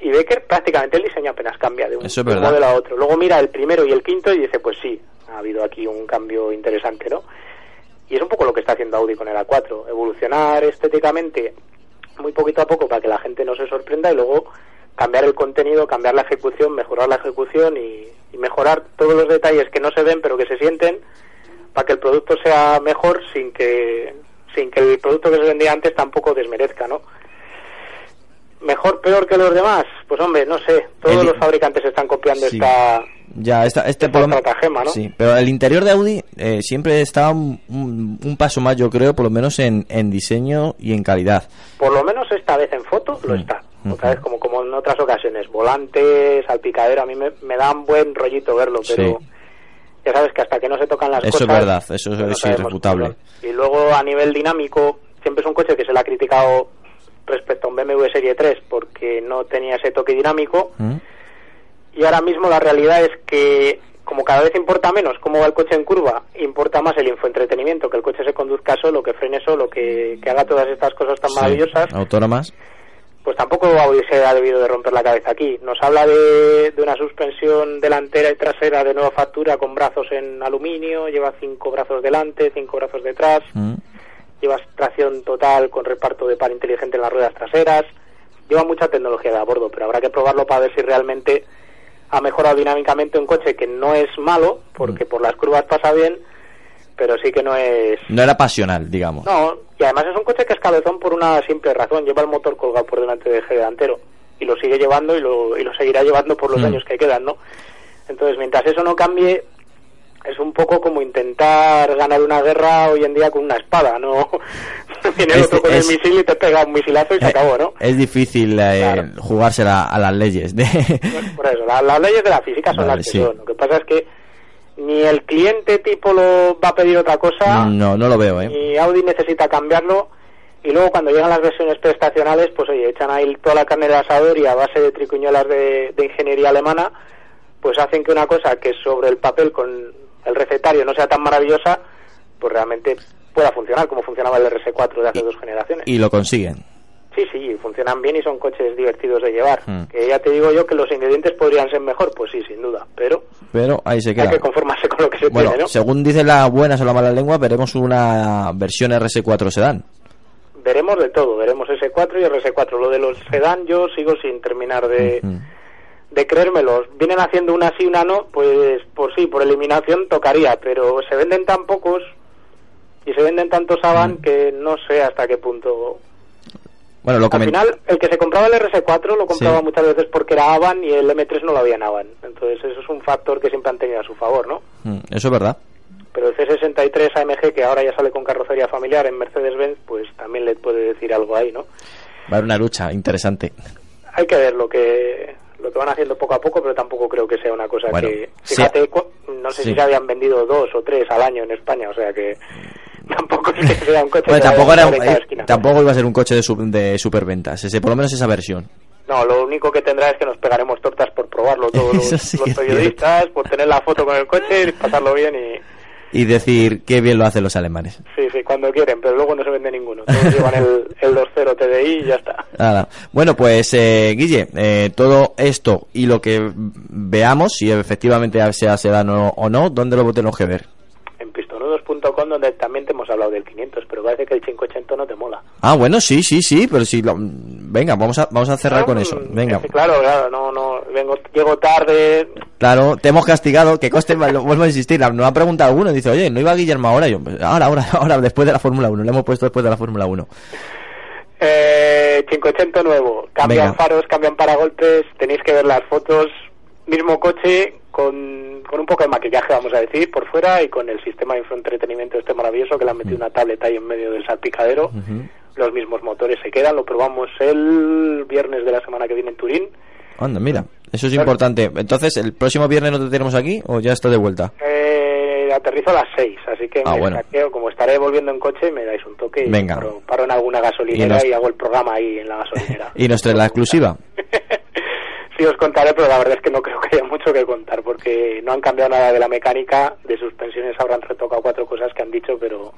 Y que prácticamente el diseño apenas cambia de un, es modelo a otro. Luego mira el primero y el quinto y dice, pues sí, ha habido aquí un cambio interesante, ¿no? Y es un poco lo que está haciendo Audi con el A4, evolucionar estéticamente muy poquito a poco para que la gente no se sorprenda y luego cambiar el contenido, cambiar la ejecución, mejorar la ejecución y, y mejorar todos los detalles que no se ven pero que se sienten para que el producto sea mejor sin que sin que el producto que se vendía antes tampoco desmerezca, ¿no? Mejor, peor que los demás, pues hombre, no sé. Todos El- los fabricantes están copiando Sí. esta Ya, esta, este Esta men- estratagema, ¿no? Sí, pero el interior de Audi eh, siempre está un, un- un paso más, yo creo, por lo menos en, en diseño y en calidad. Por lo menos esta vez en foto lo Mm, está. ujú. Otra vez, como, como en otras ocasiones. Volantes, salpicadero, a mí me, me dan buen rollito verlo, pero Sí. ya sabes que hasta que no se tocan las Eso cosas... es verdad, eso pues no es sabemos irrefutable. cómo. Y luego a nivel dinámico, siempre es un coche que se le ha criticado respecto a un BMW Serie 3 porque no tenía ese toque dinámico. ¿Mm? Y ahora mismo la realidad es que, como cada vez importa menos cómo va el coche en curva, importa más el infoentretenimiento, que el coche se conduzca solo, que frene solo, que, que haga todas estas cosas tan Sí, maravillosas, Autónomas. pues tampoco se ha debido de romper la cabeza aquí. Nos habla de, de una suspensión delantera y trasera de nueva factura con brazos en aluminio, lleva cinco brazos delante, cinco brazos detrás, ¿Mm? Lleva tracción total con reparto de par inteligente en las ruedas traseras, lleva mucha tecnología de a bordo, pero habrá que probarlo para ver si realmente ha mejorado dinámicamente un coche que no es malo, porque Mm. por las curvas pasa bien, pero sí que no es... No era pasional, digamos. No, y además es un coche que es cabezón por una simple razón, lleva el motor colgado por delante del eje delantero, y lo sigue llevando y lo, y lo seguirá llevando por los Mm. años que quedan, ¿no? Entonces, mientras eso no cambie, es un poco como intentar ganar una guerra hoy en día con una espada, ¿no? *laughs* Viene el Es- otro con es- el misil y te pega un misilazo y se Eh, acabó, ¿no? Es difícil eh, Claro. jugársela a las leyes. De... Por eso, la- las leyes de la física son Vale, las que sí. son. Lo que pasa es que ni el cliente tipo lo va a pedir otra cosa, no, no lo veo, ¿eh? y Audi necesita cambiarlo y luego cuando llegan las versiones prestacionales pues oye echan ahí toda la carne del asador y a base de tricuñuelas de, de ingeniería alemana pues hacen que una cosa que sobre el papel con el recetario no sea tan maravillosa pues realmente pueda funcionar como funcionaba el RS4 de hace dos generaciones Y lo consiguen. sí sí funcionan bien y son coches divertidos de llevar Hmm. que ya te digo yo que los ingredientes podrían ser mejor pues sí sin duda pero Pero ahí se hay queda. que conformarse con lo que se Bueno, tiene ¿no? según dicen las buenas o las malas lenguas, veremos una versión RS4 sedán. veremos de todo, veremos S4 y RS4. Lo de los sedán yo sigo sin terminar de. De creérmelos. Vienen haciendo una sí, una no, pues por sí, por eliminación tocaría, pero se venden tan pocos y se venden tantos Saban que no sé hasta qué punto. Bueno, lo Al final, el que se compraba el RS4 lo compraba Sí. muchas veces porque era Avan y el M3 no lo había en Avan. Entonces eso es un factor que siempre han tenido a su favor, ¿no? Mm, Eso es verdad. Pero el C63 AMG, que ahora ya sale con carrocería familiar en Mercedes-Benz, pues también le puede decir algo ahí, ¿no? Va a haber una lucha interesante. hay que ver lo que lo que van haciendo poco a poco, pero tampoco creo que sea una cosa Bueno, que... Fíjate, no sé Sí. si se habían vendido dos o tres al año en España, o sea que tampoco es que *laughs* sea un coche Bueno, tampoco, era, eh, tampoco iba a ser un coche de, su- de superventas. Ese, por lo menos esa versión. No, lo único que tendrá es que nos pegaremos tortas por probarlo todos *laughs* los, sí los periodistas, por tener la foto con el coche, pasarlo bien y... Y decir qué bien lo hacen los alemanes. Sí, sí, cuando quieren, pero luego no se vende ninguno. Todos *laughs* llevan el, el 2.0 TDI y ya está. Nada. Bueno, pues eh, Guille, eh, todo esto y lo que veamos, si efectivamente sea sedán o, o no, ¿dónde lo tenemos que ver? En pistonudos.com donde también te hemos hablado del 500, pero parece que el 580 no te mola. Ah, bueno, sí, sí, sí, pero sí, lo- venga, vamos a, vamos a cerrar No, con eso. Venga, claro, claro, no, no, vengo, llego tarde. claro, te hemos castigado, que coste, lo vuelvo a insistir, nos ha preguntado alguno, dice, oye, ¿no iba Guillermo ahora? Y yo, pues, ahora, ahora, ahora, después de la Fórmula 1, le hemos puesto después de la Fórmula 1. Eh, 580 nuevo, cambian Venga. faros, cambian paragolpes, tenéis que ver las fotos, mismo coche con, con un poco de maquillaje, vamos a decir, por fuera y con el sistema de infoentretenimiento este maravilloso que le han metido una tablet ahí en medio del salpicadero. Los mismos motores se quedan, lo probamos el viernes de la semana que viene en Turín. Anda, mira, eso es importante. Entonces, ¿el próximo viernes no te tenemos aquí o ya está de vuelta? Eh, aterrizo a las 6, así que Ah, me bueno. saqueo, como estaré volviendo en coche, me dais un toque y Venga. paro, paro en alguna gasolinera Y nos- y, hago el programa ahí en la gasolinera. *laughs* Y nos trae la exclusiva. *laughs* Sí os contaré, pero la verdad es que no *laughs* creo que haya mucho que contar porque no han cambiado nada de la mecánica, de suspensiones habrán retocado cuatro cosas que han dicho, pero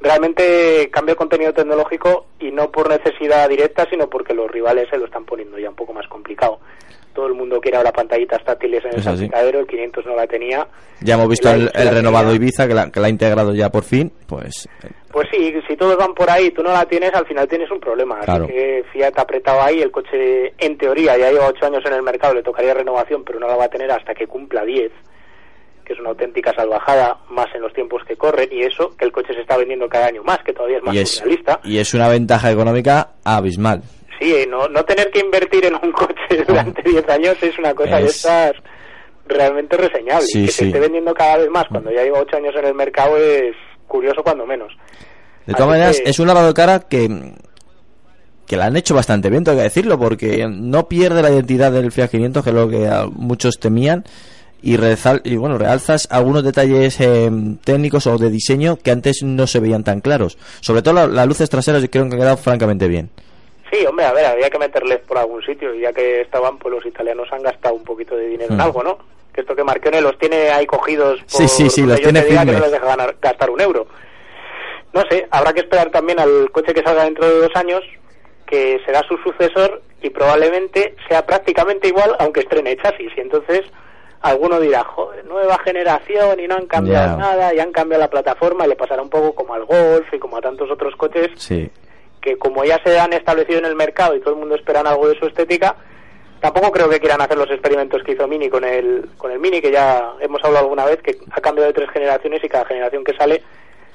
realmente cambia el contenido tecnológico y no por necesidad directa, sino porque los rivales se lo están poniendo ya un poco más complicado. Todo el mundo quiere ahora pantallitas táctiles en el salpicadero, el 500 no la tenía. Ya hemos visto el, renovado tenía. Ibiza que la, que la ha integrado ya por fin, pues eh, Pues sí, si todos van por ahí y tú no la tienes, al final tienes un problema. Claro. Así que Fiat ha apretado ahí, el coche en teoría ya lleva ocho años en el mercado, le tocaría renovación, pero no la va a tener hasta que cumpla 10, que es una auténtica salvajada, más en los tiempos que corren, y eso, que el coche se está vendiendo cada año más, que todavía es más y es, y es una ventaja económica abismal. Sí, no, no tener que invertir en un *laughs* coche durante 10 años es una cosa de Es- estas realmente reseñable. Sí, que sí. se esté vendiendo cada vez más cuando ya lleva ocho años en el mercado es curioso cuando menos. De todas Así maneras, que- es un lavado de cara que, que la han hecho bastante bien, tengo que decirlo, porque no pierde la identidad del Fiat 500, que es lo que muchos temían, y, rezal- y bueno, realzas algunos detalles eh, técnicos o de diseño que antes no se veían tan claros. Sobre todo la- las luces traseras yo creo que han quedado francamente bien. Sí, hombre, a ver, había que meterles por algún sitio y ya que estaban, pues los italianos han gastado un poquito de dinero en Hmm. algo, ¿no? Que esto que Marchione los tiene ahí cogidos por Sí, sí, sí, los tiene que no les deja ganar- gastar un euro. No sé, habrá que esperar también al coche que salga dentro de dos años, que será su sucesor y probablemente sea prácticamente igual, aunque estrene chasis. Y entonces alguno dirá, joder, nueva generación y no han cambiado nada, y han cambiado la plataforma, y le pasará un poco como al Golf y como a tantos otros coches Sí. Que como ya se han establecido en el mercado y todo el mundo espera algo de su estética, tampoco creo que quieran hacer los experimentos que hizo Mini con el, con el Mini, que ya hemos hablado alguna vez, que ha cambiado de tres generaciones y cada generación que sale,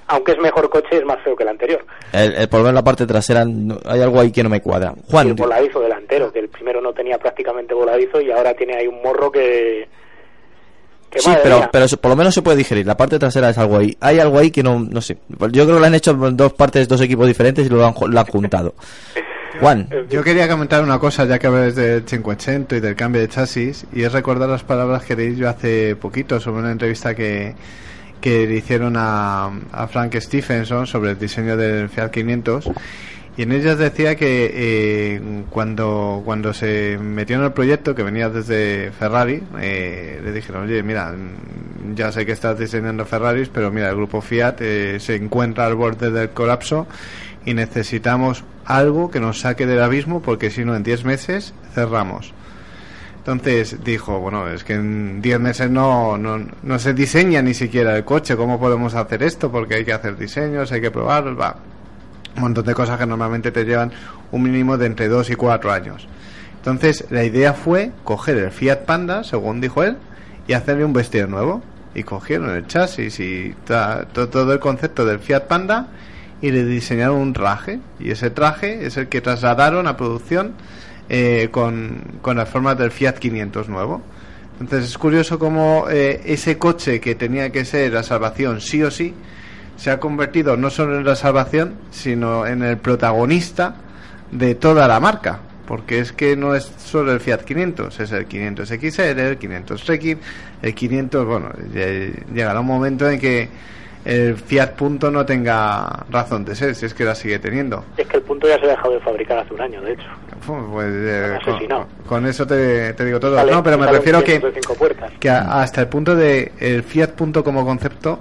aunque es mejor coche, es más feo que el anterior. El, el lo menos la parte trasera, hay algo ahí que no me cuadra. Y Juan, el voladizo delantero, que el primero no tenía prácticamente voladizo y ahora tiene ahí un morro que... Sí, pero, mía. pero por lo menos se puede digerir. La parte trasera es algo ahí. Hay algo ahí que no, no sé. Yo creo que lo han hecho en dos partes, dos equipos diferentes y lo han, lo han juntado. *laughs* Juan, Yo quería comentar una cosa, ya que hablas del 500 y del cambio de chasis, y es recordar las palabras que leí yo hace poquito sobre una entrevista que, que le hicieron a, a Frank Stephenson sobre el diseño del Fiat 500. Y en ellas decía que eh, cuando, cuando se metió en el proyecto, que venía desde Ferrari, eh, le dijeron, oye, mira, mm, ya sé que estás diseñando Ferraris, pero mira, el grupo Fiat eh, se encuentra al borde del colapso y necesitamos algo que nos saque del abismo porque si no en 10 meses cerramos. Entonces dijo, bueno, es que en 10 meses no, no, no se diseña ni siquiera el coche, ¿cómo podemos hacer esto? Porque hay que hacer diseños, hay que probar, va. Un montón de cosas que normalmente te llevan un mínimo de entre 2 y 4 años. Entonces la idea fue coger el Fiat Panda, según dijo él, y hacerle un vestido nuevo. Y cogieron el chasis y todo el concepto del Fiat Panda y le diseñaron un traje. Y ese traje es el que trasladaron a producción eh, con, con las formas del Fiat 500 nuevo. Entonces es curioso cómo eh, ese coche que tenía que ser la salvación sí o sí se ha convertido no solo en la salvación, sino en el protagonista de toda la marca. Porque es que no es solo el Fiat 500, es el 500 XL, el 500 Recin, el 500, bueno, lle- llegará un momento en que el Fiat Punto no tenga razón de ser, si es que la sigue teniendo. Es que el punto ya se ha dejado de fabricar hace un año, de hecho. Pues, eh, con, eso te, te digo todo. Sale- no, pero me refiero que, 500 de cinco puertas. que hasta el punto de el Fiat Punto como concepto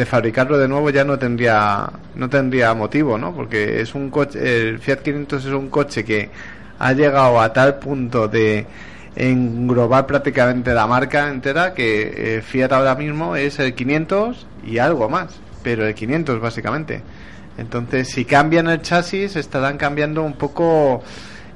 de fabricarlo de nuevo ya no tendría no tendría motivo, ¿no? Porque es un coche el Fiat 500 es un coche que ha llegado a tal punto de englobar prácticamente la marca entera que eh, Fiat ahora mismo es el 500 y algo más, pero el 500 básicamente. Entonces, si cambian el chasis, estarán cambiando un poco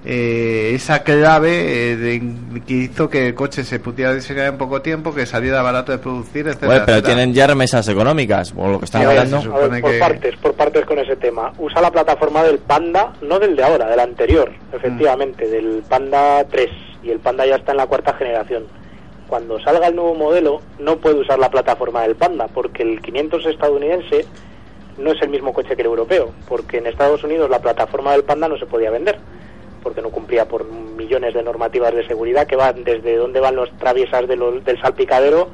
eh, esa clave eh, de- que hizo que el coche se pudiera diseñar en poco tiempo, que saliera barato de producir, etcétera. Joder, pero etcétera. tienen ya remesas económicas, o lo que están hablando. A ver, por que- partes, por partes con ese tema. Usa la plataforma del Panda, no del de ahora, del anterior, Mm. efectivamente, del Panda 3. Y el Panda ya está en la cuarta generación. Cuando salga el nuevo modelo, no puede usar la plataforma del Panda, porque el 500 estadounidense no es el mismo coche que el europeo, porque en Estados Unidos la plataforma del Panda no se podía vender, porque no cumplía por millones de normativas de seguridad que van desde dónde van los traviesas de los- del salpicadero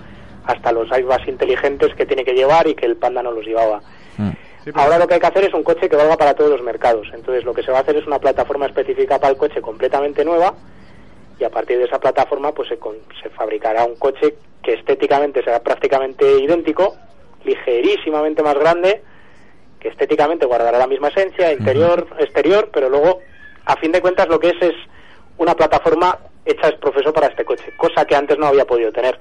hasta los airbags inteligentes que tiene que llevar y que el Panda no los llevaba. Mm. Sí, pero- Ahora lo que hay que hacer es un coche que valga para todos los mercados. Entonces lo que se va a hacer es una plataforma específica para el coche completamente nueva y a partir de esa plataforma pues se, con- se fabricará un coche que estéticamente será prácticamente idéntico, ligerísimamente más grande, que estéticamente guardará la misma esencia, interior, exterior, pero luego, a fin de cuentas, lo que es es una plataforma hecha es profeso para este coche, cosa que antes no había podido tener.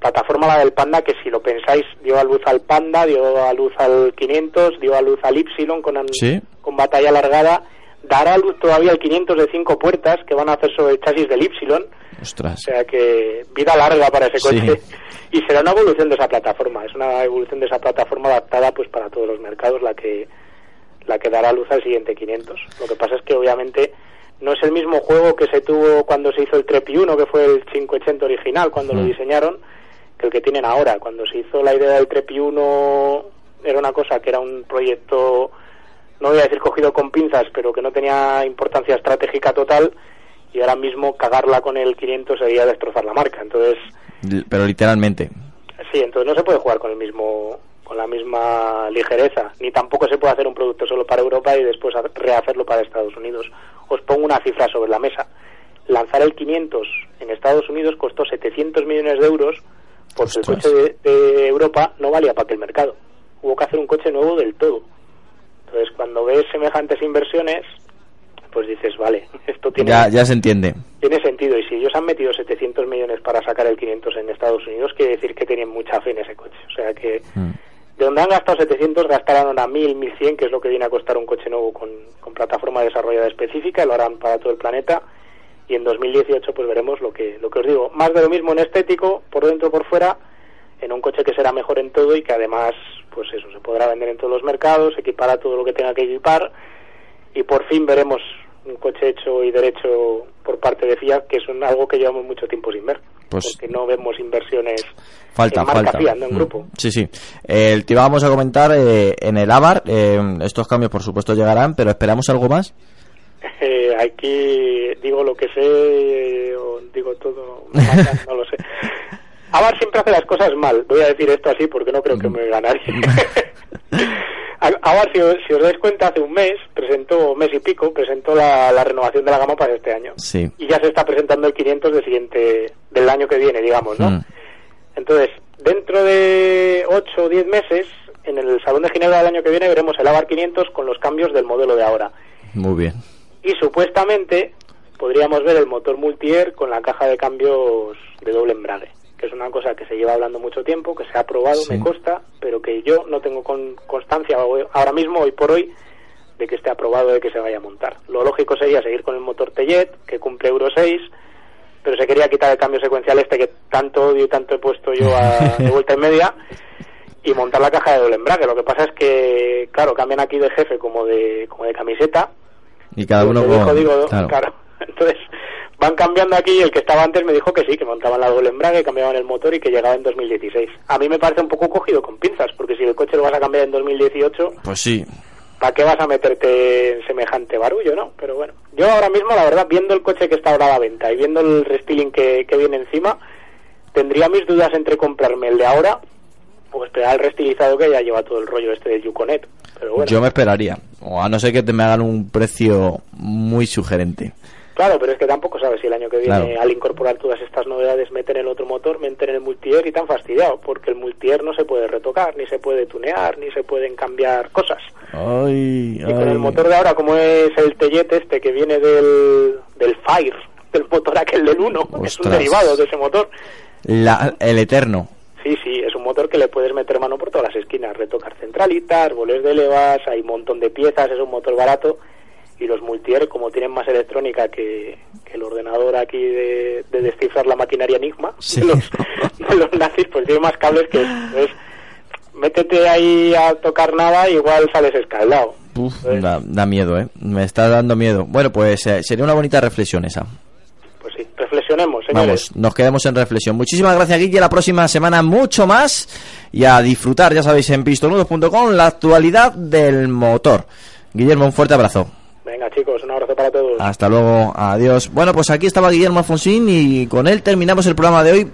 Plataforma la del Panda, que si lo pensáis, dio a luz al Panda, dio a luz al 500, dio a luz al Y con, an- Sí. con batalla alargada, dará a luz todavía el 500 de cinco puertas que van a hacer sobre el chasis del Y, o Ostras. sea que vida larga para ese Sí. coche y será una evolución de esa plataforma, es una evolución de esa plataforma adaptada pues para todos los mercados la que la que dará luz al siguiente 500. Lo que pasa es que obviamente no es el mismo juego que se tuvo cuando se hizo el Trepi 1, que fue el 580 original cuando lo Mm. diseñaron, que el que tienen ahora. Cuando se hizo la idea del Trepi 1 era una cosa que era un proyecto no voy a decir cogido con pinzas, pero que no tenía importancia estratégica total y ahora mismo cagarla con el 500 sería destrozar la marca. Entonces, Pero literalmente. sí, entonces no se puede jugar con el mismo con la misma ligereza, ni tampoco se puede hacer un producto solo para Europa y después ha- rehacerlo para Estados Unidos. Os pongo una cifra sobre la mesa. Lanzar el 500 en Estados Unidos costó 700 millones de euros porque el coche de, de Europa no valía para aquel mercado. Hubo que hacer un coche nuevo del todo. Entonces, cuando ves semejantes inversiones, pues dices, vale, *laughs* esto tiene, Ya, ya se entiende. tiene sentido. Y si ellos han metido 700 millones para sacar el 500 en Estados Unidos, quiere decir que tienen mucha fe en ese coche. O sea que Mm. De donde han gastado 700 gastarán ahora 1000, 1100, que es lo que viene a costar un coche nuevo con, plataforma desarrollada específica, lo harán para todo el planeta. Y en 2018 pues veremos lo que, lo que os digo, más de lo mismo en estético, por dentro por fuera, en un coche que será mejor en todo y que además, pues eso, se podrá vender en todos los mercados, equipará todo lo que tenga que equipar. Y por fin veremos un coche hecho y derecho por parte de Fiat, que es algo que llevamos mucho tiempo sin ver, Pues- porque no vemos inversiones Falta, en marca falta. Fiat, no en Mm. grupo. Sí, sí. Eh, te íbamos a comentar eh, en el Avar. eh, estos cambios, por supuesto, llegarán, pero esperamos algo más. Eh, aquí digo lo que sé o digo todo, no lo sé. Avar siempre hace las cosas mal, voy a decir esto así porque no creo que me gane *laughs* Avar, si os, si os dais cuenta, hace un mes presentó, mes y pico, presentó la, la renovación de la gama para este año. Sí. Y ya se está presentando el 500 del siguiente, del año que viene, digamos, ¿no? Mm. Entonces, dentro de 8 o 10 meses, en el Salón de Ginebra del año que viene, veremos el Avar 500 con los cambios del modelo de ahora. Muy bien. Y supuestamente podríamos ver el motor multi-air con la caja de cambios de doble embrague, que es una cosa que se lleva hablando mucho tiempo, que se ha probado, Sí. me consta, pero que yo no tengo con- constancia ahora mismo, hoy por hoy, de que esté aprobado de que se vaya a montar. Lo lógico sería seguir con el motor Tellet, que cumple Euro 6, pero se quería quitar el cambio secuencial este que tanto odio y tanto he puesto yo a, *laughs* de vuelta y media y montar la caja de doble embrague. Lo que pasa es que, claro, cambian aquí de jefe como de, como de camiseta Y cada uno digo, claro. claro. *laughs* Entonces, van cambiando aquí y el que estaba antes me dijo que sí, que montaban la doble embrague, cambiaban el motor y que llegaba en 2016. A mí me parece un poco cogido con pinzas, porque si el coche lo vas a cambiar en 2018, Pues sí. ¿para qué vas a meterte en semejante barullo, no? Pero bueno, yo ahora mismo, la verdad, viendo el coche que está ahora a la venta y viendo el restyling que, que viene encima, tendría mis dudas entre comprarme el de ahora o esperar el restilizado que ya lleva todo el rollo este del Yuconet. Pero bueno. Yo me esperaría. O a no ser que te me hagan un precio muy sugerente. Claro, pero es que tampoco sabes si el año que viene, Claro. al incorporar todas estas novedades, meten el otro motor, meten el multier y tan fastidiado, porque el multier no se puede retocar, ni se puede tunear, ni se pueden cambiar cosas. Ay, Y con el motor de ahora, como es el Tellet este que viene del, del Fire, del motor aquel del 1, es un derivado de ese motor. La- el eterno. Sí, sí, es un motor que le puedes meter mano por todas las esquinas, retocar centralitas, boles de levas, hay un montón de piezas, es un motor barato y los multier, como tienen más electrónica que, que el ordenador aquí de, de descifrar la maquinaria Enigma Sí. de, los, de los nazis, pues tiene más cables que entonces, métete ahí a tocar nada y igual sales escaldado. Uf, da, da miedo, ¿eh? Me está dando miedo. Bueno, pues eh, sería una bonita reflexión esa. Pues sí, reflexionemos, señores. Vamos, nos quedemos en reflexión. Muchísimas gracias, Guille. La próxima semana mucho más. Y a disfrutar, ya sabéis, en pistonudos.com la actualidad del motor. Guillermo, un fuerte abrazo. Venga chicos, un abrazo para todos. Hasta luego, adiós. Bueno, pues aquí estaba Guillermo Alfonsín y con él terminamos el programa de hoy.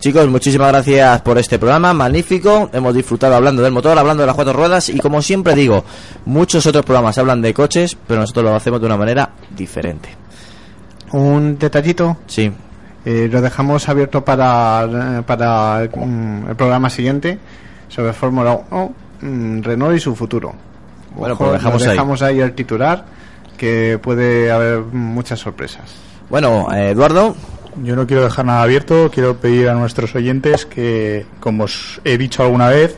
Chicos, muchísimas gracias por este programa, magnífico. Hemos disfrutado hablando del motor, hablando de las cuatro ruedas y como siempre digo, muchos otros programas hablan de coches, pero nosotros lo hacemos de una manera diferente. Un detallito. Sí. Eh, lo dejamos abierto para, para mm, el programa siguiente sobre Fórmula 1, mm, Renault y su futuro. Bueno, Ojo, pues lo dejamos ahí. dejamos ahí el titular, que puede haber muchas sorpresas. Bueno, eh, Eduardo, Yo no quiero dejar nada abierto, quiero pedir a nuestros oyentes que, como os he dicho alguna vez,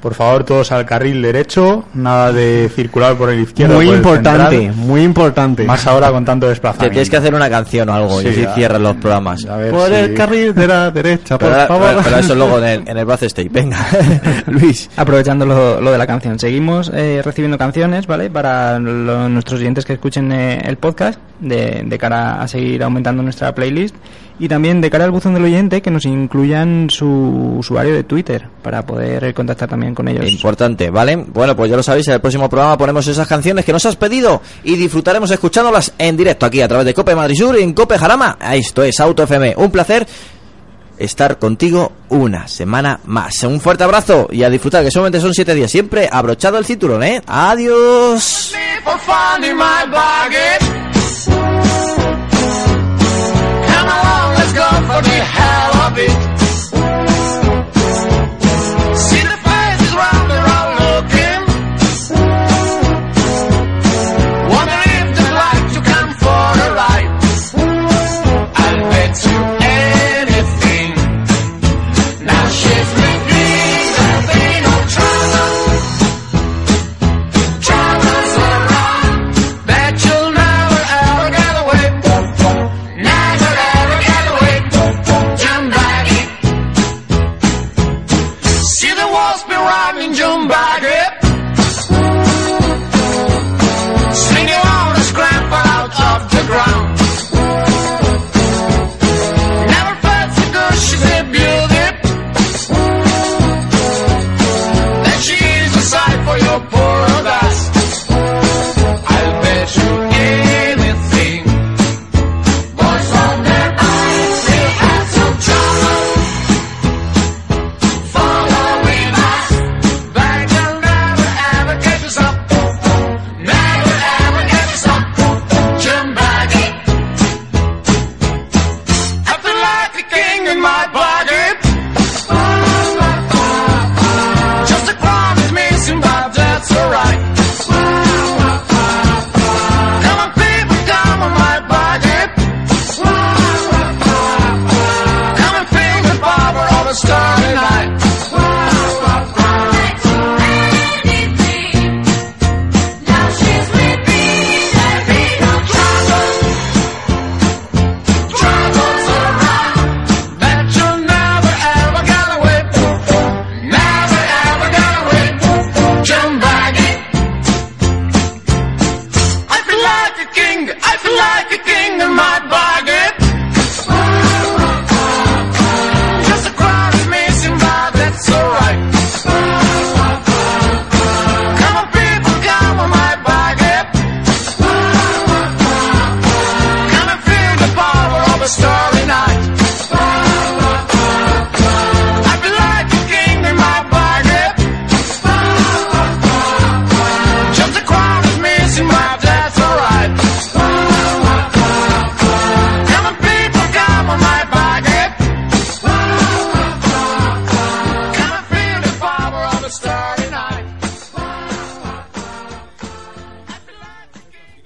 por favor todos al carril derecho, nada de circular por el izquierdo. muy por el importante, central, muy importante. más ahora con tanto te desplazamiento. tienes que hacer una canción o algo y Sí, así a- cierran los programas. A ver Por si- el carril de la derecha, por Pero, favor. pero- pero eso luego en el, *laughs* en el Bath State. Venga, *laughs* Luis. Aprovechando lo, lo de la canción, seguimos eh, recibiendo canciones, ¿vale? Para lo- nuestros oyentes que escuchen eh, el podcast, de, de cara a seguir aumentando nuestra playlist. Y también de cara al buzón del oyente, que nos incluyan su usuario de Twitter, para poder contactar también con ellos. Importante, ¿vale? Bueno, pues ya lo sabéis, en el próximo programa ponemos esas canciones que nos has pedido y disfrutaremos escuchándolas en directo aquí a través de Cope Madrid Sur y en Cope Jarama. Esto es Auto FM. Un placer estar contigo una semana más. Un fuerte abrazo y a disfrutar, que solamente son siete días. Siempre abrochado el cinturón, ¿eh? Adiós. Along, let's go for the hell of it.